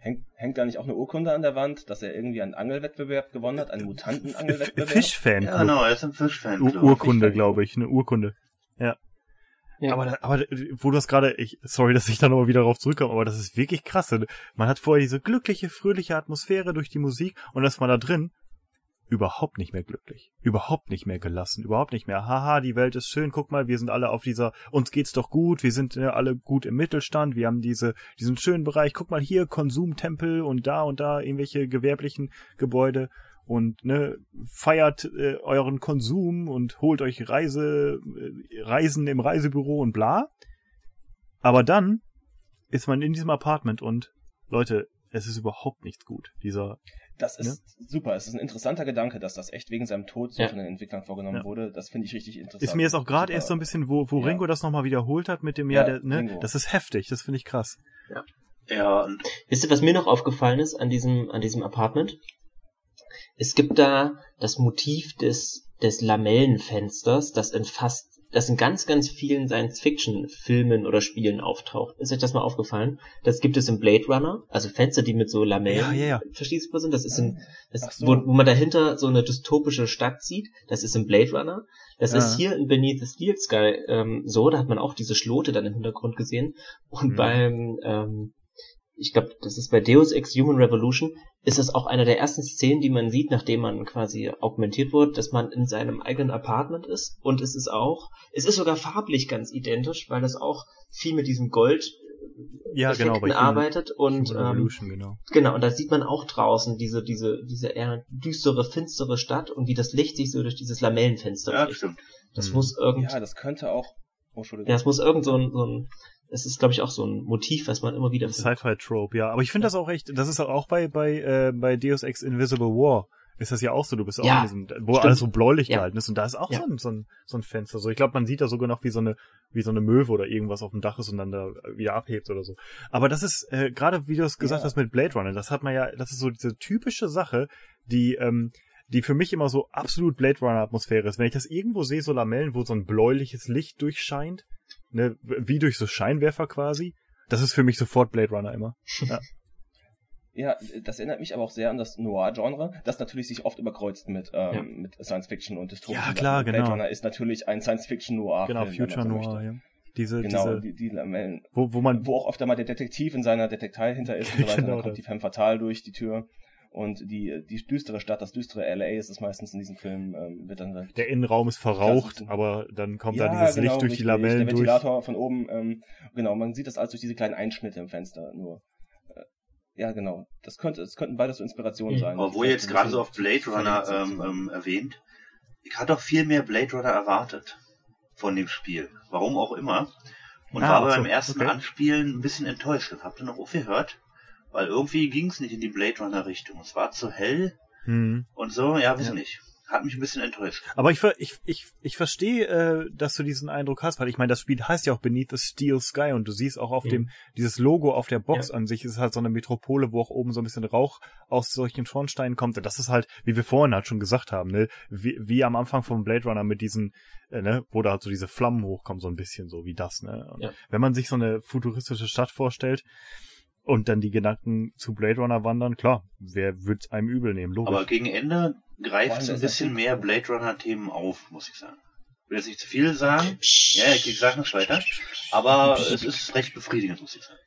Hängt, hängt da nicht auch eine Urkunde an der Wand, dass er irgendwie einen Angelwettbewerb gewonnen hat, einen Mutanten-Angelwettbewerb? Fischfan. Ja, genau, er ist im Fischfanclub. Ur Urkunde, Fischfan. glaube ich. Eine Urkunde. Ja. Ja. Aber, aber wo du das gerade, ich, sorry, dass ich da nochmal wieder drauf zurückkomme, aber das ist wirklich krass. Man hat vorher diese glückliche, fröhliche Atmosphäre durch die Musik und ist man da drin überhaupt nicht mehr glücklich, überhaupt nicht mehr gelassen, überhaupt nicht mehr, haha, die Welt ist schön, guck mal, wir sind alle auf dieser, uns geht's doch gut, wir sind äh, alle gut im Mittelstand, wir haben diese, diesen schönen Bereich, guck mal hier, Konsumtempel und da und da irgendwelche gewerblichen Gebäude und ne, feiert äh, euren Konsum und holt euch Reise, äh, Reisen im Reisebüro und bla. Aber dann ist man in diesem Apartment und Leute, es ist überhaupt nichts gut. Dieser Das ist super. Es ist ein interessanter Gedanke, dass das echt wegen seinem Tod so Ja. von den Entwicklern vorgenommen Ja. wurde. Das finde ich richtig interessant. ist mir jetzt auch gerade erst so ein bisschen, wo, wo Ja. Ringo das nochmal wiederholt hat mit dem, Ja, ja, der, ne, Ringo. das ist heftig, das finde ich krass. Ja, und Wisst ihr, was mir noch aufgefallen ist an diesem, an diesem Apartment? Es gibt da das Motiv des, des Lamellenfensters, das in fast, das in ganz, ganz vielen Science-Fiction-Filmen oder Spielen auftaucht. Ist euch das mal aufgefallen? Das gibt es im Blade Runner, also Fenster, die mit so Lamellen Ja, ja, ja. verschließbar sind. Das ist in, das, so. wo, wo man dahinter so eine dystopische Stadt sieht. Das ist im Blade Runner. Das ist hier in Beneath the Steel Sky ähm, so. Da hat man auch diese Schlote dann im Hintergrund gesehen. Und Mhm. beim, ähm, ich glaube, das ist bei Deus Ex Human Revolution, ist es auch eine der ersten Szenen, die man sieht, nachdem man quasi augmentiert wurde, dass man in seinem eigenen Apartment ist. Und es ist auch, es ist sogar farblich ganz identisch, weil das auch viel mit diesem Gold Ja, Effekten genau, bei Human- arbeitet und Human ähm, Revolution, genau. Genau, und da sieht man auch draußen diese, diese, diese eher düstere, finstere Stadt und wie das Licht sich so durch dieses Lamellenfenster ja, bricht. stimmt. Das Mhm. muss irgend, Ja, das könnte auch. Oh, ja, es muss irgend so ein, so ein, das ist, glaube ich, auch so ein Motiv, was man immer wieder findet. Sci-Fi-Trope, ja. Aber ich finde das auch echt, das ist auch bei, bei, äh, bei Deus Ex Invisible War. Ist das ja auch so, du bist auch Ja, in diesem, wo stimmt. alles so bläulich Ja. gehalten ist und da ist auch Ja. so, ein, so, ein, so ein Fenster. So, ich glaube, man sieht da sogar noch wie so eine, wie so eine Möwe oder irgendwas auf dem Dach ist und dann da wieder abhebt oder so. Aber das ist, äh, gerade wie du es gesagt hast mit Blade Runner, das hat man ja, das ist so diese typische Sache, die, ähm, die für mich immer so absolut Blade Runner Atmosphäre ist. Wenn ich das irgendwo sehe, so Lamellen, wo so ein bläuliches Licht durchscheint, ne, wie durch so Scheinwerfer quasi, das ist für mich sofort Blade Runner immer. [LAUGHS] Ja, das erinnert mich aber auch sehr an das Noir-Genre, das natürlich sich oft überkreuzt mit, ähm, Ja. mit Science-Fiction und Dystopien. Ja, klar, Blade genau. Runner ist natürlich ein Science-Fiction-Noir. Genau, Future Noir, ja. Diese, genau, diese, die, die Lamellen. wo, wo man, Wo auch oft einmal der Detektiv in seiner Detektei hinter ist und so weiter. [LAUGHS] Genau, dann kommt die Femme Fatale durch die Tür. Und die, die düstere Stadt, das düstere LA ist es meistens in diesem Film, ähm, wird dann der Innenraum ist verraucht, aber dann kommt ja, da dieses genau, Licht durch die richtig. Lamellen Der durch. Ventilator von oben, ähm, genau, man sieht das alles durch diese kleinen Einschnitte im Fenster nur. Äh, Ja, genau. Das könnte, es könnten beides so Inspirationen Mhm. sein. Ihr jetzt gerade so auf Blade Runner ähm, ähm, erwähnt, ich hatte auch viel mehr Blade Runner erwartet von dem Spiel. Warum auch immer. Und Ah, war ach so, beim ersten okay. Anspielen ein bisschen enttäuscht. Das habt ihr noch aufgehört? Weil irgendwie ging es nicht in die Blade Runner Richtung. Es war zu hell Hm. und so, ja, weiß Ja. ich nicht. Hat mich ein bisschen enttäuscht. Aber ich, ich, ich, ich verstehe, äh, dass du diesen Eindruck hast, weil ich meine, das Spiel heißt ja auch Beneath the Steel Sky und du siehst auch auf Mhm. dem, dieses Logo auf der Box Ja. an sich ist halt so eine Metropole, wo auch oben so ein bisschen Rauch aus solchen Schornsteinen kommt. Und das ist halt, wie wir vorhin halt schon gesagt haben, ne, wie, wie am Anfang vom Blade Runner mit diesen, äh, ne, wo da halt so diese Flammen hochkommen, so ein bisschen so wie das, ne. Und Ja. Wenn man sich so eine futuristische Stadt vorstellt, und dann die Gedanken zu Blade Runner wandern, klar, wer wird einem übel nehmen, logisch. Aber gegen Ende greift es ein bisschen mehr Blade Runner Themen auf, muss ich sagen. Ich will jetzt nicht zu viel sagen. Ja, ich sag noch weiter. Aber es ist recht befriedigend, muss ich sagen.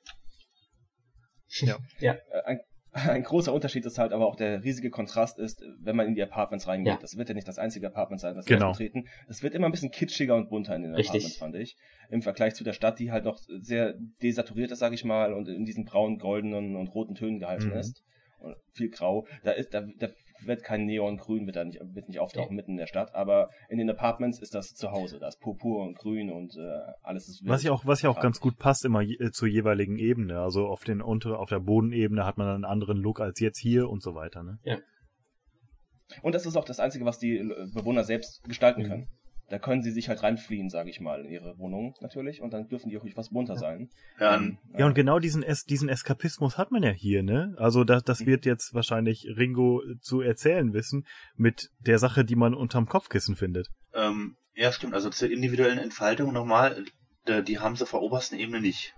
Äh, ein, ein großer Unterschied ist halt aber auch der riesige Kontrast ist, wenn man in die Apartments reingeht. Ja. Das wird ja nicht das einzige Apartment sein, das Genau. wir betreten. Das wird immer ein bisschen kitschiger und bunter in den Richtig. Apartments, fand ich. Im Vergleich zu der Stadt, die halt noch sehr desaturiert ist, sag ich mal, und in diesen braunen, goldenen und roten Tönen gehalten Mhm. ist. Und viel grau. Da ist, da, da wird kein Neongrün, wird da nicht, wird nicht auftauchen mitten in der Stadt, aber in den Apartments ist das zu Hause. Da ist Purpur und Grün und äh, alles ist wild. Was ja auch, was ja auch ganz gut passt immer je, äh, zur jeweiligen Ebene. Also auf den unter, auf der Bodenebene hat man einen anderen Look als jetzt hier und so weiter, ne? Und das ist auch das Einzige, was die äh, Bewohner selbst gestalten Mhm. können. Da können sie sich halt reinfliehen, sage ich mal, in ihre Wohnung natürlich. Und dann dürfen die auch etwas bunter sein. Ja, Ähm, Ja, und genau diesen, es diesen Eskapismus hat man ja hier, ne? Also das, das Mhm. wird jetzt wahrscheinlich Ringo zu erzählen wissen mit der Sache, die man unterm Kopfkissen findet. Ähm, ja, stimmt. Also zur individuellen Entfaltung nochmal, äh, die haben sie auf der obersten Ebene nicht.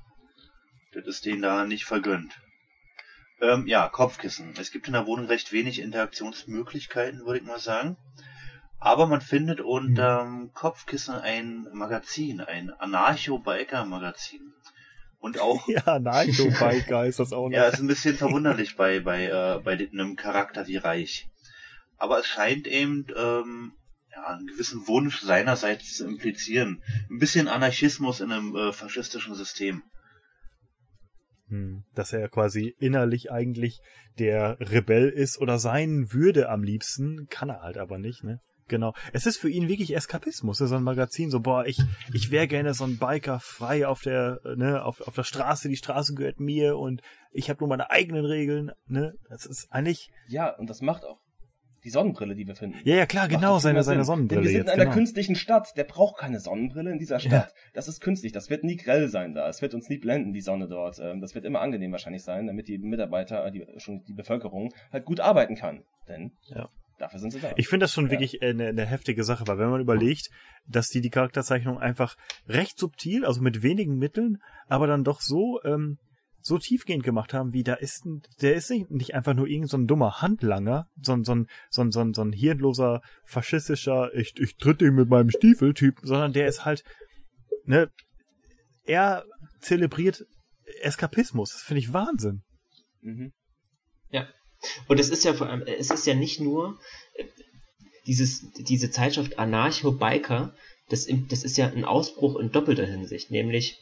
Das ist denen da nicht vergönnt. Ähm, ja, Kopfkissen. Es gibt in der Wohnung recht wenig Interaktionsmöglichkeiten, würde ich mal sagen. Aber man findet unterm Kopfkissen ein Magazin, ein Anarcho-Biker-Magazin. Und auch [LAUGHS] Ja, Naito Biker ist das auch [LAUGHS] noch. ja, ist ein bisschen verwunderlich bei, bei, äh, bei einem Charakter wie Reich. Aber es scheint eben ähm, ja, einen gewissen Wunsch seinerseits zu implizieren. Ein bisschen Anarchismus in einem äh, faschistischen System. Hm, dass er quasi innerlich eigentlich der Rebell ist oder sein würde am liebsten, kann er halt aber nicht, ne? Genau. Es ist für ihn wirklich Eskapismus, so ein Magazin, so, boah, ich, ich wäre gerne so ein Biker frei auf der, ne, auf, auf der Straße, die Straße gehört mir und ich habe nur meine eigenen Regeln, ne? Das ist eigentlich, Ja, und das macht auch die Sonnenbrille, die wir finden. ja, ja, klar, genau, seine, seine. Sonnenbrille Denn wir sind jetzt, in einer genau. künstlichen Stadt. Der braucht keine Sonnenbrille in dieser Stadt. Das ist künstlich. Das wird nie grell sein da. Es wird uns nie blenden, die Sonne dort. Ähm, Das wird immer angenehm wahrscheinlich sein, damit die Mitarbeiter, die, schon die Bevölkerung halt gut arbeiten kann. Denn Ja. Dafür sind sie da. Ich finde das schon Ja. wirklich äh, eine, eine heftige Sache, weil wenn man überlegt, dass die die Charakterzeichnung einfach recht subtil, also mit wenigen Mitteln, aber dann doch so ähm, so tiefgehend gemacht haben, wie da ist ein, der ist nicht, nicht einfach nur irgendein so ein dummer Handlanger, sondern so ein, so ein, so ein, so ein hirnloser, faschistischer, ich, ich tritt ihn mit meinem Stiefel-Typ, sondern der ist halt, ne, er zelebriert Eskapismus. Das finde ich Wahnsinn. mhm. Und es ist ja vor allem, es ist ja nicht nur äh, dieses, diese Zeitschrift Anarcho Biker, das, das ist ja ein Ausbruch in doppelter Hinsicht, nämlich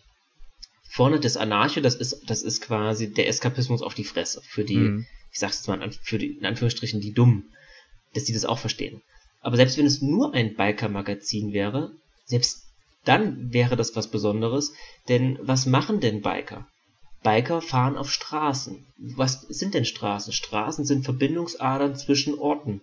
vorne das Anarcho, das ist, das ist quasi der Eskapismus auf die Fresse für die, Mhm. ich sag's jetzt mal, in für die, in Anführungsstrichen, die Dummen, dass die das auch verstehen. Aber selbst wenn es nur ein Biker-Magazin wäre, selbst dann wäre das was Besonderes, denn was machen denn Biker? Biker fahren auf Straßen. Was sind denn Straßen? Straßen sind Verbindungsadern zwischen Orten.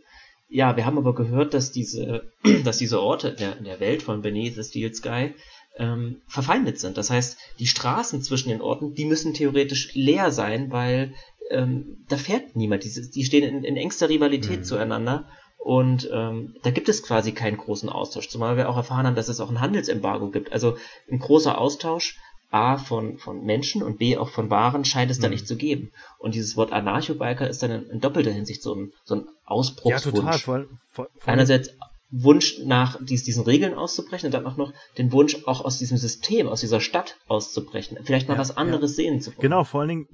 Ja, wir haben aber gehört, dass diese, [CLEARS THROAT] dass diese Orte in der, in der Welt von Beneath the Steel Sky ähm, verfeindet sind. Das heißt, die Straßen zwischen den Orten, die müssen theoretisch leer sein, weil ähm, da fährt niemand. Die, die stehen in, in engster Rivalität Mhm. zueinander und ähm, da gibt es quasi keinen großen Austausch. Zumal wir auch erfahren haben, dass es auch ein Handelsembargo gibt. Also ein großer Austausch A von, von Menschen und B auch von Waren scheint es da Mhm. nicht zu geben. Und dieses Wort Anarcho-Biker ist dann in, in doppelter Hinsicht so ein, so ein Ja, Ausbruchswunsch. total. Vor, vor, vor Einerseits Wunsch nach dies, diesen Regeln auszubrechen und dann auch noch den Wunsch, auch aus diesem System, aus dieser Stadt auszubrechen. Vielleicht mal Ja, was anderes ja. sehen zu wollen. Genau, vor allen Dingen,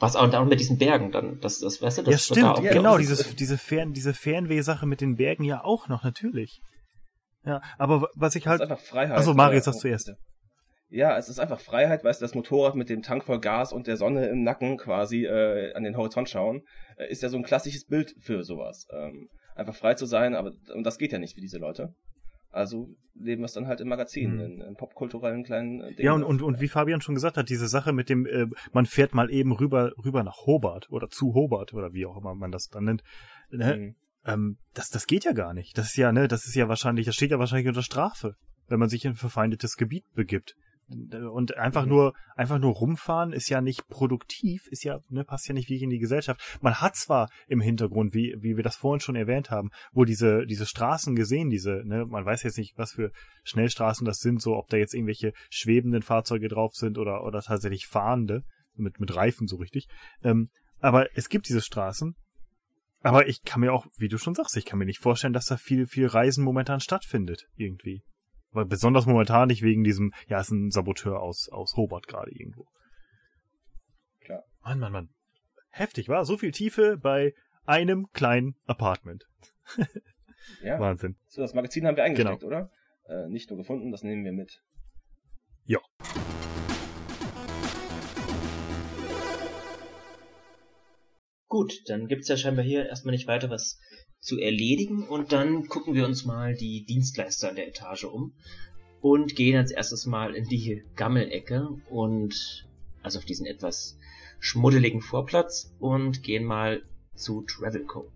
Was auch, und auch mit diesen Bergen dann, das, das weißt du, das ja wird da stimmt, auch ja, genau, das dieses, diese, Fern, diese Fernweh-Sache mit den Bergen ja auch noch, natürlich. Ja, aber was ich Es ist halt, einfach Freiheit. Achso, Marius, sagst du erst. Ja, es ist einfach Freiheit, weißt du, das Motorrad mit dem Tank voll Gas und der Sonne im Nacken quasi äh, an den Horizont schauen, äh, ist ja so ein klassisches Bild für sowas. Ähm, einfach frei zu sein, aber und das geht ja nicht für diese Leute. Also leben wir es dann halt im Magazin, Mhm. in, in popkulturellen kleinen äh, Dingen. ja, und, und, und wie Fabian schon gesagt hat, diese Sache mit dem, äh, man fährt mal eben rüber, rüber nach Hobart oder zu Hobart oder wie auch immer man das dann nennt. Ne? Mhm. Ähm, das, das geht ja gar nicht. Das ist ja, ne, das ist ja wahrscheinlich, das steht ja wahrscheinlich unter Strafe, wenn man sich in ein verfeindetes Gebiet begibt. Und einfach Mhm. nur, einfach nur rumfahren ist ja nicht produktiv, ist ja, ne, passt ja nicht wirklich in die Gesellschaft. Man hat zwar im Hintergrund, wie, wie wir das vorhin schon erwähnt haben, wohl diese, diese Straßen gesehen, diese, ne, man weiß jetzt nicht, was für Schnellstraßen das sind, so, ob da jetzt irgendwelche schwebenden Fahrzeuge drauf sind oder, oder tatsächlich fahrende, mit, mit Reifen so richtig. Ähm, aber es gibt diese Straßen, aber ich kann mir auch, wie du schon sagst, ich kann mir nicht vorstellen, dass da viel, viel Reisen momentan stattfindet, irgendwie. Weil besonders momentan nicht wegen diesem, ja, ist ein Saboteur aus, aus Hobart gerade irgendwo. Klar. Mann, Mann, Mann. Heftig, war? So viel Tiefe bei einem kleinen Apartment. [LAUGHS] Ja, Wahnsinn. so das Magazin haben wir eingesteckt, Genau. oder? Äh, nicht nur gefunden, das nehmen wir mit. Ja. Gut, dann gibt's ja scheinbar hier erstmal nicht weiter was zu erledigen und dann gucken wir uns mal die Dienstleister in der Etage um und gehen als erstes mal in die Gammelecke und also auf diesen etwas schmuddeligen Vorplatz und gehen mal zu Travelco.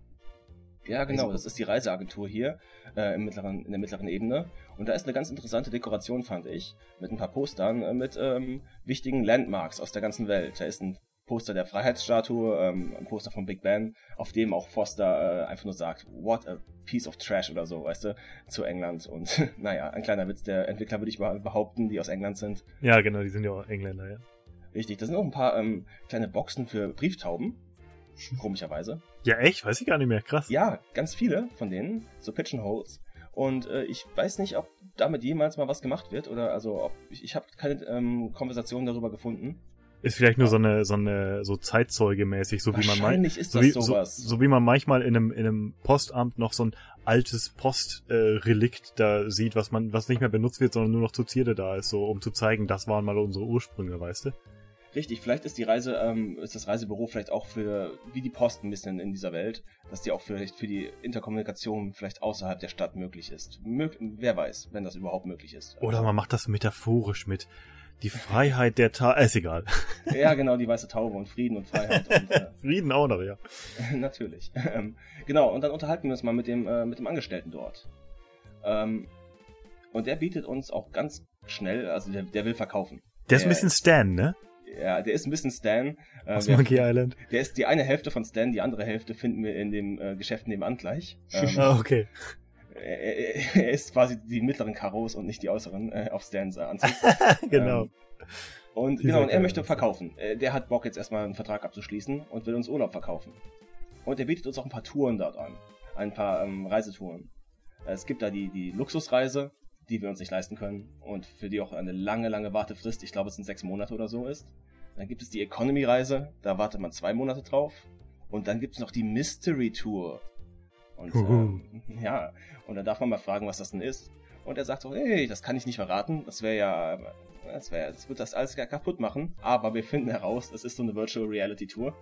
Ja, genau, das ist die Reiseagentur hier äh, im mittleren, in der mittleren Ebene. Und da ist eine ganz interessante Dekoration, fand ich, mit ein paar Postern, äh, mit ähm, wichtigen Landmarks aus der ganzen Welt. Da ist ein Poster der Freiheitsstatue, ähm, ein Poster von Big Ben, auf dem auch Foster äh, einfach nur sagt, what a piece of trash oder so, weißt du, zu England. Und [LAUGHS] naja, ein kleiner Witz der Entwickler würde ich mal behaupten, die aus England sind. Ja, genau, die sind ja auch Engländer, ja. Richtig, da sind auch ein paar ähm, kleine Boxen für Brieftauben, komischerweise. Ja, echt? Weiß ich gar nicht mehr. Krass. Ja, ganz viele von denen, so Pigeonholes. Und äh, ich weiß nicht, ob damit jemals mal was gemacht wird oder also ob ich, ich habe keine ähm, Konversation darüber gefunden. Ist vielleicht nur so eine, so eine, so Zeitzeugemäßig, so wie man mal, so wie, so, so wie man manchmal in einem, in einem Postamt noch so ein altes Postrelikt äh, da sieht, was man, was nicht mehr benutzt wird, sondern nur noch zur Zierde da ist, so um zu zeigen, das waren mal unsere Ursprünge, weißt du? Richtig, vielleicht ist die Reise, ähm, ist das Reisebüro vielleicht auch für, wie die Post ein bisschen in dieser Welt, dass die auch vielleicht für die Interkommunikation vielleicht außerhalb der Stadt möglich ist. Mög wer weiß, wenn das überhaupt möglich ist. Oder man macht das metaphorisch mit die Freiheit der Ta äh, ist egal. [LAUGHS] Ja, genau, die weiße Taube und Frieden und Freiheit und äh, [LAUGHS] Frieden auch noch, ja. [LAUGHS] Natürlich. Ähm, genau, und dann unterhalten wir uns mal mit dem, äh, mit dem Angestellten dort. Ähm, und der bietet uns auch ganz schnell, also der, der will verkaufen. Der ist ein bisschen Stan, ne? Ja, der ist ein bisschen Stan. Äh, Aus Monkey Island. der ist die eine Hälfte von Stan, die andere Hälfte finden wir in dem äh, Geschäft nebenan gleich. Ähm, Ah, okay. Er, er, ist quasi die mittleren Karos und nicht die äußeren äh, auf Stans äh, Anzug. [LAUGHS] genau. Ähm, und Dieser genau, und er möchte verkaufen. Äh, Der hat Bock jetzt erstmal einen Vertrag abzuschließen und will uns Urlaub verkaufen. Und er bietet uns auch ein paar Touren dort an. Ein paar ähm, Reisetouren. Äh, Es gibt da die, die Luxusreise, die wir uns nicht leisten können und für die auch eine lange, lange Wartefrist, ich glaube es sind sechs Monate oder so ist. Dann gibt es die Economy-Reise, da wartet man zwei Monate drauf. Und dann gibt es noch die Mystery Tour. Und ähm, ja, und dann darf man mal fragen, was das denn ist. Und er sagt so, hey, das kann ich nicht verraten. Das wäre ja, das wäre, das wird das alles gar kaputt machen. Aber wir finden heraus, es ist so eine Virtual Reality Tour.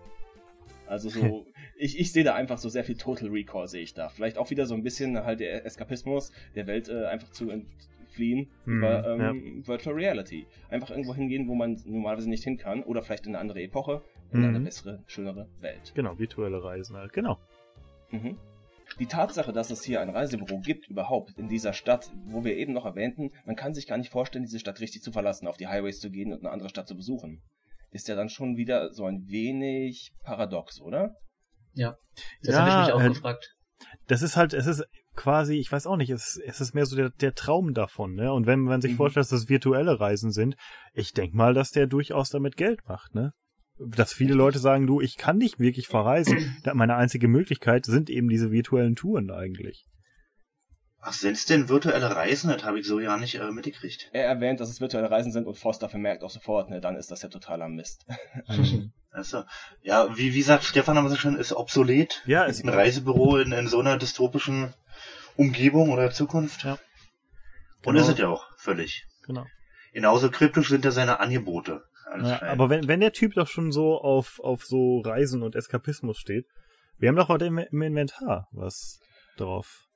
Also so, [LAUGHS] ich, ich sehe da einfach so sehr viel Total Recall sehe ich da. Vielleicht auch wieder so ein bisschen halt der Eskapismus der Welt äh, einfach zu entfliehen Mhm, über ähm, Virtual Reality. Einfach irgendwo hingehen, wo man normalerweise nicht hin kann. Oder vielleicht in eine andere Epoche, in Mhm. eine bessere, schönere Welt. Genau, virtuelle Reisen halt. Genau. Mhm. Die Tatsache, dass es hier ein Reisebüro gibt überhaupt in dieser Stadt, wo wir eben noch erwähnten, man kann sich gar nicht vorstellen, diese Stadt richtig zu verlassen, auf die Highways zu gehen und eine andere Stadt zu besuchen. Ist ja dann schon wieder so ein wenig paradox, oder? Ja. Das Ja, habe ich mich auch äh, gefragt. Das ist halt, es ist quasi, ich weiß auch nicht, es, es ist mehr so der, der Traum davon, ne? Und wenn man sich Mhm. vorstellt, dass das virtuelle Reisen sind, ich denk mal, dass der durchaus damit Geld macht, ne? Dass viele Leute sagen, du, ich kann nicht wirklich verreisen. [CLEARS THROAT] Meine einzige Möglichkeit sind eben diese virtuellen Touren eigentlich. Ach, sind es denn virtuelle Reisen? Das habe ich so ja nicht äh, mitgekriegt. Er erwähnt, dass es virtuelle Reisen sind und Foster vermerkt auch sofort, ne, dann ist das ja totaler Mist. [LAUGHS] Also, ja, wie, wie sagt Stefan aber so schön, ist obsolet. Ja, ist Ein Reisebüro in, in so einer dystopischen Umgebung oder Zukunft. Ja. Und Genau. ist es ja auch völlig. genau. Genauso kryptisch sind ja seine Angebote. Ja, aber wenn, wenn der Typ doch schon so auf, auf so Reisen und Eskapismus steht, wir haben doch heute im, im Inventar was drauf.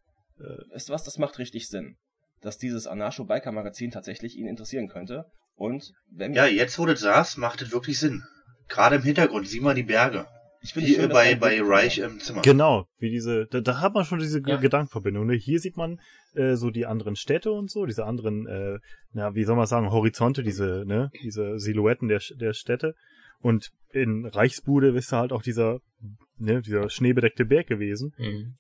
Weißt du was, das macht richtig Sinn. Dass dieses Anarcho-Biker-Magazin tatsächlich ihn interessieren könnte. Und wenn ja, jetzt wo du das sagst, macht es wirklich Sinn. Gerade im Hintergrund sieht man die Berge. Ich finde Wie schön, dass bei, bei Reich im Zimmer. Genau, wie diese, da, da hat man schon diese Ja. Gedankenverbindung. Ne? Hier sieht man äh, so die anderen Städte und so, diese anderen, äh, na, wie soll man sagen, Horizonte, diese, ne, diese Silhouetten der, der Städte. Und in Reichsbude ist da halt auch dieser, ne, dieser schneebedeckte Berg gewesen. Mhm.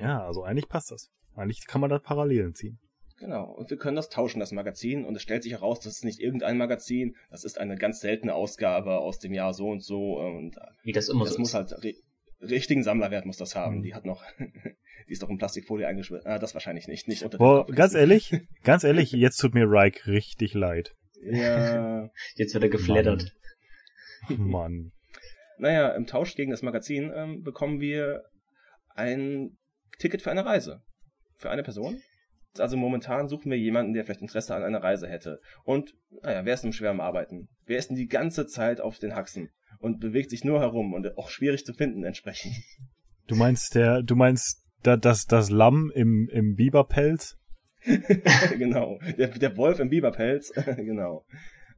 Ja, also eigentlich passt das. Eigentlich kann man da Parallelen ziehen. Genau. Und wir können das tauschen, das Magazin. Und es stellt sich heraus, das ist nicht irgendein Magazin. Das ist eine ganz seltene Ausgabe aus dem Jahr so und so. Und Wie das immer das so muss ist. halt ri richtigen Sammlerwert muss das haben. Mhm. Die hat noch, [LAUGHS] die ist doch in Plastikfolie eingeschwitzt. Ah, das wahrscheinlich nicht. Nicht unter Boah, ganz ehrlich, [LAUGHS] ganz ehrlich, jetzt tut mir Reich richtig leid. Ja. [LAUGHS] Jetzt wird er geflattert. Mann. Naja, im Tausch gegen das Magazin ähm, bekommen wir ein Ticket für eine Reise. Für eine Person. Also momentan suchen wir jemanden, der vielleicht Interesse an einer Reise hätte. Und, naja, wer ist denn schwer am Arbeiten? Wer ist denn die ganze Zeit auf den Haxen? Und bewegt sich nur herum und auch schwierig zu finden entsprechend. Du meinst der, du meinst da, das, das Lamm im, im Biberpelz? [LAUGHS] genau. Der, der Wolf im Biberpelz. [LAUGHS] genau.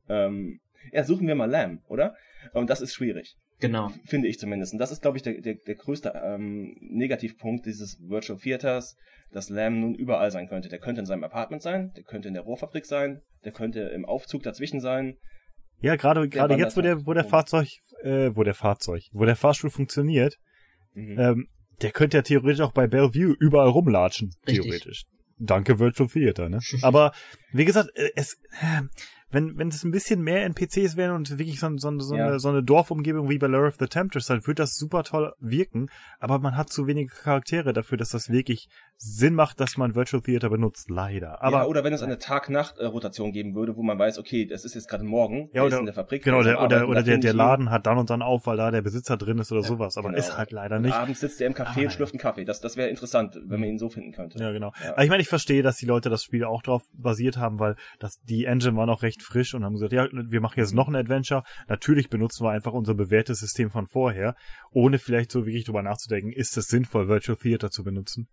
Ähm, ja, suchen wir mal Lamb, oder? Und das ist schwierig. Genau. finde ich zumindest. Und das ist, glaube ich, der, der, der größte ähm, Negativpunkt dieses Virtual Theaters, dass Lamb nun überall sein könnte. Der könnte in seinem Apartment sein, der könnte in der Rohrfabrik sein, der könnte im Aufzug dazwischen sein. Ja, gerade gerade jetzt, wo der wo der rum. Fahrzeug, äh, wo der Fahrzeug, wo der Fahrstuhl funktioniert, Mhm. ähm, der könnte ja theoretisch auch bei Bellevue überall rumlatschen, Richtig. theoretisch. Danke Virtual Theater, ne? [LAUGHS] Aber wie gesagt, äh, es äh, wenn wenn es ein bisschen mehr NPCs wären und wirklich so, so, so, Ja. eine, so eine Dorfumgebung wie bei Lure of the Temptress, dann würde das super toll wirken, aber man hat zu wenige Charaktere dafür, dass das wirklich Sinn macht, dass man Virtual Theater benutzt, leider. Aber ja, oder wenn es eine Tag-Nacht-Rotation geben würde, wo man weiß, okay, das ist jetzt gerade morgen, Ja, der oder- ist in der Fabrik. Genau, der der, oder, oder der, der. Laden hat dann und dann auf, weil da der Besitzer drin ist oder sowas, aber genau. ist halt leider Und nicht. Abends sitzt er im Café Ah, und schlürft einen Kaffee. Das, das wäre interessant, wenn man ihn so finden könnte. Ja, genau. Ja. Aber ich meine, ich verstehe, dass die Leute das Spiel auch drauf basiert haben, weil das, die Engine war noch recht frisch und haben gesagt, ja, wir machen jetzt noch ein Adventure. Natürlich benutzen wir einfach unser bewährtes System von vorher, ohne vielleicht so wirklich drüber nachzudenken, ist es sinnvoll, Virtual Theater zu benutzen.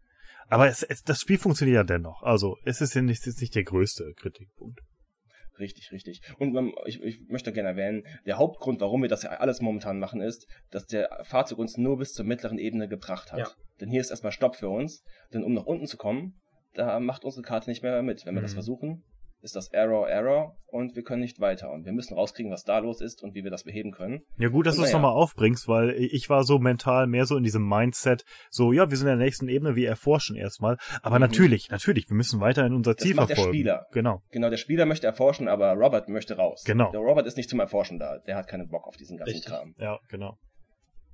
Aber es, es, das Spiel funktioniert ja dennoch. Also, es ist ja nicht, es ist nicht der größte Kritikpunkt. Richtig, richtig. Und ähm, ich, ich möchte gerne erwähnen, der Hauptgrund, warum wir das ja alles momentan machen, ist, dass der Fahrzeug uns nur bis zur mittleren Ebene gebracht hat. Ja. Denn hier ist erstmal Stopp für uns. Denn um nach unten zu kommen, da macht unsere Karte nicht mehr mit. Wenn wir das Mhm. versuchen, ist das Error, Error und wir können nicht weiter. Und wir müssen rauskriegen, was da los ist und wie wir das beheben können. Ja, gut, dass du es Naja. nochmal aufbringst, weil ich war so mental mehr so in diesem Mindset, so, ja, wir sind in der nächsten Ebene, wir erforschen erstmal. Aber Mhm. natürlich, natürlich, wir müssen weiterhin unser Das Ziel macht der verfolgen. Spieler. Genau. Genau, der Spieler möchte erforschen, aber Robert möchte raus. Genau. Der Robert ist nicht zum Erforschen da. Der hat keinen Bock auf diesen ganzen Richtig. Kram. Ja, genau.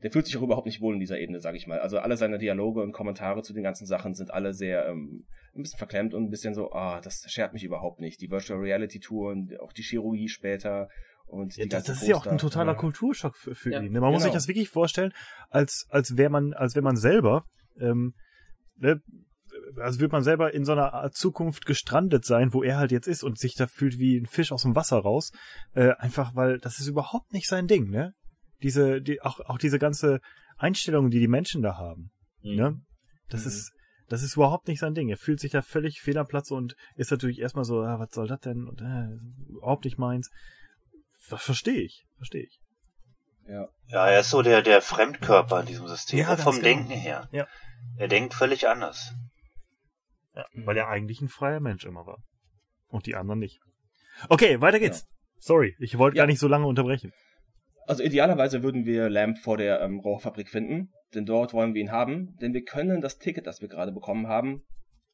Der fühlt sich auch überhaupt nicht wohl in dieser Ebene, sag ich mal. Also alle seine Dialoge und Kommentare zu den ganzen Sachen sind alle sehr ähm, ein bisschen verklemmt und ein bisschen so, ah, das schert mich überhaupt nicht. Die Virtual Reality Tour und auch die Chirurgie später und Ja, die das, das ist ja auch ein totaler Ja. Kulturschock für, für Ja, ihn. ne? Man muss sich genau. das wirklich vorstellen, als, als wäre man, als wäre man selber, ähm, ne, also würde man selber in so einer Art Zukunft gestrandet sein, wo er halt jetzt ist und sich da fühlt wie ein Fisch aus dem Wasser raus. Äh, einfach weil das ist überhaupt nicht sein Ding, ne? Diese, die, auch, auch diese ganze Einstellung, die die Menschen da haben, Mhm. ne? Das Mhm. ist, das ist überhaupt nicht sein Ding. Er fühlt sich da völlig fehl am Platz und ist natürlich erstmal so, ah, was soll das denn? Und, äh, überhaupt nicht meins. Das verstehe ich, verstehe ich. Ja. Ja, er ist so der, der Fremdkörper in diesem System, Ja, vom genau. Denken her. Ja. Er denkt völlig anders. Ja, weil er eigentlich ein freier Mensch immer war. Und die anderen nicht. Okay, weiter geht's. Sorry, ich wollte Ja. gar nicht so lange unterbrechen. Also idealerweise würden wir Lamp vor der ähm, Rohrfabrik finden, denn dort wollen wir ihn haben, denn wir können das Ticket, das wir gerade bekommen haben,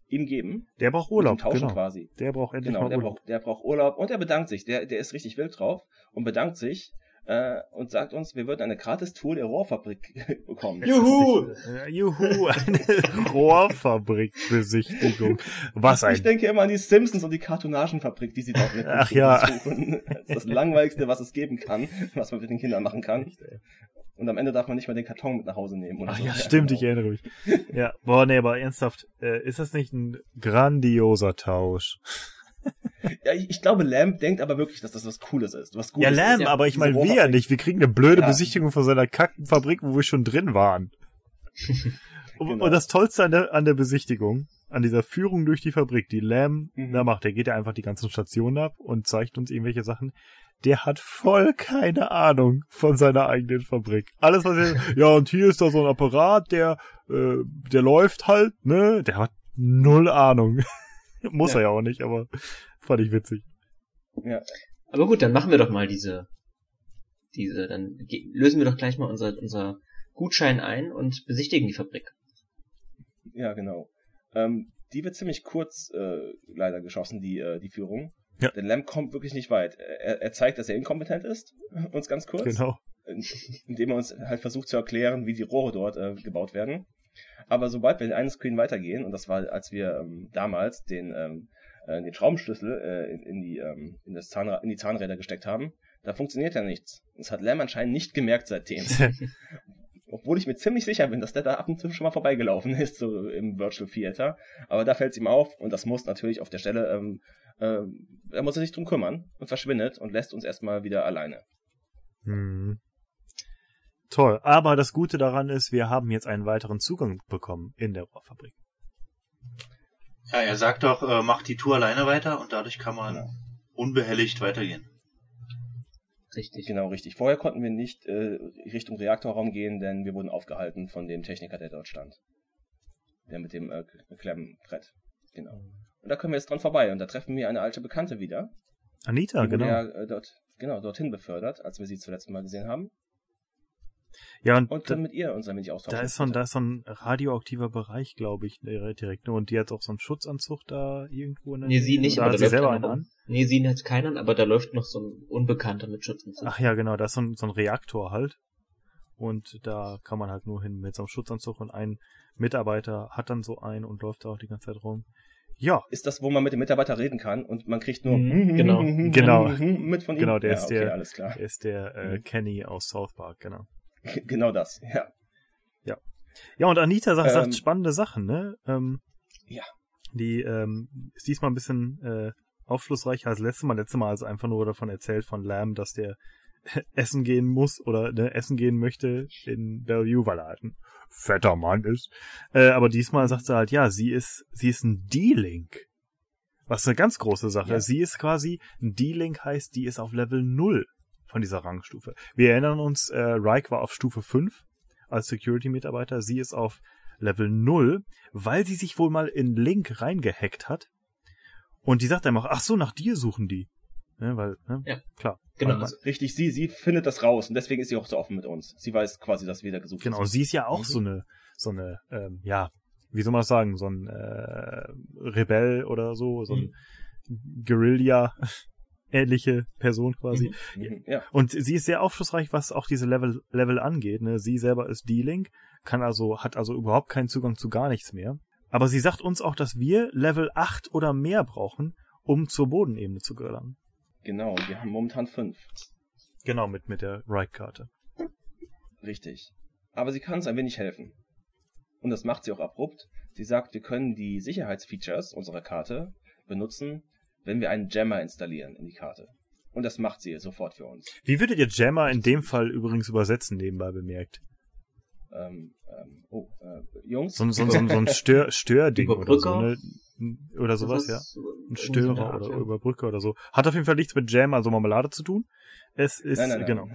ihm geben. Der braucht Urlaub, tauschen genau. quasi. Der braucht endlich Genau, mal der Urlaub. braucht, der braucht Urlaub und er bedankt sich. Der, der ist richtig wild drauf und bedankt sich, äh, und sagt uns, wir würden eine Gratis-Tour der Rohrfabrik [LAUGHS] bekommen. Juhu! Juhu, eine [LAUGHS] Rohrfabrikbesichtigung. Was Ich ein denke immer an die Simpsons und die Kartonagenfabrik, die sie dort mit Ach ja. besuchen. Das ist das Langweiligste, was es geben kann, was man mit den Kindern machen kann. Und am Ende darf man nicht mal den Karton mit nach Hause nehmen. Oder Ach so. ja, stimmt, ich erinnere mich. [LAUGHS] Ja, boah, nee, aber ernsthaft, äh, ist das nicht ein grandioser Tausch? [LAUGHS] Ja, ich, ich glaube, Lamb denkt aber wirklich, dass das was Cooles ist. Was Gutes Ja, Lamb, ist. aber ich meine, wir ja nicht. Wir kriegen eine blöde Ja. Besichtigung von seiner Kackenfabrik, wo wir schon drin waren. [LAUGHS] und, Genau. und das Tollste an der, an der Besichtigung, an dieser Führung durch die Fabrik, die Lamb Mhm. da macht, der geht ja einfach die ganzen Stationen ab und zeigt uns irgendwelche Sachen. Der hat voll keine Ahnung von seiner eigenen Fabrik. Alles, was er, [LAUGHS] ja, und hier ist da so ein Apparat, der, äh, der läuft halt, ne? Der hat null Ahnung. [LAUGHS] Muss Ja. er ja auch nicht, aber fand ich witzig. Ja, Aber gut, dann machen wir doch mal diese, diese, dann lösen wir doch gleich mal unser, unser Gutschein ein und besichtigen die Fabrik. ja, genau. Ähm, die wird ziemlich kurz äh, leider geschossen, die, äh, die Führung. Ja. Denn Lamb kommt wirklich nicht weit. Er, er zeigt, dass er inkompetent ist, [LAUGHS] uns ganz kurz. Genau. in- indem er uns halt versucht zu erklären, wie die Rohre dort äh, gebaut werden. Aber sobald wir in einen Screen weitergehen, und das war, als wir ähm, damals den, ähm, äh, den Schraubenschlüssel äh, in, in, die, ähm, in, das Zahnra in die Zahnräder gesteckt haben, da funktioniert ja nichts. Das hat Lam anscheinend nicht gemerkt seitdem. [LAUGHS] Obwohl ich mir ziemlich sicher bin, dass der da ab und zu schon mal vorbeigelaufen ist, so im Virtual Theater. Aber da fällt es ihm auf und das muss natürlich auf der Stelle, ähm, ähm, da muss er sich drum kümmern und verschwindet und lässt uns erstmal wieder alleine. Hm. Toll. Aber das Gute daran ist, wir haben jetzt einen weiteren Zugang bekommen in der Rohrfabrik. Ja, er sagt doch, äh, macht die Tour alleine weiter und dadurch kann man Genau. unbehelligt weitergehen. Richtig. Genau, richtig. Vorher konnten wir nicht äh, Richtung Reaktorraum gehen, denn wir wurden aufgehalten von dem Techniker, der dort stand. Der mit dem äh, Klemmbrett. Genau. Und da können wir jetzt dran vorbei und da treffen wir eine alte Bekannte wieder. Anita, die wurde genau. ja äh, dort, genau, dorthin befördert, als wir sie zuletzt mal gesehen haben. Ja, und, Und da, dann mit ihr uns ein wenig austauschen. da ist so ein, da ist so ein radioaktiver Bereich, glaube ich, direkt. ne? Und die hat auch so einen Schutzanzug da irgendwo in der Nee, sie nicht, Oder aber hat da sie läuft selber einen an? Nee, sie hat keinen, aber da läuft noch so ein Unbekannter mit Schutzanzug. Ach ja, genau, da ist so ein, so ein Reaktor halt. Und da kann man halt nur hin mit so einem Schutzanzug und ein Mitarbeiter hat dann so einen und läuft da auch die ganze Zeit rum. Ja, ist das, wo man mit dem Mitarbeiter reden kann und man kriegt nur Mhm, genau. Genau. [LAUGHS] mit von ihm. Genau, der ja, ist okay, der- alles klar. er ist der äh, Mhm. Kenny aus South Park, genau. [LAUGHS] genau das, ja. Ja, und Anita sagt, Ähm, sagt spannende Sachen, ne? Ähm, Ja. Die ähm, ist diesmal ein bisschen äh, aufschlussreicher als letztes Mal. Letztes Mal also einfach nur davon erzählt von Lamb, dass der [LAUGHS] essen gehen muss oder ne, essen gehen möchte in Bellevue, weil er halt ein fetter Mann ist. Äh, aber diesmal sagt sie halt, ja, sie ist, sie ist ein D-Link. Was eine ganz große Sache Ja. Sie ist quasi, ein D-Link heißt, die ist auf Level 0 von dieser Rangstufe. Wir erinnern uns, äh, Reich war auf Stufe 5 als Security-Mitarbeiter. Sie ist auf Level 0, weil sie sich wohl mal in Link reingehackt hat. Und die sagt einfach, ach so, nach dir suchen die. Ne, weil, ne? Ja. Klar. Genau. Also, Richtig, sie, sie findet das raus und deswegen ist sie auch so offen mit uns. Sie weiß quasi, dass wir da gesucht Genau, sind. sie ist ja auch Mhm. so eine, so eine, ähm, ja, wie soll man das sagen, so ein äh, Rebell oder so, so ein Guerilla ähnliche Person quasi. Mhm, Ja, Und sie ist sehr aufschlussreich, was auch diese Level, Level angeht. Ne? Sie selber ist D-Link, kann also, hat also überhaupt keinen Zugang zu gar nichts mehr. Aber sie sagt uns auch, dass wir Level 8 oder mehr brauchen, um zur Bodenebene zu gelangen. genau. Wir haben momentan fünf. Genau, mit, mit der Right-Karte. Richtig. Aber sie kann uns ein wenig helfen. Und das macht sie auch abrupt. Sie sagt, wir können die Sicherheitsfeatures unserer Karte benutzen, wenn wir einen Jammer installieren in die Karte. Und das macht sie sofort für uns. Wie würdet ihr Jammer in dem Fall übrigens übersetzen, nebenbei bemerkt? Ähm, ähm, oh, äh, Jungs? So, ein- so, ein- so, so ein Stör, [LAUGHS] Störding oder so, ne? Oder sowas, ja. Ein Störer Art, oder ja. Überbrücker oder so. Hat auf jeden Fall nichts mit Jam, also Marmelade zu tun. Es ist, Nein, nein, nein. genau.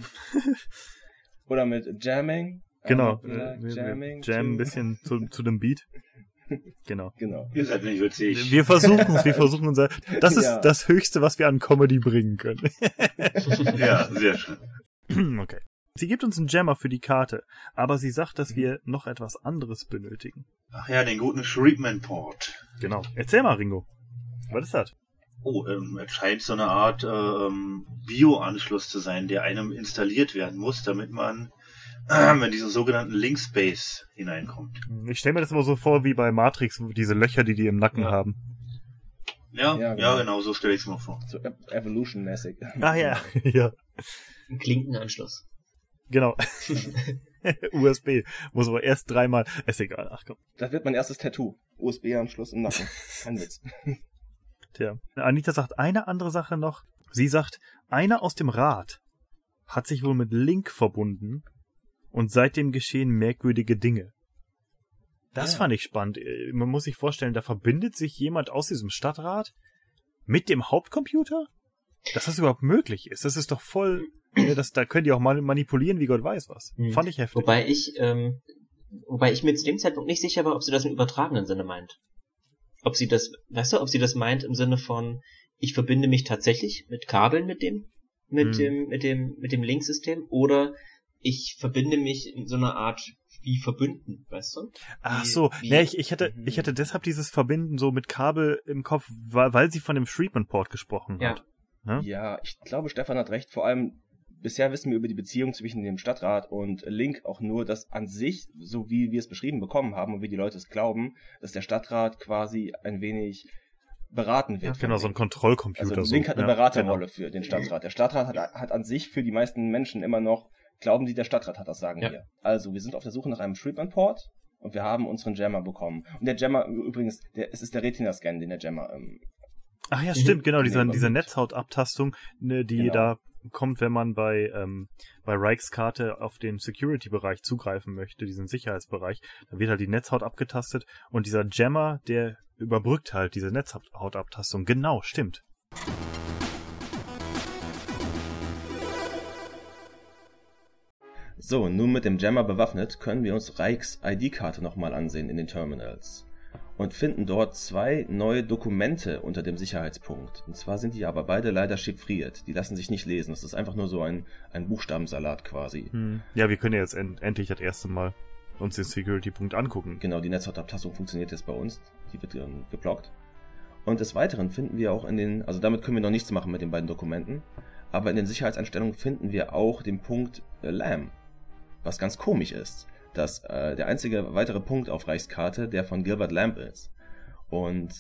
Oder mit Jamming. Genau. Äh, wir jamming Jam ein bisschen zu, [LAUGHS] zu dem Beat. [LAUGHS] Genau. Genau. Ihr seid nicht witzig. Wir versuchen es, wir versuchen unser. Das ist [LAUGHS] Ja. das Höchste, was wir an Comedy bringen können. [LAUGHS] ja, sehr schön. [CLEARS THROAT] okay. Sie gibt uns einen Jammer für die Karte, aber sie sagt, dass wir noch etwas anderes benötigen. Ach ja, den guten Shriekman Port. Genau. Erzähl mal, Ringo. Was ist das? Oh, ähm, es scheint so eine Art ähm, Bio-Anschluss zu sein, der einem installiert werden muss, damit man äh, in diesen sogenannten Link-Space hineinkommt. Ich stelle mir das immer so vor wie bei Matrix, diese Löcher, die die im Nacken Ja. haben. Ja, Ja, ja, genau. genau. so stelle ich es mir vor. So Evolution-mäßig. Ah ja, [LAUGHS] ja, Ein Klinkenanschluss. genau. [LAUGHS] [LAUGHS] USB. Muss aber erst dreimal. Ist egal, ach komm. Das wird mein erstes Tattoo. USB-Anschluss im Nacken. Kein Witz. Tja. Anita sagt eine andere Sache noch. Sie sagt, einer aus dem Rat hat sich wohl mit Link verbunden und seitdem geschehen merkwürdige Dinge. Das Ja. fand ich spannend. Äh, Man muss sich vorstellen, da verbindet sich jemand aus diesem Stadtrat mit dem Hauptcomputer? Dass das überhaupt möglich ist. Das ist doch voll. Ja, das, da können die auch mal manipulieren, wie Gott weiß was. Hm. Fand ich heftig. Wobei ich, ähm, wobei ich mir zu dem Zeitpunkt nicht sicher war, ob sie das im übertragenen Sinne meint. Ob sie das, weißt du, ob sie das meint im Sinne von, ich verbinde mich tatsächlich mit Kabeln mit dem, mit Hm. dem, mit dem, mit dem Linksystem oder ich verbinde mich in so einer Art wie verbunden, weißt du? Ach so, wie- ne, ich, ich hatte, Mhm. ich hatte deshalb dieses Verbinden so mit Kabel im Kopf, weil, weil sie von dem Treatment Port gesprochen Ja. hat. Ne? Ja, ich glaube, Stefan hat recht. Vor allem, bisher wissen wir über die Beziehung zwischen dem Stadtrat und Link auch nur, dass an sich, so wie wir es beschrieben bekommen haben und wie die Leute es glauben, dass der Stadtrat quasi ein wenig beraten wird. von Genau, so ein Link. Kontrollcomputer. Also so. Link hat eine Ja, Beraterrolle genau. für den Stadtrat. Der Stadtrat hat, hat an sich für die meisten Menschen immer noch, glauben die, der Stadtrat hat das Sagen Ja. hier. Also, wir sind auf der Suche nach einem Treatment-Port und wir haben unseren Jammer bekommen. Und der Jammer, übrigens, der, es ist der Retina-Scan, den der Jammer ähm, Ach ja, Mhm. stimmt, genau, diese, Nee, diese. Netzhautabtastung, ne, die Genau. da kommt, wenn man bei, ähm, bei Reichs Karte auf den Security-Bereich zugreifen möchte, diesen Sicherheitsbereich. Da wird halt die Netzhaut abgetastet und dieser Jammer, der überbrückt halt diese Netzhautabtastung. Genau, stimmt. So, nun mit dem Jammer bewaffnet können wir uns Reichs ID-Karte nochmal ansehen in den Terminals und finden dort zwei neue Dokumente unter dem Sicherheitspunkt. Und zwar sind die aber beide leider chiffriert. Die lassen sich nicht lesen. Das ist einfach nur so ein, ein Buchstabensalat quasi. Hm. Ja, wir können ja jetzt end endlich das erste Mal uns den Security-Punkt angucken. Genau, die Netzhautabtastung funktioniert jetzt bei uns. Die wird ähm, geblockt. Und des Weiteren finden wir auch in den, also damit können wir noch nichts machen mit den beiden Dokumenten, aber in den Sicherheitseinstellungen finden wir auch den Punkt äh, LAM. Was ganz komisch ist, dass äh, der einzige weitere Punkt auf Reichskarte der von Gilbert Lamb ist. Und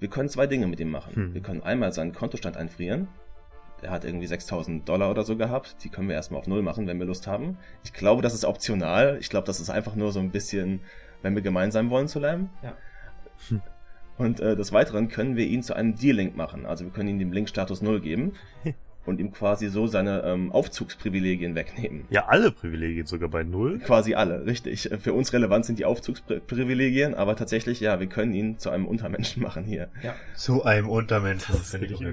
wir können zwei Dinge mit ihm machen. Hm. Wir können einmal seinen Kontostand einfrieren. Der hat irgendwie 6000 Dollar oder so gehabt. Die können wir erstmal auf Null machen, wenn wir Lust haben. Ich glaube, das ist optional. Ich glaube, das ist einfach nur so ein bisschen, wenn wir gemein sein wollen zu Lamb. Ja. Hm. Und äh, des Weiteren können wir ihn zu einem D-Link machen. Also wir können ihm den Link-Status 0 geben [LAUGHS] und ihm quasi so seine ähm, Aufzugsprivilegien wegnehmen. Ja, alle Privilegien sogar bei Null. Quasi alle, richtig. Für uns relevant sind die Aufzugsprivilegien, aber tatsächlich, ja, wir können ihn zu einem Untermenschen machen hier. Zu einem Untermenschen, Das finde ich ich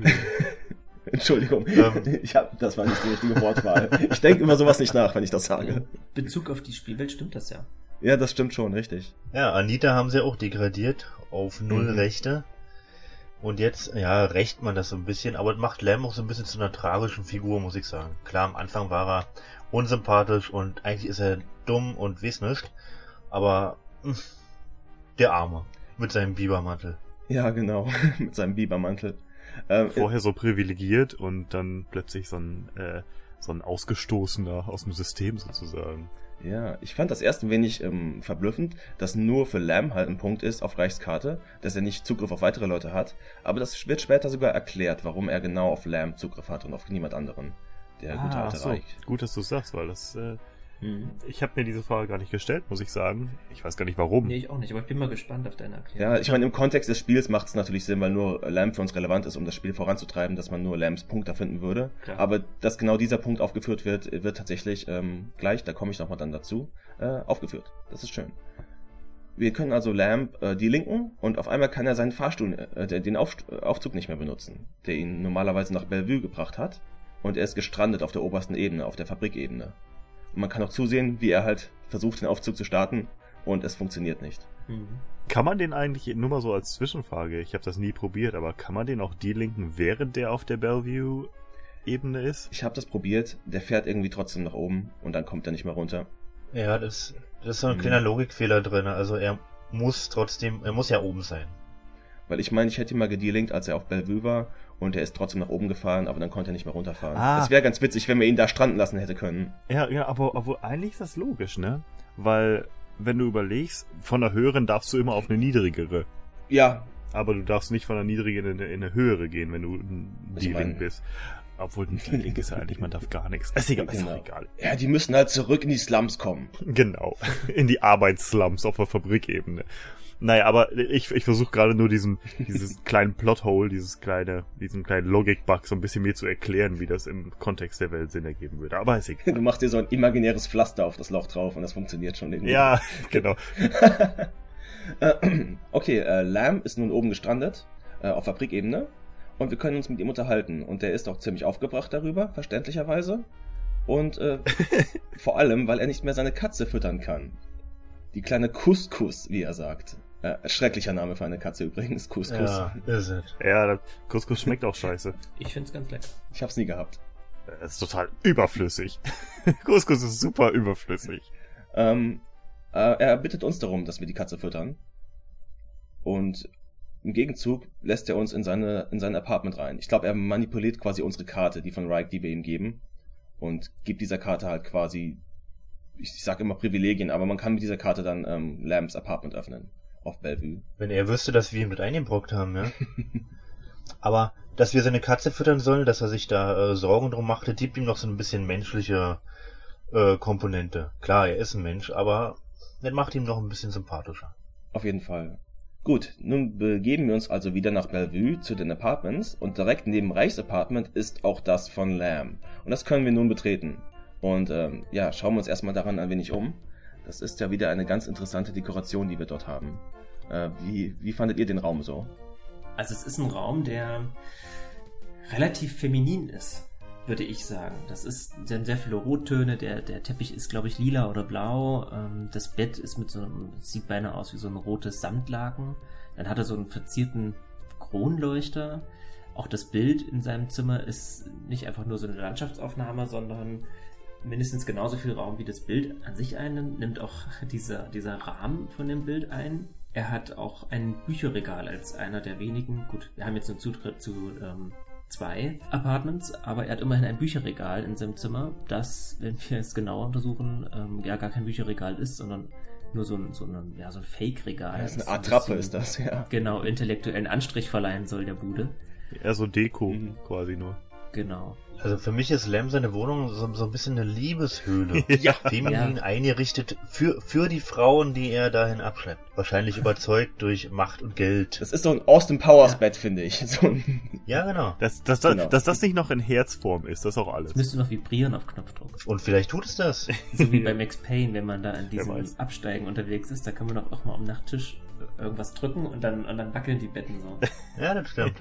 [LAUGHS] Entschuldigung, Ähm. ich hab, das war nicht die richtige Wortwahl. Ich denke über sowas nicht nach, wenn ich das sage. In Bezug auf die Spielwelt stimmt das ja. Ja, das stimmt schon, richtig. Ja, Anita haben sie auch degradiert auf null Mhm. Rechte. Und jetzt, ja, rächt man das so ein bisschen, aber das macht Lam auch so ein bisschen zu einer tragischen Figur, muss ich sagen. Klar, am Anfang war er unsympathisch und eigentlich ist er dumm und weiß nicht. Aber mh, der Arme mit seinem Bibermantel. Ja, genau, [LAUGHS] mit seinem Bibermantel. Ähm, Vorher so privilegiert und dann plötzlich so ein, äh, so ein Ausgestoßener aus dem System sozusagen. Ja, ich fand das erst ein wenig ähm, verblüffend, dass nur für Lamb halt ein Punkt ist auf Reichskarte, dass er nicht Zugriff auf weitere Leute hat. Aber das wird später sogar erklärt, warum er genau auf Lamb Zugriff hat und auf niemand anderen. Der gute Ah, alte so. Reich. Gut, dass du es sagst, weil das, äh. Ich habe mir diese Frage gar nicht gestellt, muss ich sagen. Ich weiß gar nicht warum. Nee, ich auch nicht, aber ich bin mal gespannt auf deine Erklärung. Ja, ich meine, im Kontext des Spiels macht es natürlich Sinn, weil nur Lamb für uns relevant ist, um das Spiel voranzutreiben, dass man nur Lambs Punkt da finden würde. Klar. Aber dass genau dieser Punkt aufgeführt wird, wird tatsächlich ähm, gleich, da komme ich nochmal dann dazu, äh, aufgeführt. Das ist schön. Wir können also Lamb äh, die linken und auf einmal kann er seinen Fahrstuhl, äh, den Auf, Aufzug nicht mehr benutzen, der ihn normalerweise nach Bellevue gebracht hat. Und er ist gestrandet auf der obersten Ebene, auf der Fabrikebene. Und man kann auch zusehen, wie er halt versucht, den Aufzug zu starten und es funktioniert nicht. Mhm. Kann man den eigentlich, nur mal so als Zwischenfrage, ich habe das nie probiert, aber kann man den auch delinken, während der auf der Bellevue-Ebene ist? Ich habe das probiert, der fährt irgendwie trotzdem nach oben und dann kommt er nicht mehr runter. Ja, das, das ist so ein Mhm. kleiner Logikfehler drin. Also er muss trotzdem, er muss ja oben sein. Weil ich meine, ich hätte ihn mal gedealinkt, als er auf Bellevue war und er ist trotzdem nach oben gefahren, aber dann konnte er nicht mehr runterfahren. Ah. Das wäre ganz witzig, wenn wir ihn da stranden lassen hätte können. Ja, ja, aber, aber eigentlich ist das logisch, ne? Weil, wenn du überlegst, von der höheren darfst du immer auf eine niedrigere. Ja, Aber du darfst nicht von einer niedrigen in eine, in eine höhere gehen, wenn du ein D-Link bist. Obwohl ein D-Link ist ja eigentlich, man darf gar nichts. Ist egal, ist Genau. doch egal. ja, die müssen halt zurück in die Slums kommen. Genau. In die Arbeitsslums auf der Fabrikebene. Naja, aber ich, ich versuche gerade nur diesen, dieses [LAUGHS] kleinen Plothole, dieses kleine, diesen kleinen Logik-Bug so ein bisschen mir zu erklären, wie das im Kontext der Welt Sinn ergeben würde. Aber ist egal. Du machst dir so ein imaginäres Pflaster auf das Loch drauf und das funktioniert schon irgendwie. Ja, [LAUGHS] genau. Äh, [CLEARS THROAT] okay, äh, Lamb ist nun oben gestrandet, äh, auf Fabrikebene. Und wir können uns mit ihm unterhalten. Und der ist auch ziemlich aufgebracht darüber, verständlicherweise. Und äh, [LAUGHS] vor allem, weil er nicht mehr seine Katze füttern kann. Die kleine Couscous, wie er sagt. Äh, schrecklicher Name für eine Katze übrigens, Couscous. Ja, ist es. Ja, das Couscous schmeckt auch scheiße. Ich find's ganz lecker. Ich hab's nie gehabt. Das ist total überflüssig. [LAUGHS] Couscous ist super überflüssig. Ähm, äh, er bittet uns darum, dass wir die Katze füttern. Und im Gegenzug lässt er uns in seine in sein Apartment rein. Ich glaube, er manipuliert quasi unsere Karte, die von Reich, die wir ihm geben, und gibt dieser Karte halt quasi, ich, ich sag immer Privilegien, aber man kann mit dieser Karte dann ähm, Lambs Apartment öffnen auf Bellevue. Wenn er wüsste, dass wir ihn mit eingebrockt haben, ja. [LAUGHS] Aber, dass wir seine Katze füttern sollen, dass er sich da äh, Sorgen drum machte, gibt ihm noch so ein bisschen menschliche äh, Komponente. Klar, er ist ein Mensch, aber das macht ihn noch ein bisschen sympathischer. Auf jeden Fall. Gut, nun begeben wir uns also wieder nach Bellevue zu den Apartments und direkt neben Reichs Apartment ist auch das von Lamb. Und das können wir nun betreten. Und ähm, ja, schauen wir uns erstmal daran ein wenig um. Das ist ja wieder eine ganz interessante Dekoration, die wir dort haben. Äh, wie, wie fandet ihr den Raum so? Also es ist ein Raum, der relativ feminin ist, würde ich sagen. Das ist sind sehr viele Rottöne. Der, der Teppich ist, glaube ich, lila oder blau. Ähm, das Bett ist mit so einem, sieht beinahe aus wie so ein rotes Samtlaken. Dann hat er so einen verzierten Kronleuchter. Auch das Bild in seinem Zimmer ist nicht einfach nur so eine Landschaftsaufnahme, sondern mindestens genauso viel Raum wie das Bild an sich einnimmt, nimmt auch dieser, dieser Rahmen von dem Bild ein. Er hat auch ein Bücherregal als einer der wenigen. Gut, wir haben jetzt einen Zutritt zu ähm, zwei Apartments, aber er hat immerhin ein Bücherregal in seinem Zimmer, das, wenn wir es genauer untersuchen, ähm, ja gar kein Bücherregal ist, sondern nur so ein, so ein, ja, so ein Fake-Regal. das ist eine ein Art Trappe, bisschen, ist das, ja. Genau, intellektuellen Anstrich verleihen soll der Bude. Eher so Deko Mhm. quasi nur. Genau. Also für mich ist Lam seine Wohnung so, so ein bisschen eine Liebeshöhle. [LAUGHS] Ja. Feminin Ja. eingerichtet für, für die Frauen, die er dahin abschleppt. Wahrscheinlich [LAUGHS] überzeugt durch Macht und Geld. Das ist so ein Austin Powers Ja. Bett, finde ich. [LAUGHS] So ein Ja, genau. Dass, dass, Genau. dass das nicht noch in Herzform ist, das ist auch alles. Es müsste noch vibrieren auf Knopfdruck. Und vielleicht tut es das. So wie bei Max Payne, wenn man da an diesem. Absteigen unterwegs ist, da kann man doch auch mal am Nachttisch irgendwas drücken und dann, und dann wackeln die Betten so. Ja, das stimmt.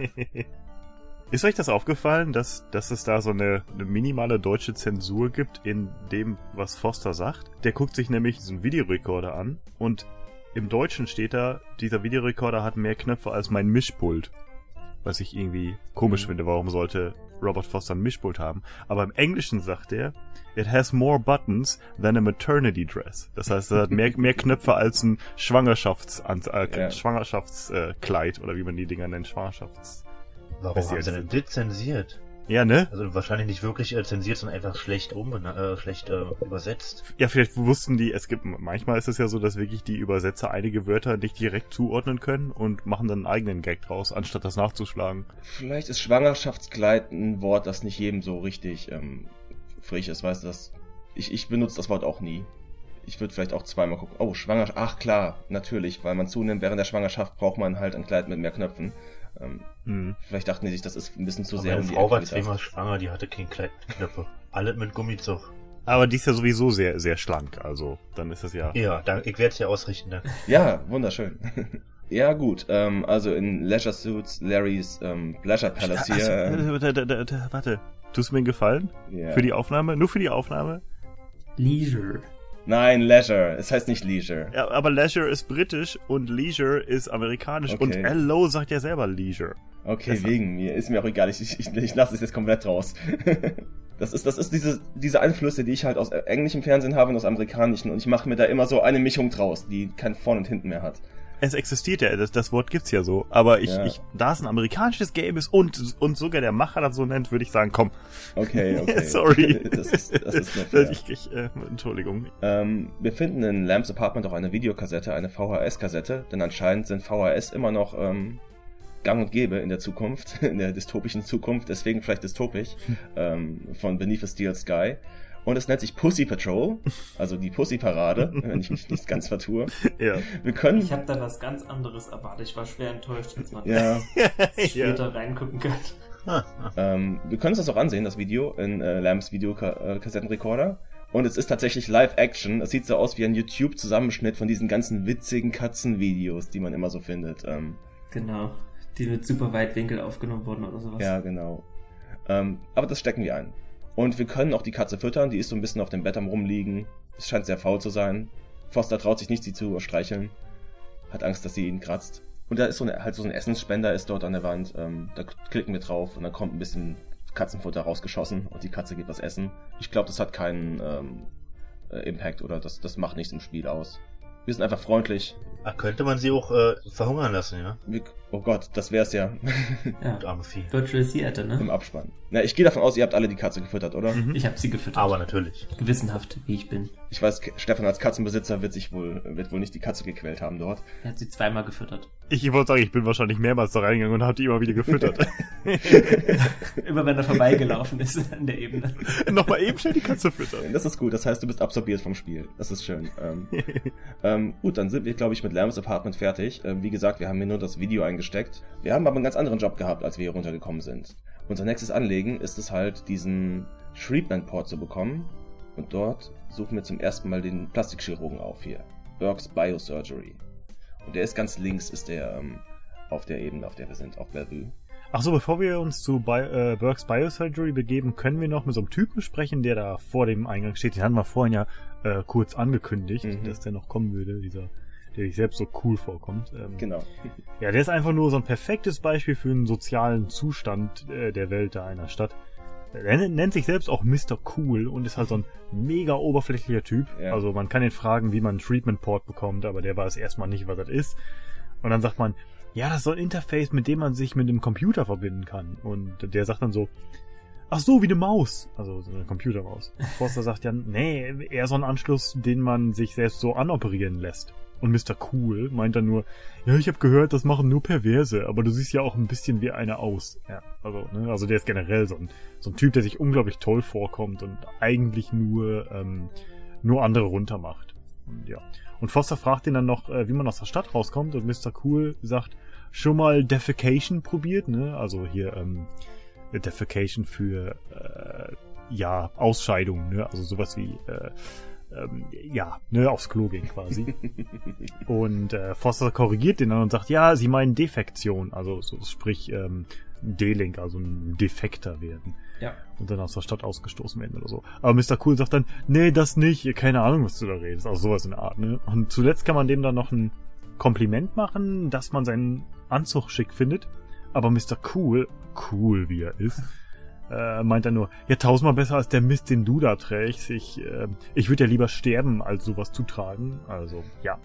Ist euch das aufgefallen, dass, dass es da so eine, eine minimale deutsche Zensur gibt in dem, was Foster sagt? Der guckt sich nämlich diesen Videorekorder an und im Deutschen steht da, dieser Videorekorder hat mehr Knöpfe als mein Mischpult. Was ich irgendwie komisch finde, warum sollte Robert Foster ein Mischpult haben? Aber im Englischen sagt er, it has more buttons than a maternity dress. Das heißt, er hat mehr, [LAUGHS] mehr Knöpfe als ein Schwangerschafts äh, Ja. Schwangerschaftskleid oder wie man die Dinger nennt, Schwangerschafts. Warum haben sie jetzt- denn das zensiert? Ja, ne? Also wahrscheinlich nicht wirklich äh, zensiert, sondern einfach schlecht äh, schlecht äh, übersetzt. Ja, vielleicht wussten die, es gibt, manchmal ist es ja so, dass wirklich die Übersetzer einige Wörter nicht direkt zuordnen können und machen dann einen eigenen Gag draus, anstatt das nachzuschlagen. Vielleicht ist Schwangerschaftskleid ein Wort, das nicht jedem so richtig ähm, frisch ist, weißt du, das. Ich, ich benutze das Wort auch nie. Ich würde vielleicht auch zweimal gucken. Oh, Schwangerschaft. Ach klar, natürlich, weil man zunimmt während der Schwangerschaft braucht man halt ein Kleid mit mehr Knöpfen. Ähm, Hm. vielleicht dachten die sich, das ist ein bisschen zu Aber sehr meine um die Frau war zweimal schwanger, die hatte kein Kleid Knöpfe. Alle mit Gummizug. Aber die ist ja sowieso sehr, sehr schlank, also dann ist es ja. Ja, da, ich werde es ja ausrichten. Dann. Ja, wunderschön. [LAUGHS] ja, gut. Ähm, also in Leisure Suits, Larrys ähm, Pleasure Palace hier. äh, Ähm, warte. Tust du mir einen Gefallen? ja. Für die Aufnahme? Nur für die Aufnahme? Leisure. Nein, Leisure. Es heißt nicht Leisure. Ja, aber Leisure ist britisch und Leisure ist amerikanisch Okay. und Hello sagt ja selber Leisure. Okay, Besser. wegen mir. Ist mir auch egal. Ich, ich, ich, ich lasse es jetzt komplett raus. [LAUGHS] das ist, das ist diese, diese Einflüsse, die ich halt aus englischem Fernsehen habe und aus amerikanischen. Und ich mache mir da immer so eine Mischung draus, die kein Vorn und Hinten mehr hat. Es existiert ja, das, das Wort gibt's ja so. Aber ich, Ja. ich, da es ein amerikanisches Game ist und, und sogar der Macher das so nennt, würde ich sagen, komm. Okay, [LAUGHS] okay. Sorry. [LAUGHS] Das ist, das ist nur [LAUGHS] fair. Ich, ich, äh, Entschuldigung. Ähm, wir finden in Lambs Apartment auch eine Videokassette, eine VHS-Kassette, denn anscheinend sind VHS immer noch ähm, gang und gäbe in der Zukunft, in der dystopischen Zukunft, deswegen vielleicht dystopisch, ähm, von Beneath a Steel Sky. Und es nennt sich Pussy Patrol, also die Pussy-Parade, [LAUGHS] wenn ich mich nicht ganz vertue. Ja. Wir können... Ich habe da was ganz anderes erwartet. Ich war schwer enttäuscht, als man ja, [LAUGHS] später reingucken kann. ähm, wir können uns das auch ansehen, das Video, in äh, Lambs Videokassettenrekorder. Und es ist tatsächlich Live-Action. Es sieht so aus wie ein YouTube-Zusammenschnitt von diesen ganzen witzigen Katzenvideos, die man immer so findet. Ähm, Genau. Die mit super Weitwinkel aufgenommen wurden oder sowas. Ja, genau. Ähm, aber das stecken wir ein. Und wir können auch die Katze füttern, die ist so ein bisschen auf dem Bett am rumliegen. Es scheint sehr faul zu sein. Foster traut sich nicht, sie zu streicheln. Hat Angst, dass sie ihn kratzt. Und da ist so eine, halt so ein Essensspender ist dort an der Wand. Ähm, da klicken wir drauf und dann kommt ein bisschen Katzenfutter rausgeschossen und die Katze geht was essen. Ich glaube, das hat keinen ähm, äh, Impact oder das, das macht nichts im Spiel aus. Wir sind einfach freundlich. Ah, könnte man sie auch äh, verhungern lassen, ja? Oh Gott, das wär's ja Ja. Du arme Vieh. Virtual Theater, im ne? Abspann. Na, ich gehe davon aus, ihr habt alle die Katze gefüttert, oder? Mhm. Ich habe sie gefüttert. Aber natürlich. Gewissenhaft, wie ich bin. Ich weiß, Stefan als Katzenbesitzer wird sich wohl, wird wohl nicht die Katze gequält haben dort. Er hat sie zweimal gefüttert. Ich wollte sagen, ich bin wahrscheinlich mehrmals da reingegangen und habe die immer wieder gefüttert. [LAUGHS] Immer wenn er vorbeigelaufen ist an der Ebene. [LAUGHS] Nochmal eben schnell die Katze füttern. Das ist gut, das heißt, du bist absorbiert vom Spiel. Das ist schön. Ähm, [LAUGHS] ähm, gut, dann sind wir, glaube ich, mit Lambs Apartment fertig. Ähm, wie gesagt, wir haben hier nur das Video eingesteckt. Wir haben aber einen ganz anderen Job gehabt, als wir hier runtergekommen sind. Unser nächstes Anliegen ist es halt, diesen Treatment-Port zu bekommen. Und dort suchen wir zum ersten Mal den Plastikchirurgen auf hier. Burke's Biosurgery. Und der ist ganz links, ist der ähm, auf der Ebene, auf der wir sind, auf Bellevue. Ach so, bevor wir uns zu Bi äh, Burke's Biosurgery begeben, können wir noch mit so einem Typen sprechen, der da vor dem Eingang steht. Den hatten wir vorhin ja äh, kurz angekündigt, Mhm. dass der noch kommen würde, dieser, der sich selbst so cool vorkommt. Ähm, Genau. Ja, der ist einfach nur so ein perfektes Beispiel für einen sozialen Zustand äh, der Welt da einer Stadt. Er nennt- sich selbst auch Mr. Cool und ist halt so ein mega oberflächlicher Typ. Ja. Also man kann ihn fragen, wie man einen Treatment Port bekommt, aber der weiß erstmal nicht, was das ist. Und dann sagt man, ja, das ist so ein Interface, mit dem man sich mit dem Computer verbinden kann. Und der sagt dann so, ach so, wie eine Maus. Also so eine Computermaus. Und Forster sagt ja, nee, eher so ein Anschluss, den man sich selbst so anoperieren lässt. Und Mr. Cool meint dann nur, ja, ich habe gehört, das machen nur Perverse, aber du siehst ja auch ein bisschen wie eine aus. Ja, also, ne, also der ist generell so ein, so ein Typ, der sich unglaublich toll vorkommt und eigentlich nur, ähm, nur andere runtermacht. Und ja. Und Foster fragt ihn dann noch, äh, wie man aus der Stadt rauskommt und Mr. Cool sagt, schon mal Defecation probiert, ne? Also hier, ähm, Defecation für, äh, ja, Ausscheidung, ne? Also sowas wie, äh, ähm, ja, ne, aufs Klo gehen quasi. [LAUGHS] Und äh, Foster korrigiert den dann und sagt, ja, sie meinen Defektion, also so, sprich ähm, D-Link, also ein Defekter werden Ja. und dann aus der Stadt ausgestoßen werden oder so. Aber Mr. Cool sagt dann, nee, das nicht, keine Ahnung, was du da redest. Also sowas in der Art, ne? Und zuletzt kann man dem dann noch ein Kompliment machen, dass man seinen Anzug schick findet. Aber Mr. Cool, cool wie er ist, [LAUGHS] äh, meint er nur, ja, tausendmal besser als der Mist, den du da trägst. Ich, äh, ich würde ja lieber sterben, als sowas zu tragen. Also, ja.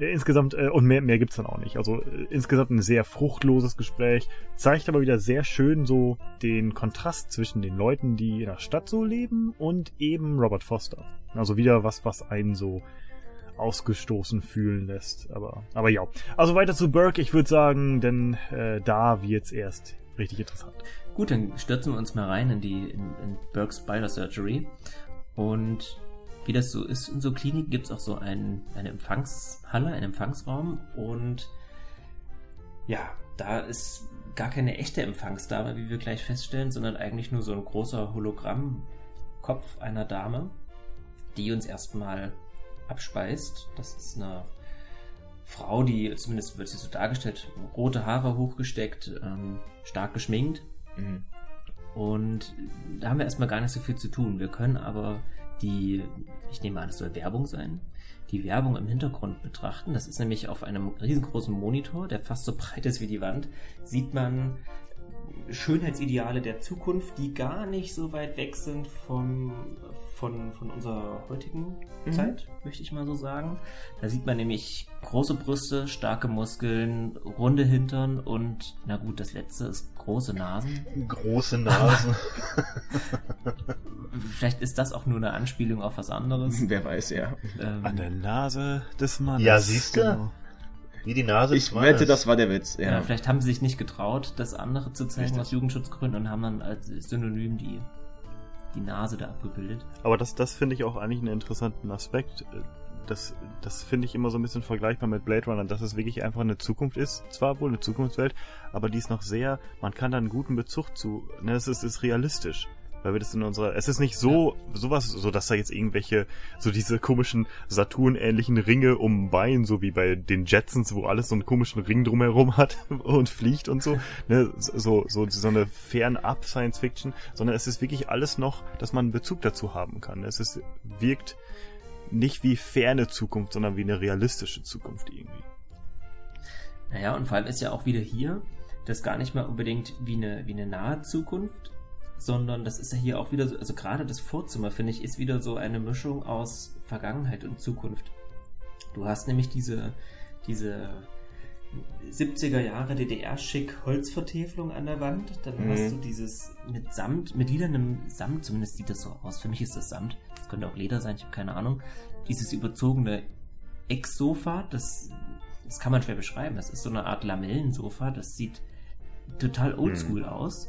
Äh, Insgesamt, äh, und mehr, mehr gibt's dann auch nicht. Also äh, insgesamt ein sehr fruchtloses Gespräch, zeigt aber wieder sehr schön so den Kontrast zwischen den Leuten, die in der Stadt so leben und eben Robert Foster. Also wieder was, was einen so ausgestoßen fühlen lässt. Aber, aber ja. Also weiter zu Burke, ich würde sagen, denn äh, da wird's erst richtig interessant. Gut, dann stürzen wir uns mal rein in die in, in Burke's Biosurgery. Und wie das so ist in so Kliniken, gibt es auch so ein, eine Empfangshalle, einen Empfangsraum. Und ja, da ist gar keine echte Empfangsdame, wie wir gleich feststellen, sondern eigentlich nur so ein großer Hologrammkopf einer Dame, die uns erstmal abspeist. Das ist eine Frau, die, zumindest wird sie so dargestellt, rote Haare hochgesteckt, ähm, stark geschminkt. Mhm. Und da haben wir erstmal gar nicht so viel zu tun. Wir können aber die, ich nehme an, es soll Werbung sein, die Werbung im Hintergrund betrachten. Das ist nämlich auf einem riesengroßen Monitor, der fast so [LAUGHS] breit ist wie die Wand, sieht man Schönheitsideale der Zukunft, die gar nicht so weit weg sind vom, von, von unserer heutigen Mhm. Zeit, möchte ich mal so sagen. Da sieht man nämlich große Brüste, starke Muskeln, runde Hintern und, na gut, das letzte ist große Nasen. Große Nasen. [LAUGHS] Vielleicht ist das auch nur eine Anspielung auf was anderes. [LAUGHS] Wer weiß, ja. Ähm, An der Nase des Mannes. Ja, siehst du? Genau. Wie die Nase Ich wette, das war der Witz. ja. Ja. vielleicht haben sie sich nicht getraut, das andere zu zeigen Richtig. aus Jugendschutzgründen und haben dann als Synonym die, die Nase da abgebildet. Aber das, das finde ich auch eigentlich einen interessanten Aspekt. Das, das finde ich immer so ein bisschen vergleichbar mit Blade Runner, dass es wirklich einfach eine Zukunft ist. Zwar wohl eine Zukunftswelt, aber die ist noch sehr, man kann da einen guten Bezug zu, ne, es ist, ist realistisch. Weil wir das in unserer, es ist nicht so, sowas, so dass da jetzt irgendwelche, so diese komischen Saturn-ähnlichen Ringe um ein Bein, so wie bei den Jetsons, wo alles so einen komischen Ring drumherum hat [LAUGHS] und fliegt und so, ne, so, so, so eine fernab Science Fiction, sondern es ist wirklich alles noch, dass man einen Bezug dazu haben kann. Es ist, wirkt nicht wie ferne Zukunft, sondern wie eine realistische Zukunft irgendwie. Naja, und vor allem ist ja auch wieder hier das gar nicht mal unbedingt wie eine, wie eine nahe Zukunft, sondern das ist ja hier auch wieder so, also gerade das Vorzimmer, finde ich, ist wieder so eine Mischung aus Vergangenheit und Zukunft. Du hast nämlich diese, diese 70er Jahre DDR-schick Holzvertäfelung an der Wand, dann Mhm. hast du dieses mit Samt, mit lilanem Samt, zumindest sieht das so aus, für mich ist das Samt, das könnte auch Leder sein, ich habe keine Ahnung, dieses überzogene Ecksofa, das, das kann man schwer beschreiben. Das ist so eine Art Lamellensofa. Das sieht total oldschool aus.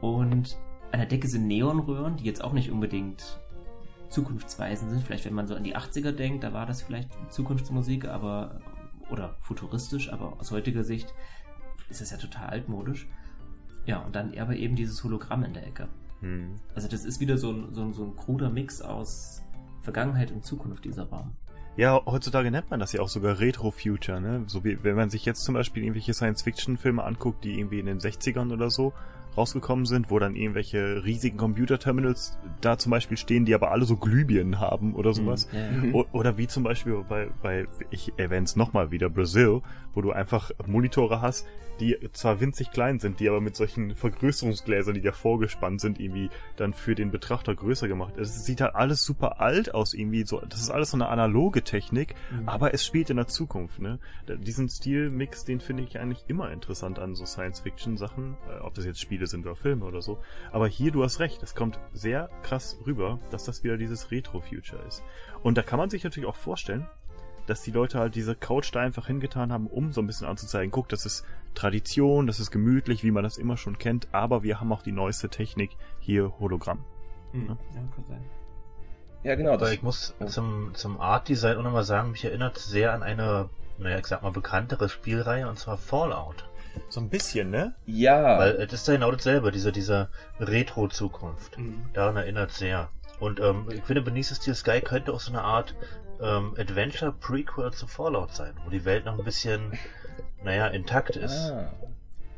Und an der Decke sind Neonröhren, die jetzt auch nicht unbedingt zukunftsweisend sind. Vielleicht, wenn man so an die 80er denkt, da war das vielleicht Zukunftsmusik, aber oder futuristisch, aber aus heutiger Sicht ist das ja total altmodisch. Ja, und dann aber eben dieses Hologramm in der Ecke. Hm. Also das ist wieder so ein, so ein, so ein kruder Mix aus Vergangenheit und Zukunft, dieser Raum. Ja, heutzutage nennt man das ja auch sogar Retro-Future, ne? So wie, wenn man sich jetzt zum Beispiel irgendwelche Science-Fiction-Filme anguckt, die irgendwie in den 60ern oder so rausgekommen sind, wo dann irgendwelche riesigen Computer-Terminals da zum Beispiel stehen, die aber alle so Glühbirnen haben oder sowas. Mhm. O oder wie zum Beispiel bei, bei ich erwähne es nochmal wieder, Brazil, wo du einfach Monitore hast, die zwar winzig klein sind, die aber mit solchen Vergrößerungsgläsern, die da vorgespannt sind, irgendwie dann für den Betrachter größer gemacht. Es sieht halt alles super alt aus, irgendwie so. Das ist alles so eine analoge Technik, Mhm. aber es spielt in der Zukunft, ne? Diesen Stilmix, den finde ich eigentlich immer interessant an so Science-Fiction-Sachen, äh, ob das jetzt Spiele sind oder Filme oder so. Aber hier, du hast recht, es kommt sehr krass rüber, dass das wieder dieses Retro-Future ist. Und da kann man sich natürlich auch vorstellen, dass die Leute halt diese Couch da einfach hingetan haben, um so ein bisschen anzuzeigen, guck, das ist Tradition, das ist gemütlich, wie man das immer schon kennt, aber wir haben auch die neueste Technik, hier Hologramm. Mhm. Ja, kann sein. Ja, genau. Das, ich muss zum, zum Art Design auch nochmal sagen, mich erinnert sehr an eine, naja, ich sag mal, bekanntere Spielreihe, und zwar Fallout. So ein bisschen, ne? ja. Weil äh, das ist ja genau dasselbe, diese, diese Retro-Zukunft. Mhm. Daran erinnert sehr. Und ähm, ich finde, Beneath the Steel Sky könnte auch so eine Art ähm, Adventure-Prequel zu Fallout sein, wo die Welt noch ein bisschen, naja, intakt ist. ah.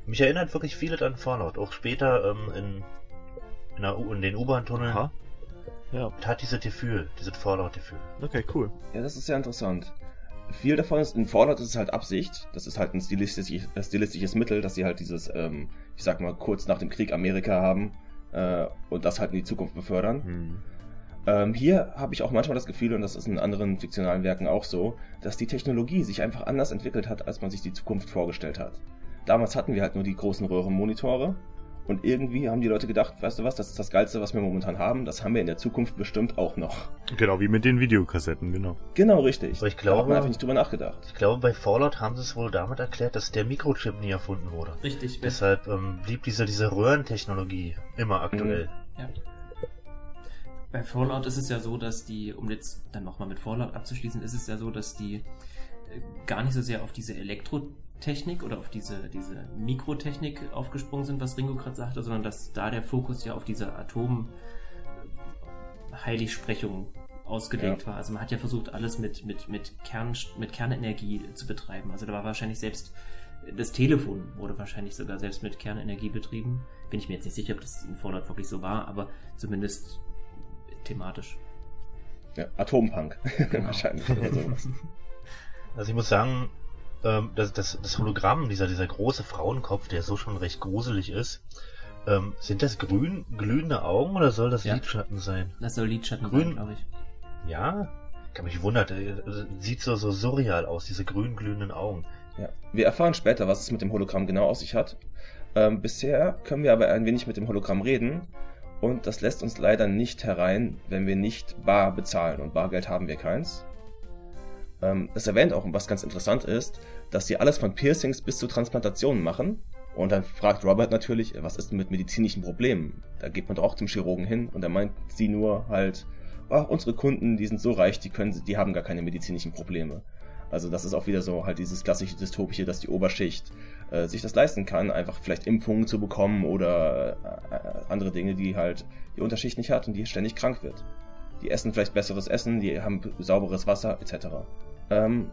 Mich erinnert wirklich vieles an Fallout. Auch später ähm, in, in, der U in den U-Bahn-Tunneln. Ja, hat dieses Gefühl, dieses Fallout-Gefühl. okay, cool. Ja, das ist sehr interessant. Viel davon ist, in Fallout ist es halt Absicht. Das ist halt ein stilistisches, stilistisches Mittel, dass sie halt dieses, ähm, ich sag mal, kurz nach dem Krieg Amerika haben äh, und das halt in die Zukunft befördern. Hm. Ähm, hier habe ich auch manchmal das Gefühl, und das ist in anderen fiktionalen Werken auch so, dass die Technologie sich einfach anders entwickelt hat, als man sich die Zukunft vorgestellt hat. Damals hatten wir halt nur die großen Röhrenmonitore und irgendwie haben die Leute gedacht, weißt du was, das ist das Geilste, was wir momentan haben, das haben wir in der Zukunft bestimmt auch noch. Genau, wie mit den Videokassetten, genau. Genau richtig. Aber ich da hat glaube- man einfach nicht drüber nachgedacht. Ich glaube, bei Fallout haben sie es wohl damit erklärt, dass der Mikrochip nie erfunden wurde. Richtig, Deshalb ähm, blieb diese, diese Röhrentechnologie immer aktuell. Ja. Bei Fallout ist es ja so, dass die, um jetzt dann nochmal mit Fallout abzuschließen, ist es ja so, dass die äh, gar nicht so sehr auf diese Elektrotechnik oder auf diese, diese Mikrotechnik aufgesprungen sind, was Ringo gerade sagte, sondern dass da der Fokus ja auf diese Atom-Heiligsprechung ausgelegt war. Also man hat ja versucht, alles mit, mit, mit, Kern, mit Kernenergie zu betreiben. Also da war wahrscheinlich selbst das Telefon wurde wahrscheinlich sogar selbst mit Kernenergie betrieben. Bin ich mir jetzt nicht sicher, ob das in Fallout wirklich so war, aber zumindest thematisch. Ja, Atompunk. Genau. [LAUGHS] Wahrscheinlich oder sowas. Also ich muss sagen, ähm, das, das, das Hologramm, dieser, dieser große Frauenkopf, der so schon recht gruselig ist, ähm, sind das grün glühende Augen oder soll das Ja. Lidschatten sein? Das soll Lidschatten Grün. sein, glaube ich. Ja? Ich habe mich wundert, äh, sieht so, so surreal aus, diese grün glühenden Augen. Ja. Wir erfahren später, was es mit dem Hologramm genau auf sich hat. Ähm, bisher können wir aber ein wenig mit dem Hologramm reden. Und das lässt uns leider nicht herein, wenn wir nicht bar bezahlen. Und Bargeld haben wir keins. Ähm, es erwähnt auch, was ganz interessant ist, dass sie alles von Piercings bis zu Transplantationen machen. Und dann fragt Robert natürlich, was ist denn mit medizinischen Problemen? Da geht man doch auch zum Chirurgen hin und er meint sie nur halt, ach, unsere Kunden, die sind so reich, die können, die haben gar keine medizinischen Probleme. Also das ist auch wieder so halt dieses klassische dystopische, dass die Oberschicht äh, sich das leisten kann, einfach vielleicht Impfungen zu bekommen oder äh, andere Dinge, die halt die Unterschicht nicht hat und die ständig krank wird. Die essen vielleicht besseres Essen, die haben sauberes Wasser etc. Ähm,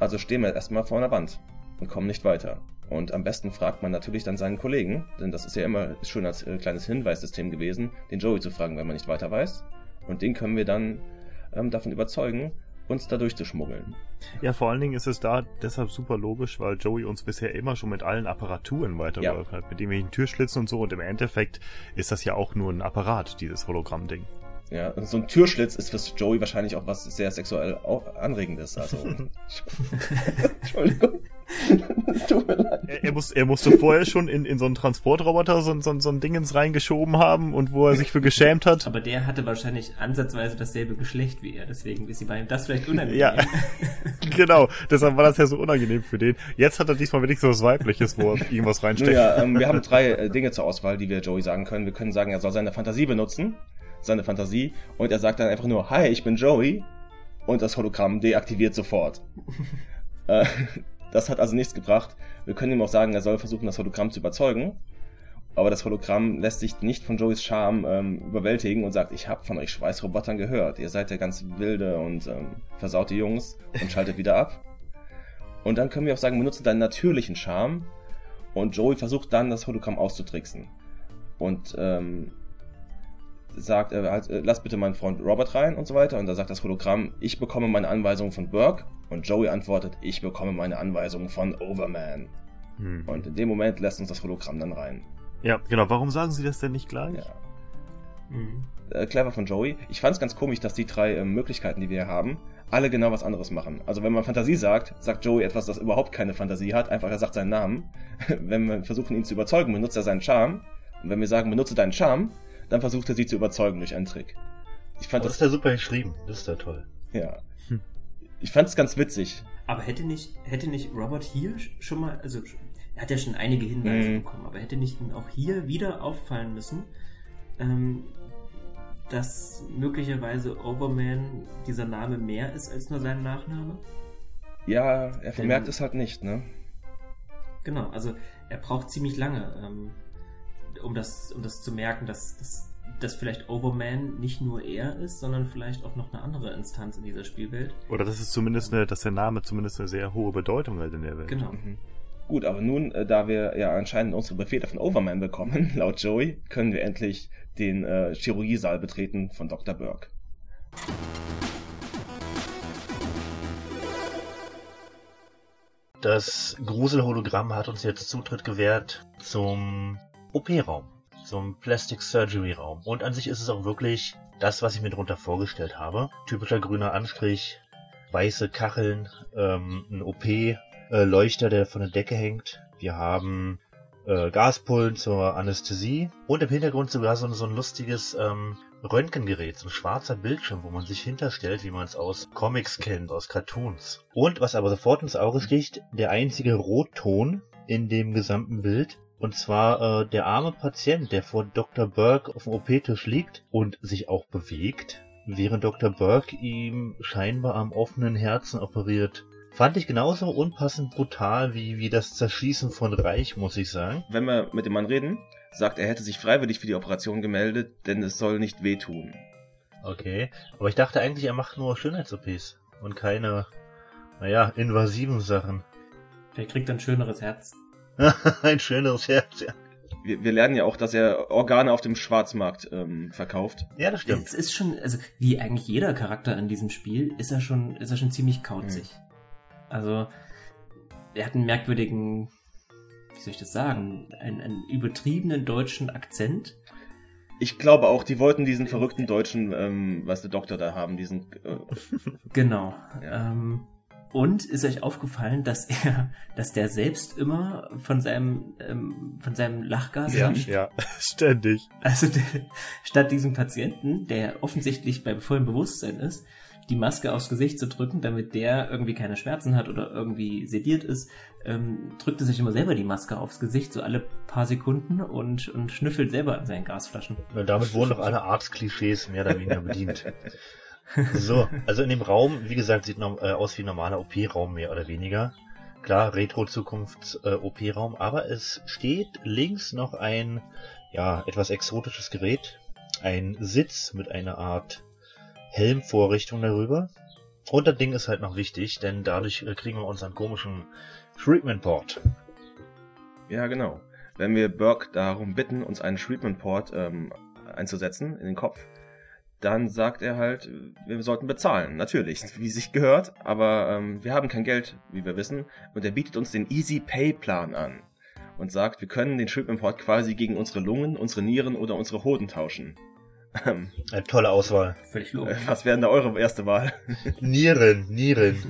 also stehen wir erstmal vor einer Wand und kommen nicht weiter. Und am besten fragt man natürlich dann seinen Kollegen, denn das ist ja immer schön als äh, kleines Hinweissystem gewesen, den Joey zu fragen, wenn man nicht weiter weiß. Und den können wir dann ähm, davon überzeugen, uns da durchzuschmuggeln. Ja, vor allen Dingen ist es da deshalb super logisch, weil Joey uns bisher immer schon mit allen Apparaturen weitergeholfen hat, mit dem welchen Türschlitzen und so. Und im Endeffekt ist das ja auch nur ein Apparat, dieses Hologramm-Ding. Ja, und so ein Türschlitz ist für Joey wahrscheinlich auch was sehr sexuell anregendes. Also, [LAUGHS] Entschuldigung. [LAUGHS] Tut mir leid. Er, er, muss, er musste vorher schon in, in so einen Transportroboter so, so, so ein Dingens reingeschoben haben und wo er sich für geschämt hat. Aber der hatte wahrscheinlich ansatzweise dasselbe Geschlecht wie er, deswegen ist sie bei ihm das vielleicht unangenehm. Ja, [LAUGHS] genau. Deshalb war das ja so unangenehm für den. Jetzt hat er diesmal wenigstens was Weibliches, wo er irgendwas reinsteckt. ja, ähm, wir haben drei äh, Dinge zur Auswahl, die wir Joey sagen können. Wir können sagen, er soll seine Fantasie benutzen. Seine Fantasie. Und er sagt dann einfach nur, hi, ich bin Joey. Und das Hologramm deaktiviert sofort. [LAUGHS] äh, das hat also nichts gebracht. Wir können ihm auch sagen, er soll versuchen, das Hologramm zu überzeugen. Aber das Hologramm lässt sich nicht von Joeys Charme ähm, überwältigen und sagt, ich habe von euch Schweißrobotern gehört. Ihr seid ja ganz wilde und ähm, versaute Jungs und schaltet wieder ab. Und dann können wir auch sagen, benutze deinen natürlichen Charme. Und Joey versucht dann, das Hologramm auszutricksen. Und ähm, sagt, äh, halt, äh, lass bitte meinen Freund Robert rein und so weiter. Und da sagt das Hologramm, ich bekomme meine Anweisungen von Burke. Und Joey antwortet, ich bekomme meine Anweisungen von Overman. Hm. Und in dem Moment lässt uns das Hologramm dann rein. Ja, genau. Warum sagen sie das denn nicht gleich? Ja. Mhm. Äh, clever von Joey. Ich fand es ganz komisch, dass die drei äh, Möglichkeiten, die wir hier haben, alle genau was anderes machen. Also wenn man Fantasie sagt, sagt Joey etwas, das überhaupt keine Fantasie hat. Einfach, er sagt seinen Namen. [LAUGHS] wenn wir versuchen, ihn zu überzeugen, benutzt er seinen Charme. Und wenn wir sagen, benutze deinen Charme, dann versucht er sie zu überzeugen durch einen Trick. Ich fand Das das, ist ja super geschrieben. Das ist ja toll. ja. Hm. Ich fand es ganz witzig. Aber hätte nicht, hätte nicht Robert hier sch- schon mal, also er hat ja schon einige Hinweise Mhm. bekommen, aber hätte nicht ihm auch hier wieder auffallen müssen, ähm, dass möglicherweise Overman dieser Name mehr ist als nur sein Nachname? Ja, er vermerkt Denn- es halt nicht, ne? Genau, also er braucht ziemlich lange, ähm, um, das, um das zu merken, dass, dass, dass vielleicht Overman nicht nur er ist, sondern vielleicht auch noch eine andere Instanz in dieser Spielwelt. Oder das ist zumindest eine, dass der Name zumindest eine sehr hohe Bedeutung hat in der Welt. Genau. Mhm. Gut, aber nun, äh, da wir ja anscheinend unsere Befehle von Overman bekommen, [LAUGHS] laut Joey, können wir endlich den äh, Chirurgiesaal betreten von Dr. Burke. Das Gruselhologramm hat uns jetzt Zutritt gewährt zum OP-Raum, zum Plastic Surgery Raum. Und an sich ist es auch wirklich das, was ich mir darunter vorgestellt habe. Typischer grüner Anstrich, weiße Kacheln, ähm, ein OP-Leuchter, der von der Decke hängt. Wir haben äh, Gaspullen zur Anästhesie und im Hintergrund sogar so, so ein lustiges ähm, Röntgengerät, so ein schwarzer Bildschirm, wo man sich hinterstellt, wie man es aus Comics kennt, aus Cartoons. Und was aber sofort ins Auge sticht, der einzige Rotton in dem gesamten Bild. Und zwar äh, der arme Patient, der vor Dr. Burke auf dem OP-Tisch liegt und sich auch bewegt, während Dr. Burke ihm scheinbar am offenen Herzen operiert. Fand ich genauso unpassend brutal wie, wie das Zerschießen von Reich, muss ich sagen. Wenn wir mit dem Mann reden, sagt er hätte sich freiwillig für die Operation gemeldet, denn es soll nicht wehtun. Okay, aber ich dachte eigentlich, er macht nur Schönheits-OPs und keine, naja, invasiven Sachen. Wer kriegt ein schöneres Herz? [LAUGHS] Ein schöneres Herz, ja. Wir, wir lernen ja auch, dass er Organe auf dem Schwarzmarkt ähm, verkauft. Ja, das stimmt. Es ist schon, also wie eigentlich jeder Charakter in diesem Spiel, ist er schon, ist er schon ziemlich kauzig. Also er hat einen merkwürdigen, wie soll ich das sagen, einen, einen übertriebenen deutschen Akzent. Ich glaube auch, die wollten diesen verrückten deutschen, ähm, was der Doktor da haben, diesen. Äh, Genau. [LAUGHS] Ja. Ähm, und ist euch aufgefallen, dass er, dass der selbst immer von seinem, ähm, von seinem Lachgas Ja, riecht? ja, [LAUGHS] ständig. Also der, statt diesem Patienten, der offensichtlich bei vollem Bewusstsein ist, die Maske aufs Gesicht zu drücken, damit der irgendwie keine Schmerzen hat oder irgendwie sediert ist, ähm, drückt er sich immer selber die Maske aufs Gesicht, so alle paar Sekunden und, und schnüffelt selber an seinen Gasflaschen. Ja, Damit wurden doch alle Arztklischees mehr oder weniger bedient. So, also in dem Raum, wie gesagt, sieht äh, aus wie ein normaler OP-Raum mehr oder weniger. Klar, Retro-Zukunfts-OP-Raum, aber es steht links noch ein, ja, etwas exotisches Gerät. Ein Sitz mit einer Art Helmvorrichtung darüber. Und das Ding ist halt noch wichtig, denn dadurch äh, kriegen wir unseren komischen Treatment-Port. ja, genau. Wenn wir Burke darum bitten, uns einen Treatment Port ähm, einzusetzen in den Kopf, dann sagt er halt, wir sollten bezahlen. Natürlich, wie sich gehört, aber ähm, wir haben kein Geld, wie wir wissen. Und er bietet uns den Easy Pay Plan an und sagt, wir können den Treatment Port quasi gegen unsere Lungen, unsere Nieren oder unsere Hoden tauschen. Ähm, Eine tolle Auswahl. Völlig äh, logisch. was wäre denn da eure erste Wahl? [LAUGHS] [LAUGHS] Nieren, Nieren.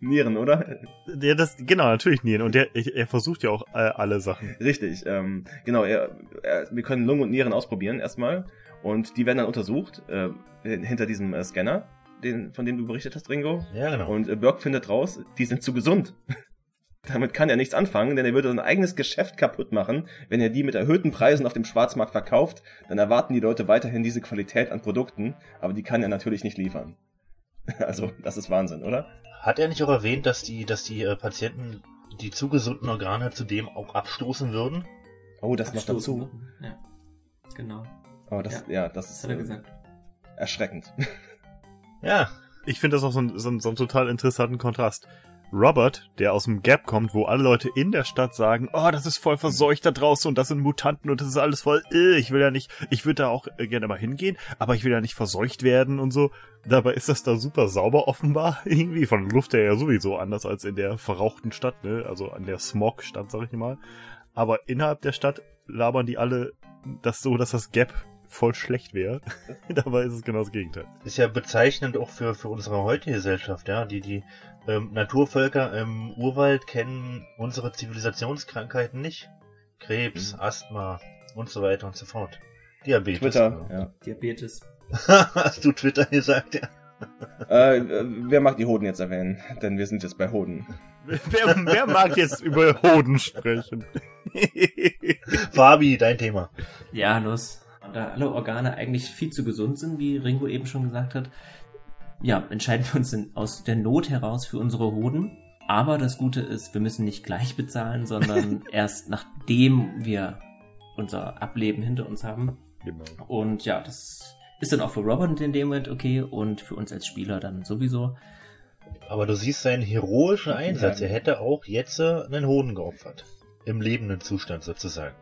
Nieren, oder? Ja, das, genau, natürlich nie. Und der, er er versucht ja auch äh, alle Sachen. Richtig, ähm, genau, er, er, wir können Lungen und Nieren ausprobieren erstmal und die werden dann untersucht äh, hinter diesem äh, Scanner, den, von dem du berichtet hast, Ringo. Ja, genau. Und äh, Burke findet raus, die sind zu gesund. [LAUGHS] Damit kann er nichts anfangen, denn er würde sein eigenes Geschäft kaputt machen. Wenn er die mit erhöhten Preisen auf dem Schwarzmarkt verkauft, dann erwarten die Leute weiterhin diese Qualität an Produkten, aber die kann er natürlich nicht liefern. [LAUGHS] Also, das ist Wahnsinn, oder? Hat er nicht auch erwähnt, dass die, dass die äh, Patienten die zu gesunden Organe zudem auch abstoßen würden? Oh, das noch Abstoßen. dazu. Ja. Genau. Oh, das, ja, das Das ist hat er äh, gesagt. erschreckend. [LAUGHS] Ja, Ich finde das auch so, ein, so, ein, so einen total interessanten Kontrast. Robert, der aus dem Gap kommt, wo alle Leute in der Stadt sagen, oh, das ist voll verseucht da draußen und das sind Mutanten und das ist alles voll, äh, ich will ja nicht, ich würde da auch äh, gerne mal hingehen, aber ich will ja nicht verseucht werden und so. Dabei ist das da super sauber offenbar, [LAUGHS] irgendwie, von Luft her ja sowieso anders als in der verrauchten Stadt, ne, also an der Smog-Stadt, sag ich mal. Aber innerhalb der Stadt labern die alle das so, dass das Gap voll schlecht wäre. [LAUGHS] Dabei ist es genau das Gegenteil. ist ja bezeichnend auch für, für unsere heutige Gesellschaft, ja. Die, die ähm, Naturvölker im Urwald kennen unsere Zivilisationskrankheiten nicht. Krebs, Mhm. Asthma und so weiter und so fort. Diabetes. Twitter, ja. Diabetes. [LAUGHS] Hast du Twitter gesagt, ja? Äh, äh, wer mag die Hoden jetzt erwähnen? Denn wir sind jetzt bei Hoden. Wer, wer mag jetzt über Hoden sprechen? [LAUGHS] Fabi, dein Thema. Ja, los. Da alle Organe eigentlich viel zu gesund sind, wie Ringo eben schon gesagt hat, ja, entscheiden wir uns in, aus der Not heraus für unsere Hoden. Aber das Gute ist, wir müssen nicht gleich bezahlen, sondern [LAUGHS] erst nachdem wir unser Ableben hinter uns haben. genau. Und ja, das ist dann auch für Robert in dem Moment okay und für uns als Spieler dann sowieso. Aber du siehst seinen heroischen Einsatz. Ja. Er hätte auch jetzt äh, einen Hoden geopfert. Im lebenden Zustand sozusagen.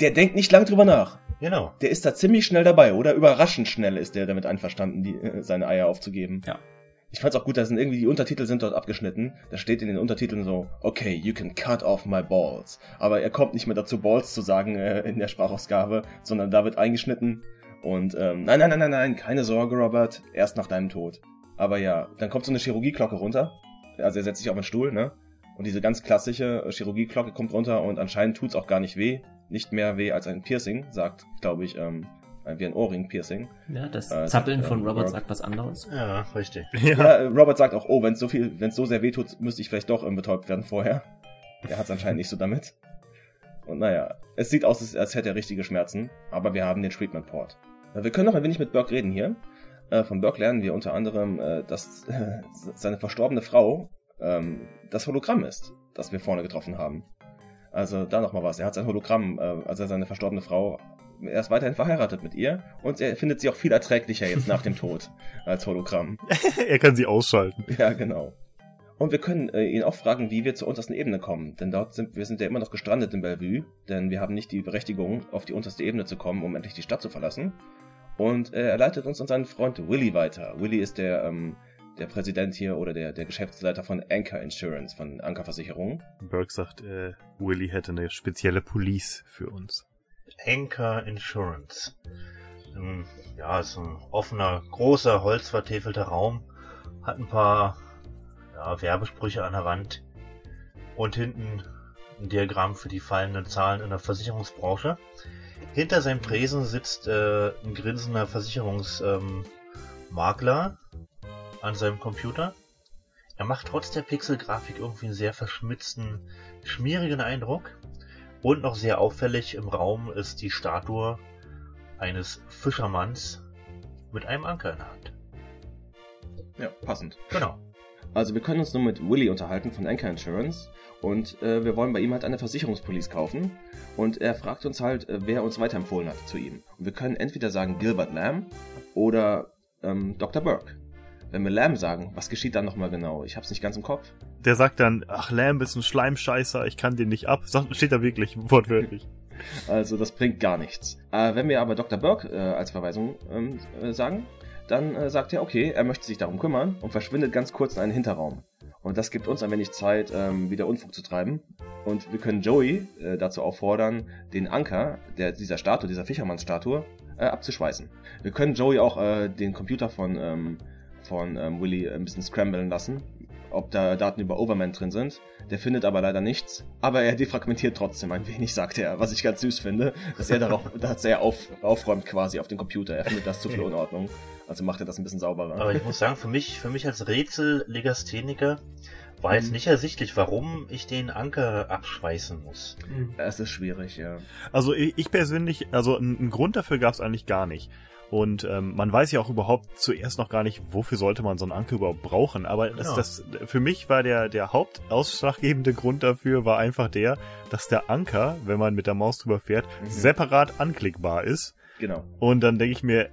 Der denkt nicht lang drüber nach. Genau. Der ist da ziemlich schnell dabei, oder? Überraschend schnell ist der damit einverstanden, die, äh, seine Eier aufzugeben. Ja. Ich fand's auch gut, da sind irgendwie die Untertitel sind dort abgeschnitten. Da steht in den Untertiteln so, okay, you can cut off my balls. Aber er kommt nicht mehr dazu, Balls zu sagen äh, in der Sprachausgabe, sondern da wird eingeschnitten. Und ähm, nein, nein, nein, nein, nein, keine Sorge, Robert, erst nach deinem Tod. Aber ja, dann kommt so eine Chirurgieglocke runter. Also er setzt sich auf einen Stuhl, ne? Und diese ganz klassische äh, Chirurgieglocke kommt runter und anscheinend tut's auch gar nicht weh. Nicht mehr weh als ein Piercing, sagt, glaube ich, ähm, wie ein Ohrring-Piercing. Ja, das Äh, Zappeln sagt, von äh, Robert Burke. sagt was anderes. Ja, richtig. [LAUGHS] Ja. Ja, äh, Robert sagt auch, oh, wenn es so viel, wenn es so sehr weh tut, müsste ich vielleicht doch ähm, betäubt werden vorher. Er hat es anscheinend nicht so damit. Und naja, es sieht aus, als- hätte er richtige Schmerzen, aber wir haben den Treatment Port. Äh, Wir können noch ein wenig mit Burke reden hier. Äh, Von Burke lernen wir unter anderem, äh, dass seine verstorbene Frau ähm, das Hologramm ist, das wir vorne getroffen haben. Also da nochmal was. Er hat sein Hologramm, äh, also seine verstorbene Frau, er ist weiterhin verheiratet mit ihr und er findet sie auch viel erträglicher jetzt nach dem Tod [LAUGHS] als Hologramm. [LAUGHS] er kann sie ausschalten. Ja, genau. Und wir können äh, ihn auch fragen, wie wir zur untersten Ebene kommen. Denn dort sind wir sind ja immer noch gestrandet in Bellevue, denn wir haben nicht die Berechtigung, auf die unterste Ebene zu kommen, um endlich die Stadt zu verlassen. Und äh, er leitet uns an seinen Freund Willy weiter. Willy ist der, ähm, der Präsident hier oder der, der Geschäftsleiter von Anchor Insurance, von Ankerversicherung. Burke sagt, äh, Willy hätte eine spezielle Police für uns. Anchor Insurance. Ähm, ja, ist ein offener, großer, holzvertäfelter Raum. Hat ein paar ja, Werbesprüche an der Wand. Und hinten ein Diagramm für die fallenden Zahlen in der Versicherungsbranche. Hinter seinem Tresen sitzt äh, ein grinsender Versicherungsmakler ähm, an seinem Computer. Er macht trotz der Pixelgrafik irgendwie einen sehr verschmitzten, schmierigen Eindruck. Und noch sehr auffällig im Raum ist die Statue eines Fischermanns mit einem Anker in der Hand. Ja, passend. Genau. Also wir können uns nur mit Willy unterhalten von Anchor Insurance und äh, wir wollen bei ihm halt eine Versicherungspolice kaufen und er fragt uns halt, äh, wer uns weiterempfohlen hat zu ihm. Und wir können entweder sagen Gilbert Lamb oder ähm, Dr. Burke. Wenn wir Lamb sagen, was geschieht dann nochmal genau? Ich hab's nicht ganz im Kopf. Der sagt dann, ach, Lamb ist ein Schleimscheißer, ich kann den nicht ab. Sagt, steht da wirklich, wortwörtlich. [LAUGHS] Also das bringt gar nichts. Äh, wenn wir aber Dr. Burke äh, als Verweisung ähm, äh, sagen, dann äh, sagt er, okay, er möchte sich darum kümmern und verschwindet ganz kurz in einen Hinterraum. Und das gibt uns ein wenig Zeit, ähm, wieder Unfug zu treiben. Und wir können Joey äh, dazu auffordern, den Anker der, dieser Statue, dieser Fischermannsstatue, äh, abzuschweißen. Wir können Joey auch den Computer von, ähm, von ähm, Willy ein bisschen scramblen lassen, ob da Daten über Overman drin sind. Der findet aber leider nichts. Aber er defragmentiert trotzdem ein wenig, sagt er, was ich ganz süß finde, dass er darauf, [LAUGHS] dass er auf, aufräumt quasi auf den Computer. Er findet das zu viel Unordnung. Also macht er das ein bisschen sauberer. Aber ich muss sagen, für mich, für mich als Rätsel-Legastheniker war jetzt nicht ersichtlich, warum ich den Anker abschweißen muss. Es ist schwierig, ja. Also ich persönlich, also einen Grund dafür gab es eigentlich gar nicht. Und ähm, man weiß ja auch überhaupt zuerst noch gar nicht, wofür sollte man so einen Anker überhaupt brauchen. Aber das, Ja. das, für mich war der, der hauptausschlaggebende Grund dafür, war einfach der, dass der Anker, wenn man mit der Maus drüber fährt, Mhm. separat anklickbar ist. Genau. Und dann denke ich mir,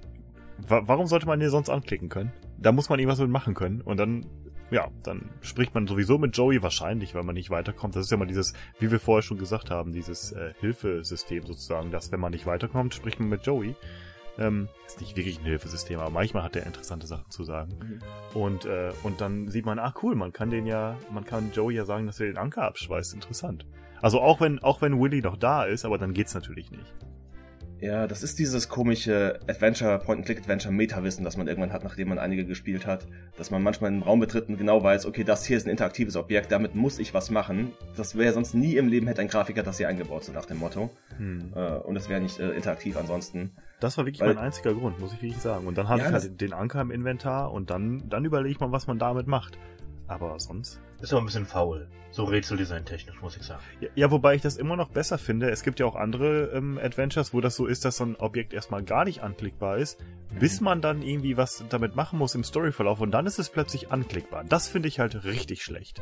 wa warum sollte man den sonst anklicken können? Da muss man irgendwas mit machen können. Und dann, ja, dann spricht man sowieso mit Joey wahrscheinlich, weil man nicht weiterkommt. Das ist ja mal dieses, wie wir vorher schon gesagt haben, dieses äh, Hilfesystem sozusagen, dass wenn man nicht weiterkommt, spricht man mit Joey. Ähm, ist nicht wirklich ein Hilfesystem, aber manchmal hat er interessante Sachen zu sagen. Mhm. Und, äh, und dann sieht man, ah cool, man kann den ja, man kann Joey ja sagen, dass er den Anker abschweißt. Interessant. Also auch wenn, auch wenn Willy noch da ist, aber dann geht's natürlich nicht. Ja, das ist dieses komische Adventure, Point-and-Click-Adventure Meta-Wissen, das man irgendwann hat, nachdem man einige gespielt hat. Dass man manchmal einen Raum betritt und genau weiß, okay, das hier ist ein interaktives Objekt, damit muss ich was machen. Das wäre sonst nie im Leben hätte ein Grafiker das hier eingebaut, so nach dem Motto. Hm. Äh, und das wäre nicht äh, interaktiv ansonsten. Das war wirklich Weil- mein einziger Grund, muss ich wirklich sagen. Und dann habe Ja, ich halt den Anker im Inventar und dann, dann überlege ich mal, was man damit macht. Aber sonst. Ist aber ein bisschen faul. So Rätseldesign-technisch, muss ich sagen. Ja, ja, wobei ich das immer noch besser finde. Es gibt ja auch andere ähm, Adventures, wo das so ist, dass so ein Objekt erstmal gar nicht anklickbar ist, bis man dann irgendwie was damit machen muss im Storyverlauf und dann ist es plötzlich anklickbar. Das finde ich halt richtig schlecht.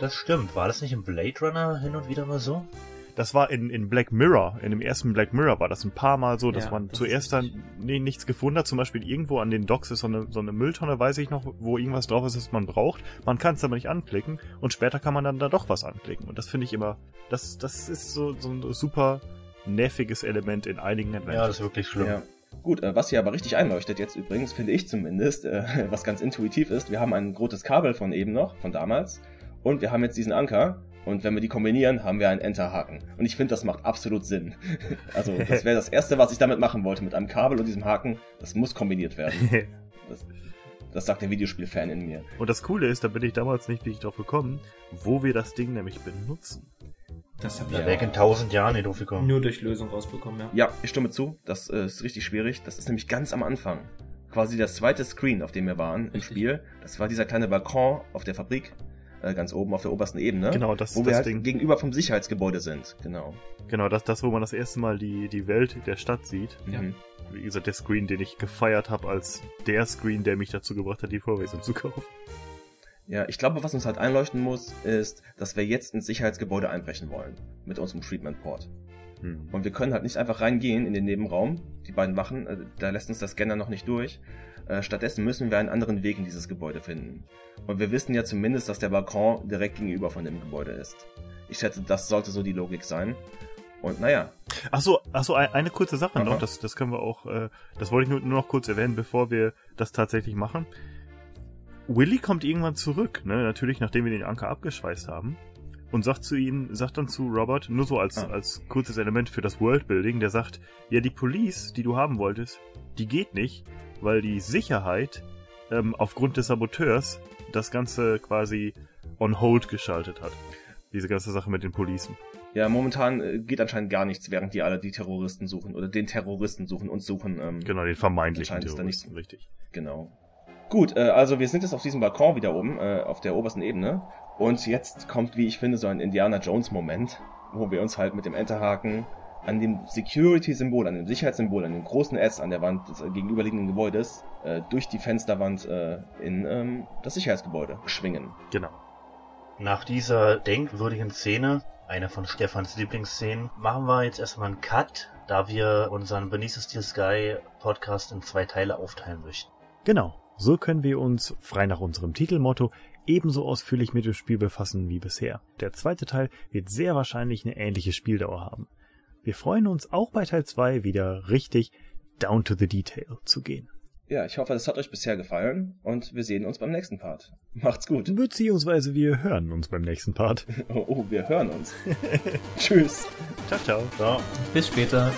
Das stimmt. War das nicht im Blade Runner hin und wieder mal so? Das war in, in Black Mirror, in dem ersten Black Mirror war das ein paar Mal so, dass Ja, man das zuerst dann nee, nichts gefunden hat. Zum Beispiel irgendwo an den Docks ist so eine, so eine Mülltonne, weiß ich noch, wo irgendwas drauf ist, was man braucht. Man kann es aber nicht anklicken und später kann man dann da doch was anklicken. Und das finde ich immer, das, das ist so, so ein super nerviges Element in einigen Ja, Adventures. das ist wirklich schlimm. Ja. Gut, äh, was hier aber richtig einleuchtet jetzt übrigens, finde ich zumindest, äh, [LAUGHS] was ganz intuitiv ist, wir haben ein rotes Kabel von eben noch, von damals, und wir haben jetzt diesen Anker, und wenn wir die kombinieren, haben wir einen Enterhaken. Und ich finde, das macht absolut Sinn. [LAUGHS] Also, das wäre das Erste, was ich damit machen wollte, mit einem Kabel und diesem Haken, das muss kombiniert werden. [LAUGHS] Das, das sagt der Videospielfan in mir. und das Coole ist, da bin ich damals nicht wirklich drauf gekommen, wo wir das Ding nämlich benutzen. Das habe ich wäre ich in tausend Jahren nicht drauf gekommen. nur durch Lösung rausbekommen, ja. Ja, ich stimme zu, das äh, ist richtig schwierig. Das ist nämlich ganz am Anfang. Quasi der zweite Screen, auf dem wir waren im Richtig. Spiel. Das war dieser kleine Balkon auf der Fabrik, äh, ganz oben auf der obersten Ebene. Genau, das, Wo wir das halt Ding. gegenüber vom Sicherheitsgebäude sind. Genau. Genau, das, das, wo man das erste Mal die, die Welt der Stadt sieht. Ja. Mhm. Wie gesagt, der Screen, den ich gefeiert habe als der Screen, der mich dazu gebracht hat, die Vorlesung zu kaufen. Ja, ich glaube, was uns halt einleuchten muss, ist, dass wir jetzt ins Sicherheitsgebäude einbrechen wollen. Mit unserem Treatment Port. Hm. Und wir können halt nicht einfach reingehen in den Nebenraum. Die beiden Wachen, äh, da lässt uns der Scanner noch nicht durch. Äh, stattdessen müssen wir einen anderen Weg in dieses Gebäude finden. Und wir wissen ja zumindest, dass der Balkon direkt gegenüber von dem Gebäude ist. Ich schätze, das sollte so die Logik sein. Und naja, Ach so, ach so, ein- eine kurze Sache Aha. noch, das, das können wir auch, äh, das wollte ich nur, nur noch kurz erwähnen, bevor wir das tatsächlich machen. Willy kommt irgendwann zurück, ne? Natürlich, nachdem wir den Anker abgeschweißt haben. Und sagt zu ihm, sagt dann zu Robert, nur so als, Ah. als kurzes Element für das Worldbuilding, der sagt, ja, die Police, die du haben wolltest, die geht nicht, weil die Sicherheit ähm, aufgrund des Saboteurs das Ganze quasi on hold geschaltet hat. Diese ganze Sache mit den Policen. Ja, momentan äh, geht anscheinend gar nichts, während die alle die Terroristen suchen oder den Terroristen suchen und suchen. Ähm, Genau, den vermeintlichen Anscheinend ist da Terroristen, richtig. Genau. Gut, äh, also wir sind jetzt auf diesem Balkon wieder oben, äh, auf der obersten Ebene. Und jetzt kommt, wie ich finde, so ein Indiana Jones-Moment, wo wir uns halt mit dem Enterhaken an dem Security-Symbol, an dem Sicherheitssymbol, an dem großen S an der Wand des äh, gegenüberliegenden Gebäudes äh, durch die Fensterwand äh, in ähm, das Sicherheitsgebäude schwingen. Genau. Nach dieser denkwürdigen Szene, einer von Stefans Lieblingsszenen, machen wir jetzt erstmal einen Cut, da wir unseren Beneath the Steel Sky Podcast in zwei Teile aufteilen möchten. Genau. So können wir uns, frei nach unserem Titelmotto, ebenso ausführlich mit dem Spiel befassen wie bisher. Der zweite Teil wird sehr wahrscheinlich eine ähnliche Spieldauer haben. Wir freuen uns auch bei Teil 2 wieder richtig down to the detail zu gehen. Ja, ich hoffe, das hat euch bisher gefallen und wir sehen uns beim nächsten Part. Macht's gut. Beziehungsweise wir hören uns beim nächsten Part. Oh, [LAUGHS] oh wir hören uns. [LAUGHS] Tschüss. Ciao, ciao. So. Bis später.